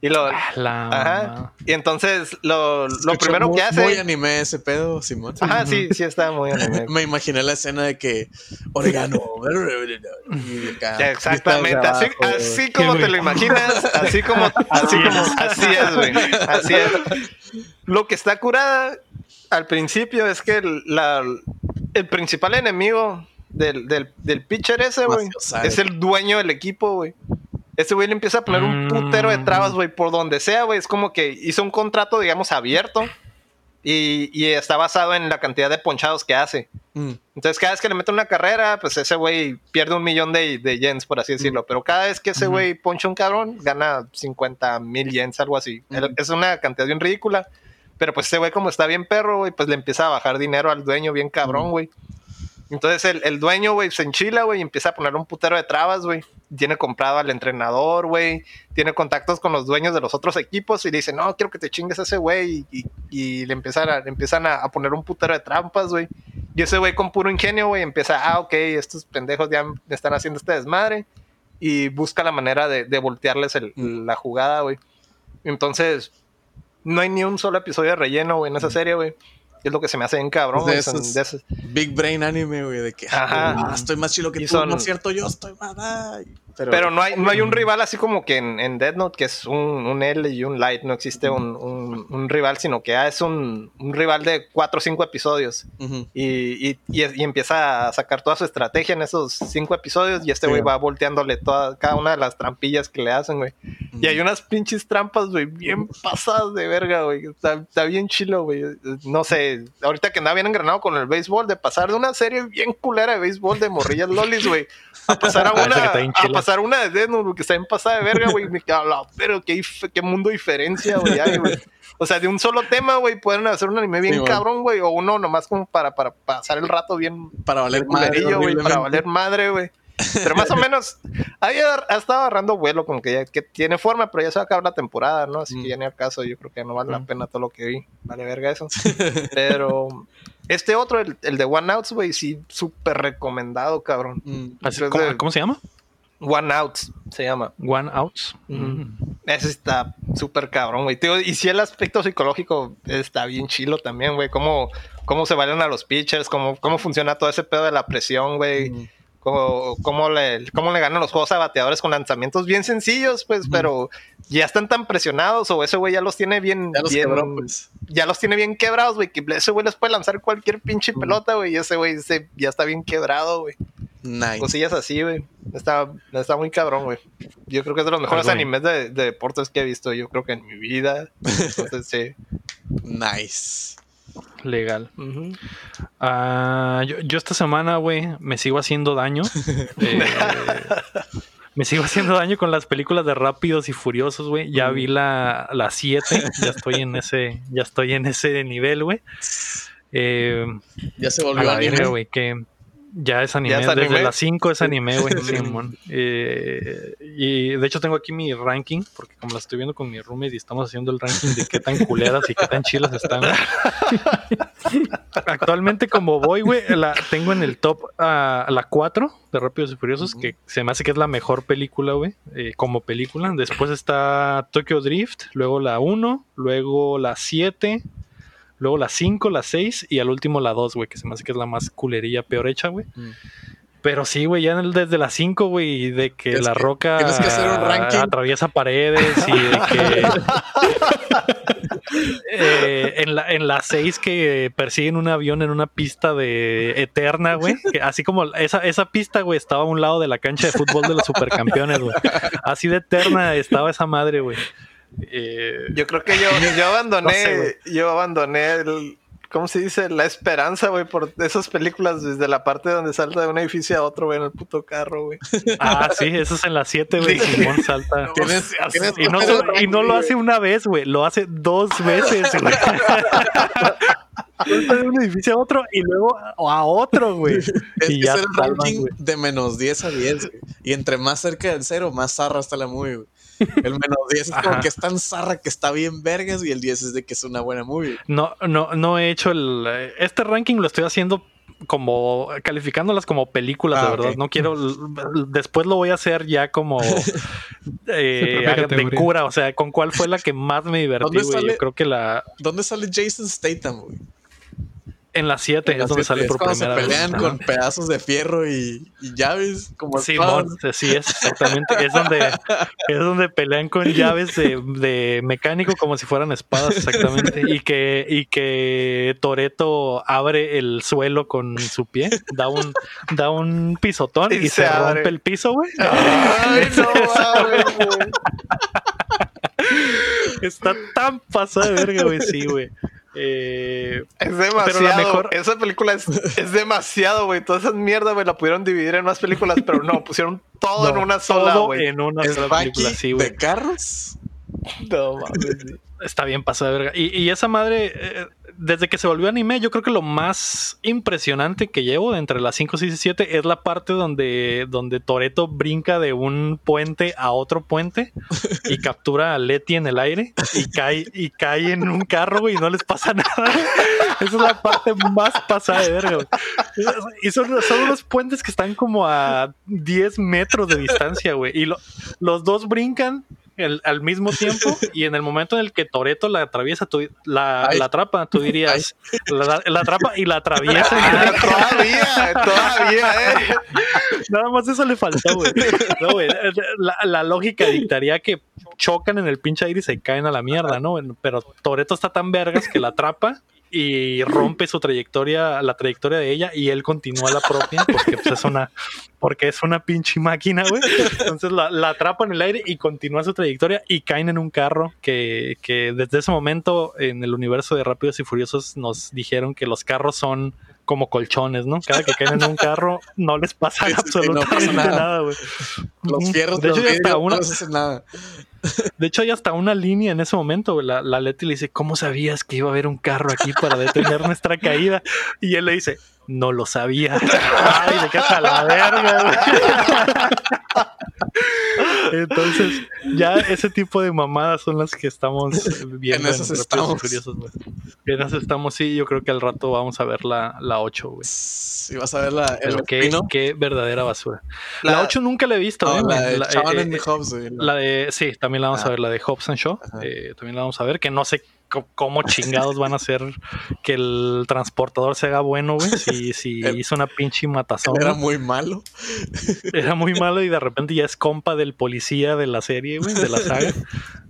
Y lo. Ajá. Y entonces lo, lo primero que hace. Muy anime ese pedo, Simón. Ajá, sí, sí está muy *laughs* anime. Me imaginé la escena de que orégano. *laughs* exactamente, así, así como te lo imaginas, así como, *laughs* así como, así es, güey. Así es. Lo que está curada al principio es que la, el principal enemigo del, del, del pitcher ese, güey, es el dueño del equipo, güey. Ese güey le empieza a poner un putero de trabas, güey, por donde sea, güey. Es como que hizo un contrato, digamos, abierto. Y, y, está basado en la cantidad de ponchados que hace. Mm. Entonces, cada vez que le mete una carrera, pues ese güey pierde un millón de, de yens, por así decirlo. Mm. Pero cada vez que ese güey poncha un cabrón, gana 50 mil yens, algo así. Mm. Es una cantidad bien ridícula. Pero pues ese güey, como está bien perro, güey, pues le empieza a bajar dinero al dueño bien cabrón, güey. Entonces el, el dueño, güey, se enchila, güey, y empieza a poner un putero de trabas, güey. Tiene comprado al entrenador, güey. Tiene contactos con los dueños de los otros equipos y le dice, no, quiero que te chingues a ese güey. Y, y, le empiezan, a, empiezan a, poner un putero de trampas, güey. Y ese güey con puro ingenio, güey, empieza, ah, ok, estos pendejos ya me están haciendo este desmadre. Y busca la manera de, de voltearles el, la jugada, güey. Entonces, no hay ni un solo episodio de relleno, güey, en esa serie, güey es lo que se me hace en cabrón. De, esos Big Brain anime, güey, de que ah, estoy más chilo que tú, son... no es cierto, yo estoy más. Pero, no, hay, no hay un rival así como que en, en Dead Note, que es un, un, L y un Light, no existe un, un, rival, sino que es un, rival de cuatro o cinco episodios. y, y, y, empieza a sacar toda su estrategia en esos cinco episodios y este güey va volteándole toda, cada una de las trampillas que le hacen, güey. Y hay unas pinches trampas, güey, bien pasadas de verga, güey. Está, está bien chilo, güey. No sé, ahorita que andaba bien engranado con el béisbol, de pasar de una serie bien culera de béisbol de morrillas lolis, güey, a pasar a *laughs* una pasar una de Death que está en pasada de verga, güey. *laughs* Me pero qué, qué mundo diferencia, güey. O sea, de un solo tema, güey, pueden hacer un anime bien cabrón, güey. O uno nomás como para, para pasar el rato bien. Para valer madre. güey. Para valer madre, güey. Pero más o *laughs* menos, ahí ha, estado agarrando vuelo, como que ya que tiene forma, pero ya se va a acabar la temporada, ¿no? Así que ya ni al caso, yo creo que no vale la pena todo lo que vi. Vale verga eso. *laughs* Pero este otro, el, de One Outs, güey, sí, súper recomendado, cabrón. ¿Cómo se llama? One Outs se llama. One Outs. Ese está súper cabrón, güey. Y si el aspecto psicológico está bien chilo también, güey. Cómo, cómo se valen a los pitchers, cómo, cómo funciona todo ese pedo de la presión, güey. Cómo, le, cómo le ganan los juegos a bateadores con lanzamientos bien sencillos, pues, pero ya están tan presionados o ese güey ya los tiene bien. Ya los, quebró, pues. ya los tiene bien quebrados, güey. Que ese güey les puede lanzar cualquier pinche pelota, güey. Y ese güey ya está bien quebrado, güey. Nice. Cosillas así, güey. Está, está muy cabrón, güey. Yo creo que es de los mejores animes de, deportes que he visto, yo creo que en mi vida. *laughs* Entonces, sí. Nice. Legal. Ah, yo, esta semana, güey, me sigo haciendo daño. *laughs* Eh, me sigo haciendo daño con las películas de Rápidos y Furiosos, güey. Ya vi la 7, ya estoy en ese, ya estoy en ese nivel, güey. *laughs* Eh, ya se volvió a anime, güey, que ya es anime, desde las 5 es *laughs* anime, güey, eh, y de hecho tengo aquí mi ranking, porque como la estoy viendo con mi roommate y estamos haciendo el ranking de qué tan culeras y qué tan chilas están. *laughs* Actualmente como voy, güey, la tengo en el top a la 4 de Rápidos y Furiosos, que se me hace que es la mejor película, güey, eh, como película. Después está Tokyo Drift, luego la 1, luego la 7, Luego la 5, la 6 y al último la 2, güey, que se me hace que es la más culerilla, peor hecha, güey. Mm. Pero sí, güey, ya desde la 5, güey, de que la roca atraviesa paredes y de que *laughs* eh, en, la, en la 6 que persiguen un avión en una pista de eterna, güey. Así como esa, esa pista, güey, estaba a un lado de la cancha de fútbol de los supercampeones, güey. Así de eterna estaba esa madre, güey. Eh, yo creo que yo, *laughs* yo abandoné, yo abandoné el, ¿cómo se dice? La esperanza, güey, por esas películas desde la parte donde salta de un edificio a otro, güey, en el puto carro, güey. *laughs* Ah, sí, eso es en las 7, güey. Simón salta. *laughs* y, no, lo hace una vez, güey, lo hace dos veces, güey. de un edificio a otro y luego a otro, güey. y ya es el ranking de menos 10 a 10, Y entre más cerca del cero, más zarra está la movie, güey. El menos 10 es como que es tan zarra que está bien vergas y el 10 es de que es una buena movie. No, no, no he hecho el... Este ranking lo estoy haciendo como calificándolas como películas, de ah, verdad. No quiero. Después lo voy a hacer ya como *laughs* eh, de cura. O sea, con cuál fue la que más me divertí, güey. Yo creo que la. ¿Dónde sale Jason Statham, güey? En las 7 es donde sale por primera vez. se pelean con pedazos de fierro y, llaves como sí, sí, es exactamente. es donde *laughs* es donde pelean con llaves de, mecánico como si fueran espadas, exactamente. Y que, y que Toreto abre el suelo con su pie, da un, da un pisotón y, se, rompe el piso, güey. Está tan pasada de verga, güey, sí, güey. Eh, es demasiado. mejor... Esa película es, demasiado, güey. Todas esas mierdas, güey, la pudieron dividir en más películas, pero no, pusieron todo en una sola, güey. En una sola película, sí, güey. ¿De carros? No mames, Está bien pasada de verga. Y, y esa madre, eh, desde que se volvió anime, yo creo que lo más impresionante que llevo de entre las 5, 6 y 7 es la parte donde, donde Toreto brinca de un puente a otro puente y *laughs* captura a Letty en el aire y cae, y cae en un carro y no les pasa nada. *laughs* Esa es la parte más pasada de verga. Y son, son unos puentes que están como a 10 metros de distancia, güey. Y los dos brincan al mismo tiempo *laughs* y en el momento en el que Toreto la atraviesa, tú, la, la, atrapa, tú dirías, la, atrapa y la atraviesa. *laughs* todavía, todavía, eh. Nada más eso le faltó, güey. No, güey. La, la, lógica dictaría que chocan en el pinche aire y se caen a la mierda, ¿no? Pero Toreto está tan vergas que la atrapa y rompe su trayectoria, la trayectoria de ella y él continúa la propia porque pues, es una porque es una pinche máquina, güey. Entonces la, la, atrapa en el aire y continúa su trayectoria y caen en un carro que, que desde ese momento en el universo de Rápidos y Furiosos nos dijeron que los carros son como colchones, ¿no? Cada que caen en un carro no les pasa absolutamente nada, güey. Los fierros de hecho, hasta una, no nada. De hecho, hay hasta una línea en ese momento. La, la Leti le dice, ¿cómo sabías que iba a haber un carro aquí para detener nuestra caída? Y él le dice, no lo sabía. Ay, de qué la verga. Entonces, ya ese tipo de mamadas son las que estamos viendo. En esas estamos. En esas estamos, sí. Yo creo que al rato vamos a ver la, la 8, güey. Sí, vas a ver la. El qué, qué, verdadera basura. La, 8 nunca la he visto. ¿eh? la de la, eh, eh, la de, sí, también la vamos a ah. ver. La de Hobbs and Shaw. Eh, también la vamos a ver. Que no sé cómo chingados van a hacer que el transportador se haga bueno, güey. Si, *laughs* si hizo una pinche matazón. Era muy malo. *laughs* Era muy malo y de repente ya es compa del policía de la serie, güey, de la saga.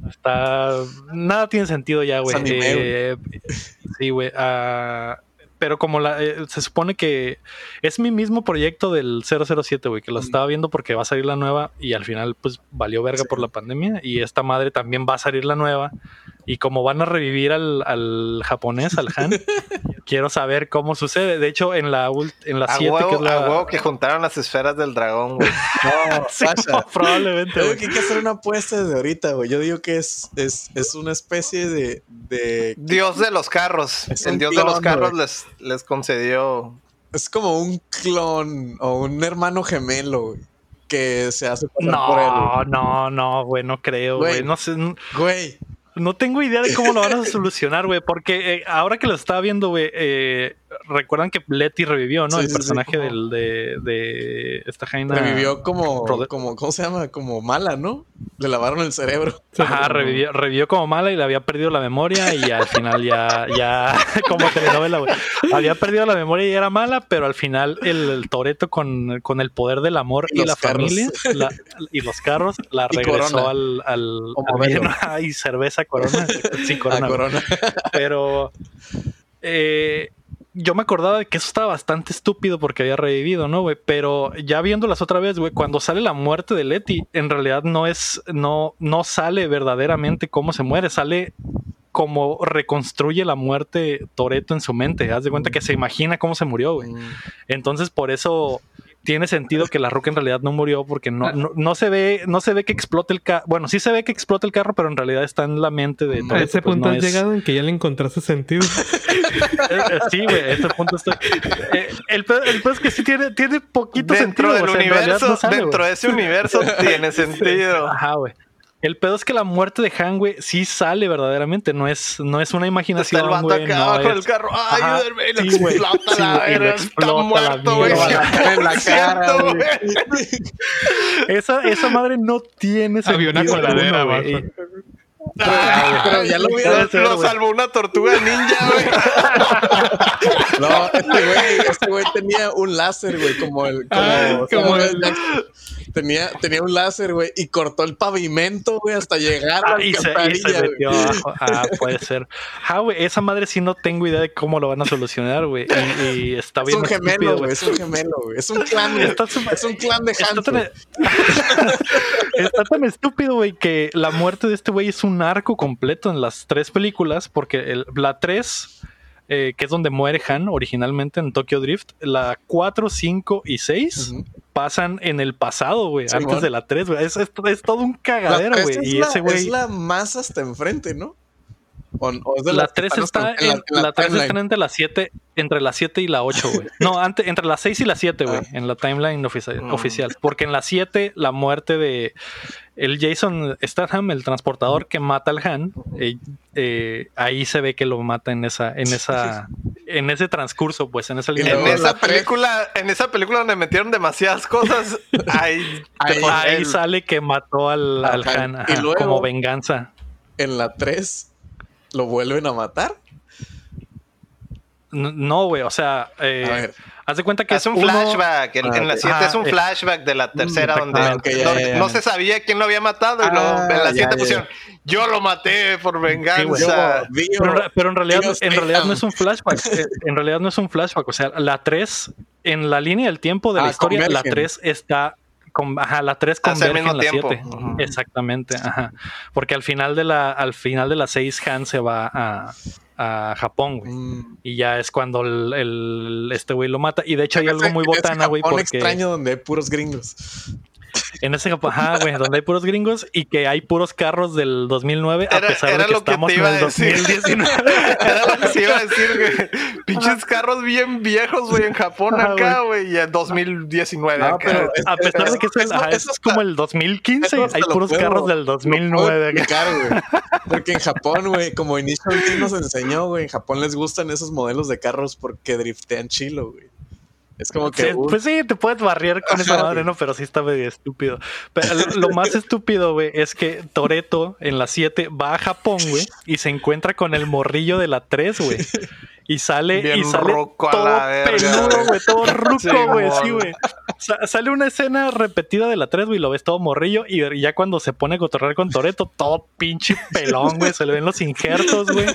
Está. Nada tiene sentido ya, güey. Eh, sí, güey. Ah, pero como la, eh, se supone que es mi mismo proyecto del 007, güey, que lo estaba viendo porque va a salir la nueva y al final pues valió verga por la pandemia y esta madre también va a salir la nueva y como van a revivir al, japonés, al Han, *laughs* quiero saber cómo sucede. De hecho, en la en la 7 que es la... que juntaron las esferas del dragón, güey. *laughs* *laughs* No, probablemente. Creo que hay que hacer una apuesta desde ahorita, güey. Yo digo que es, es, es una especie de, de, Dios de los carros. El dios de los carros les, les concedió... Es como un clon o un hermano gemelo, güey que se hace no, por él. No, no, güey, no creo, güey. No sé. Güey, no tengo idea de cómo lo van a solucionar, güey, porque eh, ahora que lo estaba viendo, güey, eh, recuerdan que Letty revivió, ¿no? el personaje del, de, de, esta Jaina. Revivió como, como, ¿cómo se llama? Como mala, ¿no? Le lavaron el cerebro. Ajá, revivió, revivió como mala y le había perdido la memoria y al final ya, ya, *laughs* como telenovela, güey. Había perdido la memoria y era mala, pero al final el, Toreto con, con, el poder del amor y, la familia y los carros la regresó al, al, al *laughs* y cerveza corona. *laughs* Sí, corona. corona. Pero eh, yo me acordaba de que eso estaba bastante estúpido porque había revivido, ¿no, güey? Pero ya viéndolas otra vez, güey, cuando sale la muerte de Letty, en realidad no es, no, no sale verdaderamente cómo se muere, sale como reconstruye la muerte Toreto en su mente. Haz de cuenta que se imagina cómo se murió, güey. Mm. Entonces, por eso tiene sentido que la Roca en realidad no murió porque no, no, se ve no se ve que explote el carro. Bueno, sí se ve que explota el carro, pero en realidad está en la mente de todo. A ese pues punto has llegado en que ya le encontraste sentido. *laughs* Eh, sí, güey, ese punto estoy. Eh, el, el es que sí tiene, tiene poquito dentro sentido. Del universo, dentro de ese universo tiene *laughs* sentido. Ajá, güey. El pedo es que la muerte de Han, güey, sí sale verdaderamente. No es, no es una imaginación. Está el güey, acá no con el carro. Ay, ayúdenme. Sí, explota sí, la verga. Está muerto, güey. *laughs* En la cara, güey. *laughs* esa, esa madre no tiene sentido. Había una coladera, güey. Ah, pero ya lo vieron. Lo salvó una tortuga ninja, güey. *laughs* No, este güey, este güey tenía un láser, güey, como el, como, ah, como el, tenía, tenía un láser, güey, y cortó el pavimento, güey, hasta llegar a la y se, metió abajo. Ah, puede ser. Ah, güey, esa madre sí no tengo idea de cómo lo van a solucionar, güey. Y, está bien. Es un gemelo, güey. Es un gemelo, güey. Es un clan, es un clan de está tan, *laughs* está tan estúpido, güey, que la muerte de este güey es un arco completo en las tres películas, porque el, la 3 eh, que es donde muere Han originalmente en Tokyo Drift, la 4, 5 y 6 pasan en el pasado, güey, antes de la 3, güey. Es, es, todo un cagadero, güey. Y ese güey. Es la más hasta enfrente, ¿no? la 3 está, en, la, 3 está entre la 7, *laughs* entre la 7 y la 8, güey. No, entre la 6 y la 7, güey, ah. en la timeline mm. oficial. Porque en la 7, la muerte de el Jason Statham, el transportador que mata al Han, eh, eh, ahí se ve que lo mata en esa, en esa, en ese transcurso, pues, en esa línea. En esa película, en esa película donde metieron demasiadas cosas, *laughs* ahí, ahí, sale que mató al, Han, como venganza. En la 3 lo vuelven a matar. No, güey, o sea, eh, haz de cuenta que es un flashback. En, la 7 es un flashback de la tercera donde no, se sabía quién lo había matado y en la 7 pusieron yo lo maté por venganza. pero, en realidad, en realidad no es un flashback. Eh, en realidad no es un flashback. O sea, la 3, en la línea del tiempo de la ah, historia, la 3 está ajá, la 3 converge en la 7. Exactamente, ajá. Porque al final de la, al final de la 6 Han se va a, a Japón, güey. Mm. Y ya es cuando el, este güey lo mata. Y de hecho hay algo muy botana, güey. Porque... extraño donde hay puros gringos. En ese ajá, güey, donde hay puros gringos y que hay puros carros del 2009 a pesar de que estamos en el 2019. *laughs* era lo que se iba a decir, güey. Pinches carros bien viejos, güey, en Japón acá, güey, y en 2019 acá. Pero a pesar de que es, es, como el 2015, hay puros carros del 2009 acá. güey. Porque en Japón, güey, como Inicio nos enseñó, güey, en Japón les gustan esos modelos de carros porque driftean chilo, güey. Es como que. pues sí, te puedes barrier con esa madre, ¿no? Pero sí está medio estúpido. Pero lo más estúpido, güey, es que Toreto en la 7 va a Japón, güey, y se encuentra con el morrillo de la 3, güey. Y sale, y sale todo peludo, güey, todo ruco, güey, sí, güey. sale una escena repetida de la 3, güey, lo ves todo morrillo, y ya cuando se pone a cotorrear con Toreto, todo pinche pelón, güey, se le ven los injertos, güey,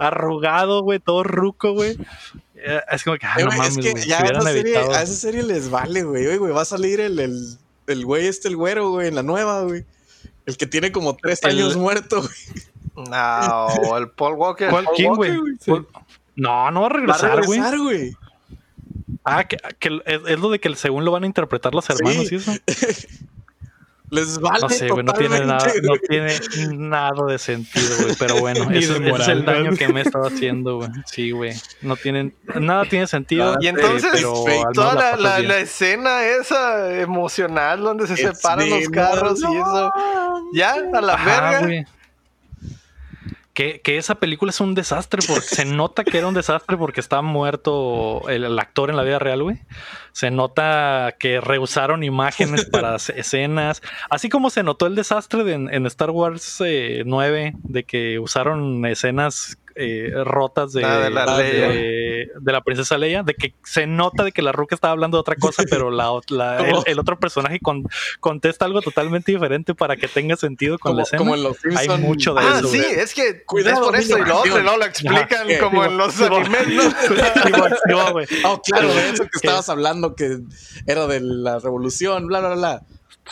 arrugado, güey, todo ruco, güey. Eh, es como que, ah, no mames, es que ya a esa, serie, a esa, serie, les vale, güey. Oye, güey, va a salir el, el, el güey este, el güero, güey, en la nueva, güey. El que tiene como tres años muerto, güey. No, el Paul Walker. ¿Cuál, ¿Quién, güey? No, no va a regresar, güey. Va a regresar, güey. Ah, que, que es, es, lo de que según lo van a interpretar los hermanos y eso. *laughs* Les vale. No sé, güey, no tiene nada, no tiene nada de sentido, güey. Pero bueno, *laughs* ese, es el daño que me he estado haciendo, güey. Sí, güey. No tienen, nada tiene sentido. Y entonces, pero toda la, la, escena esa emocional donde se separan los carros y eso. Ya, a la verga. Que, que, esa película es un desastre porque se *laughs* nota que era un desastre porque está muerto el, actor en la vida real, güey. Se nota que rehusaron imágenes para *laughs* escenas, así como se notó el desastre en, Star Wars 9 eh, de que usaron escenas eh, rotas de, ah, de, la princesa Leia, de que se nota de que la ruca estaba hablando de otra cosa, *laughs* pero la, el, otro personaje contesta algo totalmente diferente para que tenga sentido con la escena. Como en los Hay mucho de ah, eso. sí, es que Cuidado, es por eso y lo otro, ¿no? Lo explican como en los animes, oh, claro, de eso que estabas hablando, que era de la revolución, bla, bla, bla.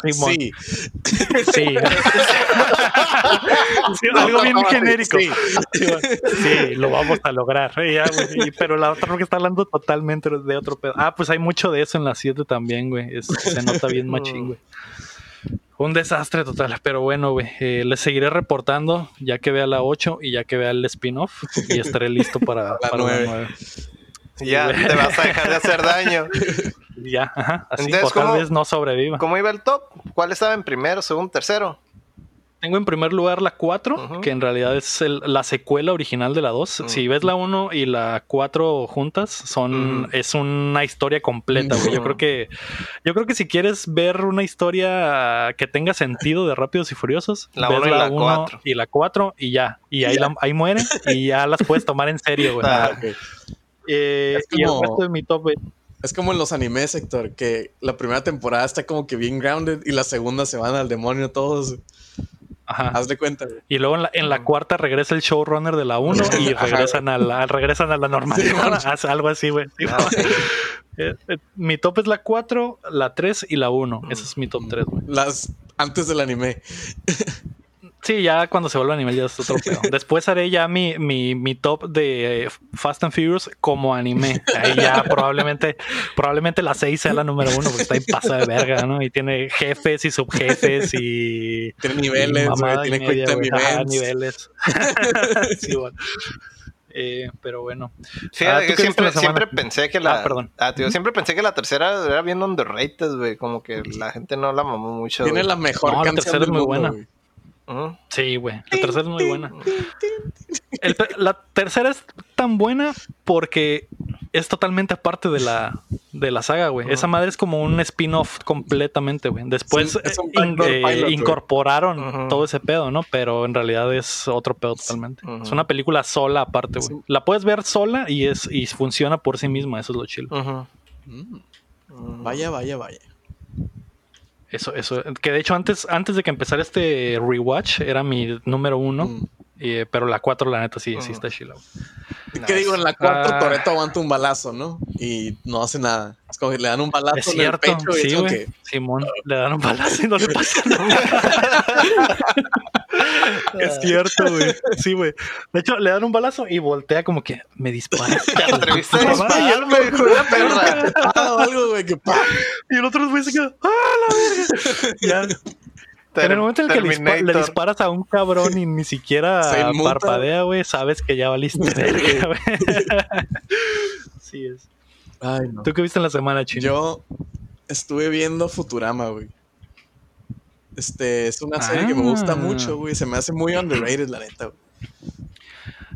Sí. Sí. sí. algo bien genérico. Sí. lo vamos a lograr. pero la otra que está hablando totalmente de otro pedo. Ah, pues hay mucho de eso en la 7 también, güey. se nota bien *laughs* machín, güey. Un desastre total, pero bueno, güey, eh, les seguiré reportando ya que vea la 8 y ya que vea el spin-off y estaré listo para, *laughs* la 9. Ya, te vas a dejar de hacer daño. *laughs* ya, ajá, así tal vez no sobreviva. ¿Cómo iba el top? ¿Cuál estaba en primero, segundo, tercero? tengo en primer lugar la 4, que en realidad es la secuela original de la 2. Si ves la 1 y la 4 juntas, son es una historia completa, Yo creo que yo creo que si quieres ver una historia que tenga sentido de Rápidos y Furiosos, la ves la 1 y la 4 y ya, y ahí ahí mueren y ya las puedes tomar en serio, güey. Ah, eh, y el resto de mi top es como en los animes, Héctor, que la primera temporada está como que bien grounded y la segunda se van al demonio todos. Ajá. Haz de cuenta. Y luego en la, cuarta regresa el showrunner de la 1 y *laughs* regresan a la, regresan a la normalidad. *laughs* algo así, güey. Ah, *laughs* eh, eh, mi top es la 4, la 3 y la 1. Ese es mi top 3, güey. Las antes del anime. Sí, ya cuando se vuelva anime ya es otro pedo. Después haré ya mi, mi, mi, top de Fast and Furious como anime. Ahí ya probablemente, probablemente la 6 sea la número uno, porque está ahí pasa de verga, ¿no? Y tiene jefes y subjefes y. Tiene niveles, tiene cuenta niveles. niveles. *laughs* sí, bueno. Eh, pero bueno. Sí, ah, yo siempre, siempre pensé que la. Ah, perdón. Ah, tío, siempre pensé que la tercera era bien underrated, güey. Como que la gente no la mamó mucho. Tiene la mejor no, canción la tercera es muy buena. Sí, güey. La tercera es muy buena. la tercera es tan buena porque es totalmente aparte de la, de la saga, güey. Esa madre es como un spin-off completamente, güey. Después eh, incorporaron todo ese pedo, ¿no? Pero en realidad es otro pedo totalmente. Es una película sola aparte, güey. La puedes ver sola y es y funciona por sí misma. Eso es lo chido. Mm. Vaya, vaya, vaya. Eso, eso. Que de hecho antes, antes de que empezara este rewatch era mi número uno. Mm. Eh, pero la 4, la neta, sí, sí está chila. ¿Qué digo? En la 4 ah. Toreto aguanta un balazo, ¿no? Y no hace nada. Es como que le dan un balazo es cierto, en el pecho sí. Simón, le dan un balazo y no le pasa *laughs* nada. *laughs* es cierto, güey. Sí, güey. De hecho, le dan un balazo y voltea como que me dispara. *laughs* Te atreviste a dispararme, la perra. *laughs* algo, güey, que Y el otro güey se queda, ¡ah, la verga! Ya en el momento en el que le, disparas a un cabrón y ni siquiera parpadea, güey, sabes que ya valiste verga, güey. sí es. Ay, no. ¿Tú qué viste en la semana, chino? Yo estuve viendo Futurama, güey. Este, es una serie que me gusta ah. mucho, güey. Se me hace muy underrated, la neta, güey.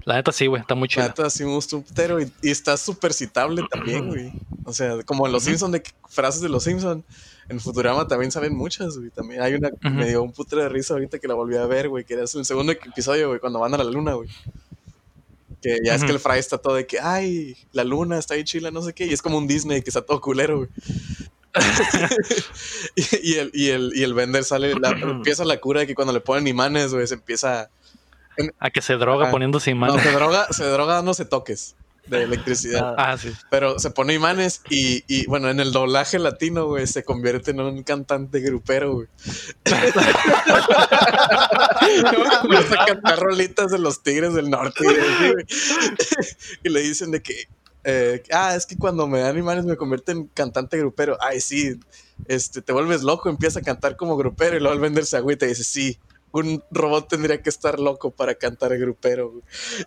La neta sí, güey, está muy chida. La neta sí me gusta un putero y, está súper citable también, güey. O sea, como en Los Simpsons, de frases de Los Simpsons en Futurama también saben muchas, güey. También hay una que me dio un putero de risa ahorita que la volví a ver, güey, que era el segundo episodio, güey, cuando van a la luna, güey. Que ya es que el Fry está todo de que, ay, la luna está ahí chila, no sé qué, y es como un Disney que está todo culero, güey. *laughs* y, el, y, el, y el vender sale, *clears throat* empieza la cura de que cuando le ponen imanes, güey, se empieza... a que se droga poniéndose imanes. No, se droga, se droga dándose toques de electricidad. Ah, sí. Pero se pone imanes y, y, bueno, en el doblaje latino, güey, se convierte en un cantante grupero, güey. *laughs* Empieza a cantar rolitas de los Tigres del Norte. y le dicen de que, eh, ah, es que cuando me dan imanes me convierte en cantante grupero. Ay, sí, este, te vuelves loco, empieza a cantar como grupero y luego al venderse agüita y dice, sí, un robot tendría que estar loco para cantar grupero, güey.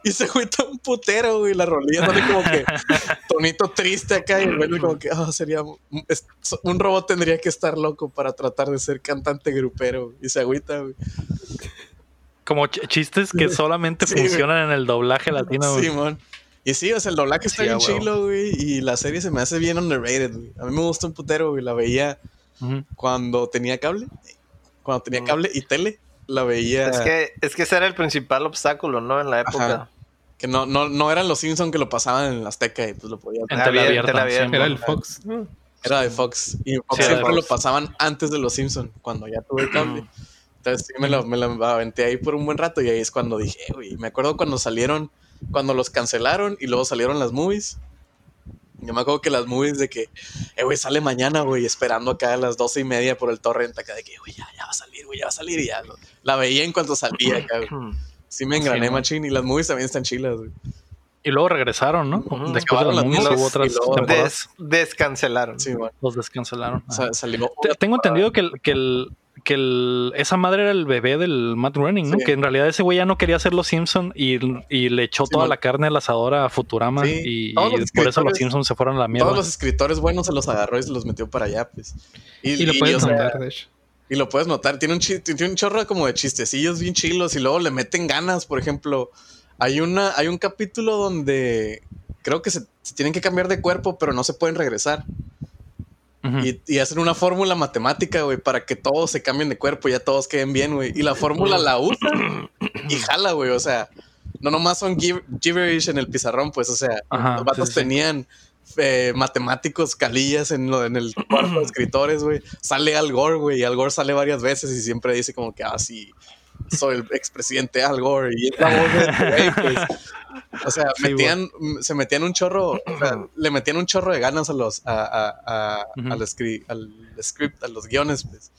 Y se agüita un putero, güey. La rolilla sale como que *laughs* tonito triste acá y el como que, oh, sería. Un robot tendría que estar loco para tratar de ser cantante grupero. Y se agüita, güey. Como chistes que *laughs* solamente funcionan en el doblaje latino, güey. Simón. Y sí, o sea, el doblaje está bien chilo, güey. Y la serie se me hace bien underrated, güey. A mí me gusta un putero, güey. La veía cuando tenía cable. Cuando tenía cable y tele la veía. Es que, es que ese era el principal obstáculo, ¿no? En la época. Que no, no, no eran los Simpsons que lo pasaban en Azteca y pues lo podían En tele abierta. Era el Fox. Era de Fox. Y Fox siempre lo pasaban antes de los Simpsons, cuando ya tuve cable. Entonces sí me lo, me lo aventé ahí por un buen rato y ahí es cuando dije, güey, me acuerdo cuando salieron, cuando los cancelaron y luego salieron las movies. Yo me acuerdo que las movies de que, eh, güey, sale mañana, güey, esperando acá a las doce y media por el torrent acá de que, güey, ya, ya va a salir, güey, ya va a salir y ya. La veía en cuanto salía acá, Sí me engrané, machín, y las movies también están chilas, güey. Y luego regresaron, ¿no? Después de las movies hubo otras temporadas. descancelaron. Sí, bueno. Los descancelaron. O sea, salió Tengo entendido que que el, que esa madre era el bebé del Matt Running, ¿no? Que en realidad ese güey ya no quería ser los Simpsons y, le echó toda la carne al asador a Futurama y, por eso los Simpsons se fueron a la mierda. Todos los escritores buenos se los agarró y se los metió para allá, pues. Y, lo pueden de hecho. Y lo puedes notar, tiene un, tiene un chorro como de chistecillos bien chilos y luego le meten ganas. Por ejemplo, hay, una, hay un capítulo donde creo que se, tienen que cambiar de cuerpo, pero no se pueden regresar. Y, hacen una fórmula matemática, güey, para que todos se cambien de cuerpo y ya todos queden bien, güey. Y la fórmula la usan *clears throat* y jala, güey. O sea, no nomás son gibberish en el pizarrón, pues, o sea, los vatos tenían eh, matemáticos, calillas en, lo, en el cuarto de escritores, güey. Sale Al Gore, güey, y Al Gore sale varias veces y siempre dice como que, ah, sí, soy el expresidente Al Gore y es la voz de este güey, pues. O sea, metían, se metían un chorro, o sea, le metían un chorro de ganas a los, a, a, a, al, script, al script, a los guiones, pues.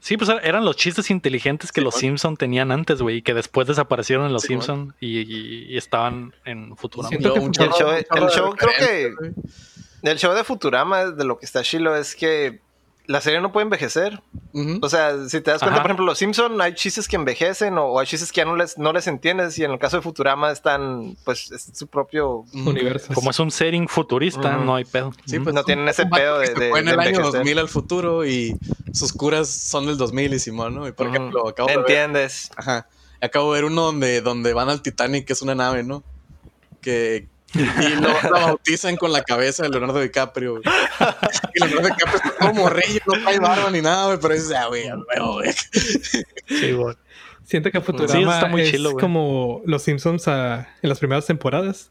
Sí, pues eran los chistes inteligentes que los Simpson tenían antes, güey, y que después desaparecieron en los Simpson y, estaban en Futurama. el, show, el show creo que el show de Futurama de lo que está chilo es que la serie no puede envejecer. O sea, si te das cuenta, por ejemplo, los Simpson hay chistes que envejecen o, hay chistes que ya no les, no les entiendes y en el caso de Futurama están, pues, es su propio universo. Como es un setting futurista, no hay pedo. Sí, pues no tienen ese pedo de, de, en el año 2000 al futuro y sus curas son del 2000 y Simón, ¿no? Y por ejemplo, acabo ¿Entiendes? de ver... Ajá. Acabo de ver uno donde, donde van al Titanic, que es una nave, ¿no? Que, *laughs* y lo, bautizan con la cabeza de Leonardo DiCaprio. Y Leonardo DiCaprio está como rey, no hay barba ni nada, pero es, ah, güey, güey. Sí, güey. Siento que Futurama está muy es como los Simpsons en las primeras temporadas.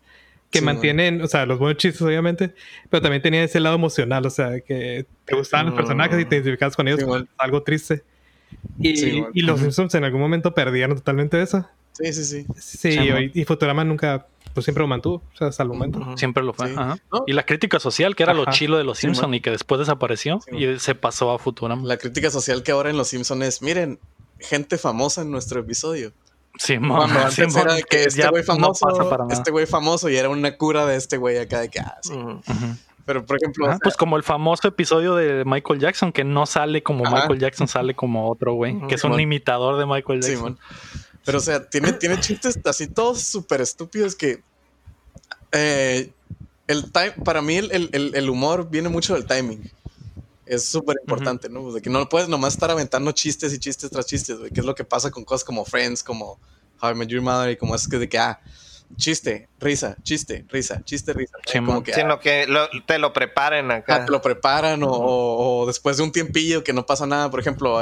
Que mantienen, o sea, los buenos chistes, obviamente, pero también tenía ese lado emocional, o sea, que te gustaban los personajes y te identificabas con ellos, algo triste. Y, y los Simpsons en algún momento perdieron totalmente eso. Sí, sí, sí. Sí, y, y Futurama nunca pues siempre lo mantuvo, o sea, hasta el momento. Siempre lo fue. Y la crítica social, que era lo chilo de los Simpsons y que después desapareció y se pasó a Futurama. La crítica social que ahora en los Simpsons es, miren, gente famosa en nuestro episodio. Sí, Cuando *laughs* que este güey famoso, este güey famoso y era una cura de este güey acá de que, ah, sí. Pero, por ejemplo. pues como el famoso episodio de Michael Jackson, que no sale como Michael Jackson, sale como otro güey, que es un imitador de Michael Jackson. Pero, o sea, tiene, tiene chistes así todos súper estúpidos que. Eh, el time, para mí, el, humor viene mucho del timing. Es súper importante, ¿no? De que no puedes nomás estar aventando chistes y chistes tras chistes, güey. Que es lo que pasa con cosas como Friends, como How I Met Your Mother y como es que de que, ah, chiste, risa, chiste, risa, chiste, risa. como que, Sino ah, que te lo preparen acá. Ah, te lo preparan o, o, después de un tiempillo que no pasa nada. Por ejemplo,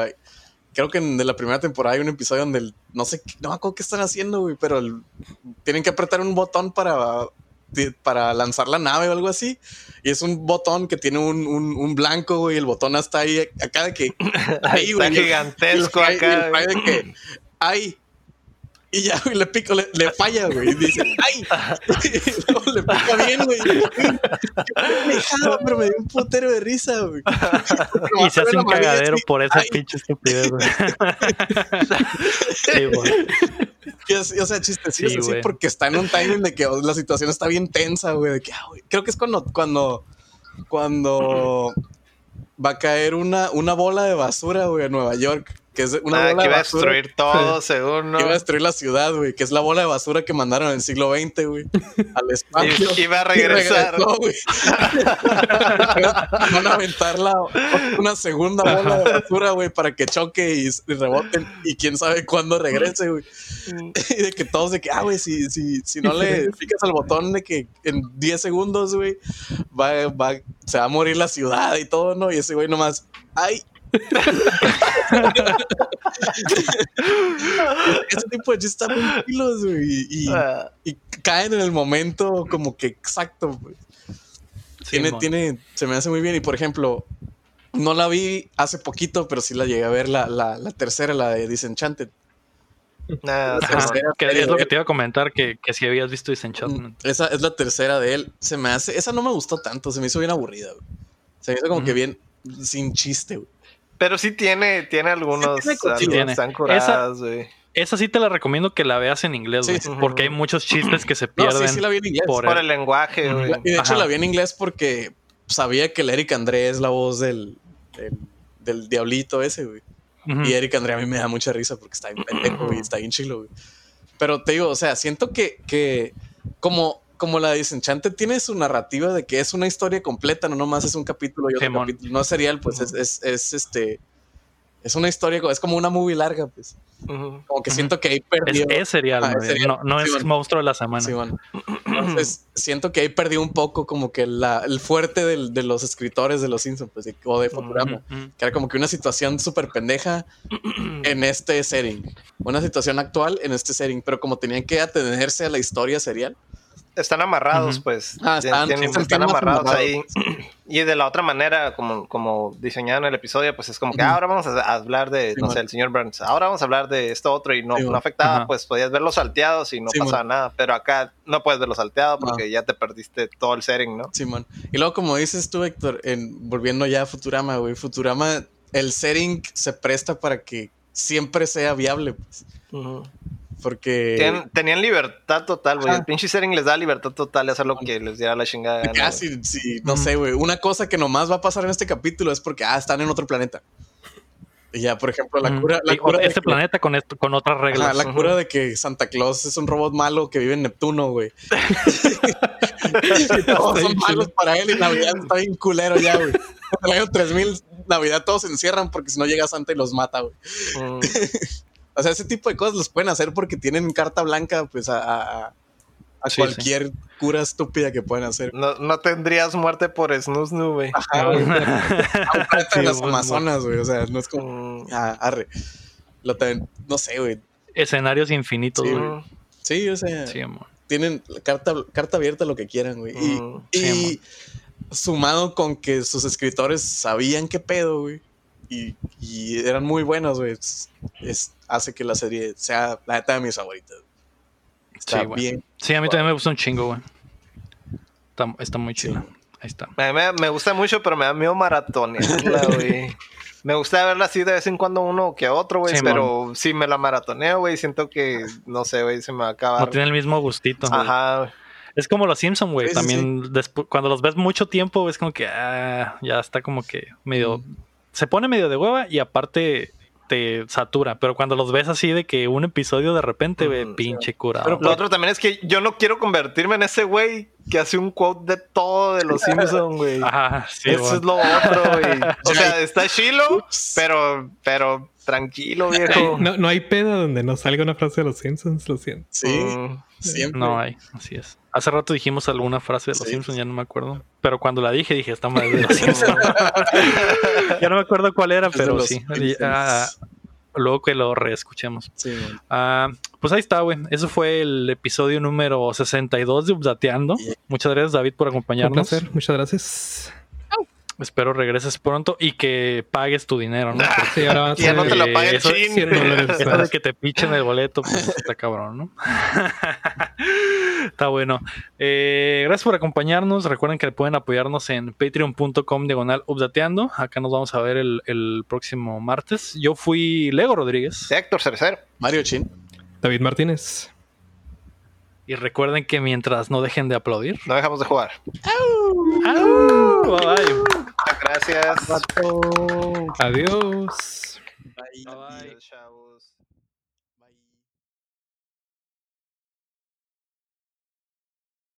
creo que en la primera temporada hay un episodio donde no sé, no me acuerdo qué están haciendo, güey, pero tienen que apretar un botón para, para lanzar la nave o algo así. Y es un botón que tiene un, un, blanco, güey, y el botón está ahí, acá de que. *laughs* Ahí, güey. gigantesco acá. de que. Ay, y ya, güey, le pico, le, le falla, güey. Y dice, ¡ay! *laughs* Y luego le pica bien, güey. pero me dio un putero de risa, güey. *laughs* Y se hace un cagadero por esa pinche estupidez, güey. *laughs* sí, güey. o sea, chistecillos sí, así porque está en un timing de que la situación está bien tensa, güey. De que, ah, güey. Creo que es cuando, cuando, cuando va a caer una, una bola de basura, güey, a Nueva York que es una ah, bola que iba a destruir *laughs* todo, según, ¿no? Que iba a destruir la ciudad, güey, que es la bola de basura que mandaron en el siglo XX, güey, al *laughs* espacio. y, *laughs* iba a regresar. Van a aventar una segunda bola de basura, güey, para que choque y, reboten y quién sabe cuándo regrese, güey. Mm. y de que todos de que, ah, güey, si, si, si no le picas al botón de que en 10 segundos, güey, va, va, se va a morir la ciudad y todo, ¿no? Y ese güey nomás, ay, *laughs* ese tipo de chistes están muy kilos, güey. Ah. Y, caen en el momento como que exacto, güey. tiene, tiene, se me hace muy bien. Y por ejemplo, no la vi hace poquito, pero sí la llegué a ver la, la, la tercera, la de Disenchanted. Nah, que es lo que te iba a comentar, que, que si habías visto Disenchantment. Mm, esa es la tercera de él. Se me hace, esa no me gustó tanto, se me hizo bien aburrida, güey. Se me hizo como que bien sin chiste, güey. Pero sí tiene, tiene algunos, sí, tiene. están curadas, güey. Esa, sí te la recomiendo que la veas en inglés, güey. porque hay muchos chistes que se pierden. *clears throat* No, sí, sí la vi en inglés. Por, el, lenguaje, güey. Y de hecho la vi en inglés porque sabía que el Eric André es la voz del, del, diablito ese, güey. Y Eric André a mí me da mucha risa porque está bien pendejo, y Está bien chilo, güey. Pero te digo, o sea, siento que, que como como la Disenchante tiene su narrativa de que es una historia completa, no nomás es un capítulo y otro capítulo. No serial, pues es, es, este. es una historia, es como una movie larga, pues. Como que siento que ahí perdió. Es, serial, no, es monstruo de la semana. Entonces, siento que ahí perdió un poco como que la, el fuerte de los escritores de Los Simpsons, pues, o de Futurama. Que era como que una situación súper pendeja *clears throat* en este setting. Una situación actual en este setting, pero como tenían que atenerse a la historia serial están amarrados, pues. Ah, están, amarrados, ahí. Y de la otra manera, como, como diseñaron el episodio, pues es como que ahora vamos a, hablar de, no sé, el señor Burns, ahora vamos a hablar de esto otro y no, no afectaba, pues podías verlos salteados y no pasaba nada. Pero acá no puedes verlos salteados porque ya te perdiste todo el setting, ¿no? Simón. y luego, como dices tú, Héctor, en, volviendo ya a Futurama, güey, Futurama, el setting se presta para que siempre sea viable, pues. Porque. tenían libertad total, güey. El pinche setting les da libertad total de hacer lo que les diera la chingada. Casi, sí, no sé, güey. Una cosa que nomás va a pasar en este capítulo es porque, ah, están en otro planeta. Y ya, por ejemplo, la cura. La cura este planeta con, esto, con otras reglas. la cura de que Santa Claus es un robot malo que vive en Neptuno, güey. *laughs* todos son malos para él y Navidad está bien culero ya, güey. En el año 3000, Navidad todos se encierran porque si no llega Santa y los mata, güey. Mm. *laughs* O sea, ese tipo de cosas los pueden hacer porque tienen carta blanca, pues, a, cualquier cura estúpida que puedan hacer. No, no tendrías muerte por snusnu, güey. Ajá, güey. *laughs* las Amazonas, güey. O sea, no es como. Mm. Ah, arre. Lo no sé, güey. Escenarios infinitos, güey. Sí, o sea. Sí, amor. Tienen carta, carta abierta lo que quieran, güey. y, mm. y sumado con que sus escritores sabían qué pedo, güey y, eran muy buenos, güey. Es, hace que la serie sea la neta de mis favoritas. Está bien. Sí, a mí también me gusta un chingo, güey. Está, muy chido. Ahí está. Me, gusta mucho, pero me da miedo maratonearla, *laughs* güey. me gusta verla así de vez en cuando uno que otro, güey, pero si me la maratoneo, güey, siento que, no sé, güey, se me va a acabar. No tiene el mismo gustito. Ajá, Es como los Simpsons, güey. También cuando los ves mucho tiempo, es como que ah, ya está como que medio se pone medio de hueva y aparte te satura, pero cuando los ves así de que un episodio de repente, ve pinche curado. Pero lo otro también es que yo no quiero convertirme en ese güey que hace un quote de todo de los *laughs* Simpsons, güey. Ajá, sí, Eso es lo otro, güey. *laughs* O sea, está chilo, pero, pero tranquilo, viejo. No, no hay peda donde no salga una frase de los Simpsons, lo siento. Sí, mm. siempre. No hay, así es. Hace rato dijimos alguna frase de los Simpsons, ya no me acuerdo. Pero cuando la dije, dije, está mal de los *laughs* Simpsons. *laughs* ya no me acuerdo cuál era, pero sí. Ah, luego que lo reescuchemos. Sí, ah, pues ahí está, güey. Eso fue el episodio número 62 de Updateando. Muchas gracias, David, por acompañarnos. Un Muchas gracias. Espero regreses pronto y que pagues tu dinero, ¿no? Ahora ya no te lo pague eso, *laughs* eso de que te pichen el boleto, pues está cabrón, ¿no? *laughs* está bueno. Eh, gracias por acompañarnos. Recuerden que pueden apoyarnos en patreon.com diagonal updateando. Acá nos vamos a ver el, próximo martes. Yo fui Lego Rodríguez. Héctor Cerecer. Mario Chin. David Martínez. Y recuerden que mientras no dejen de aplaudir, no dejamos de jugar. Bye. Gracias. Adiós. Bye. Bye. Bye.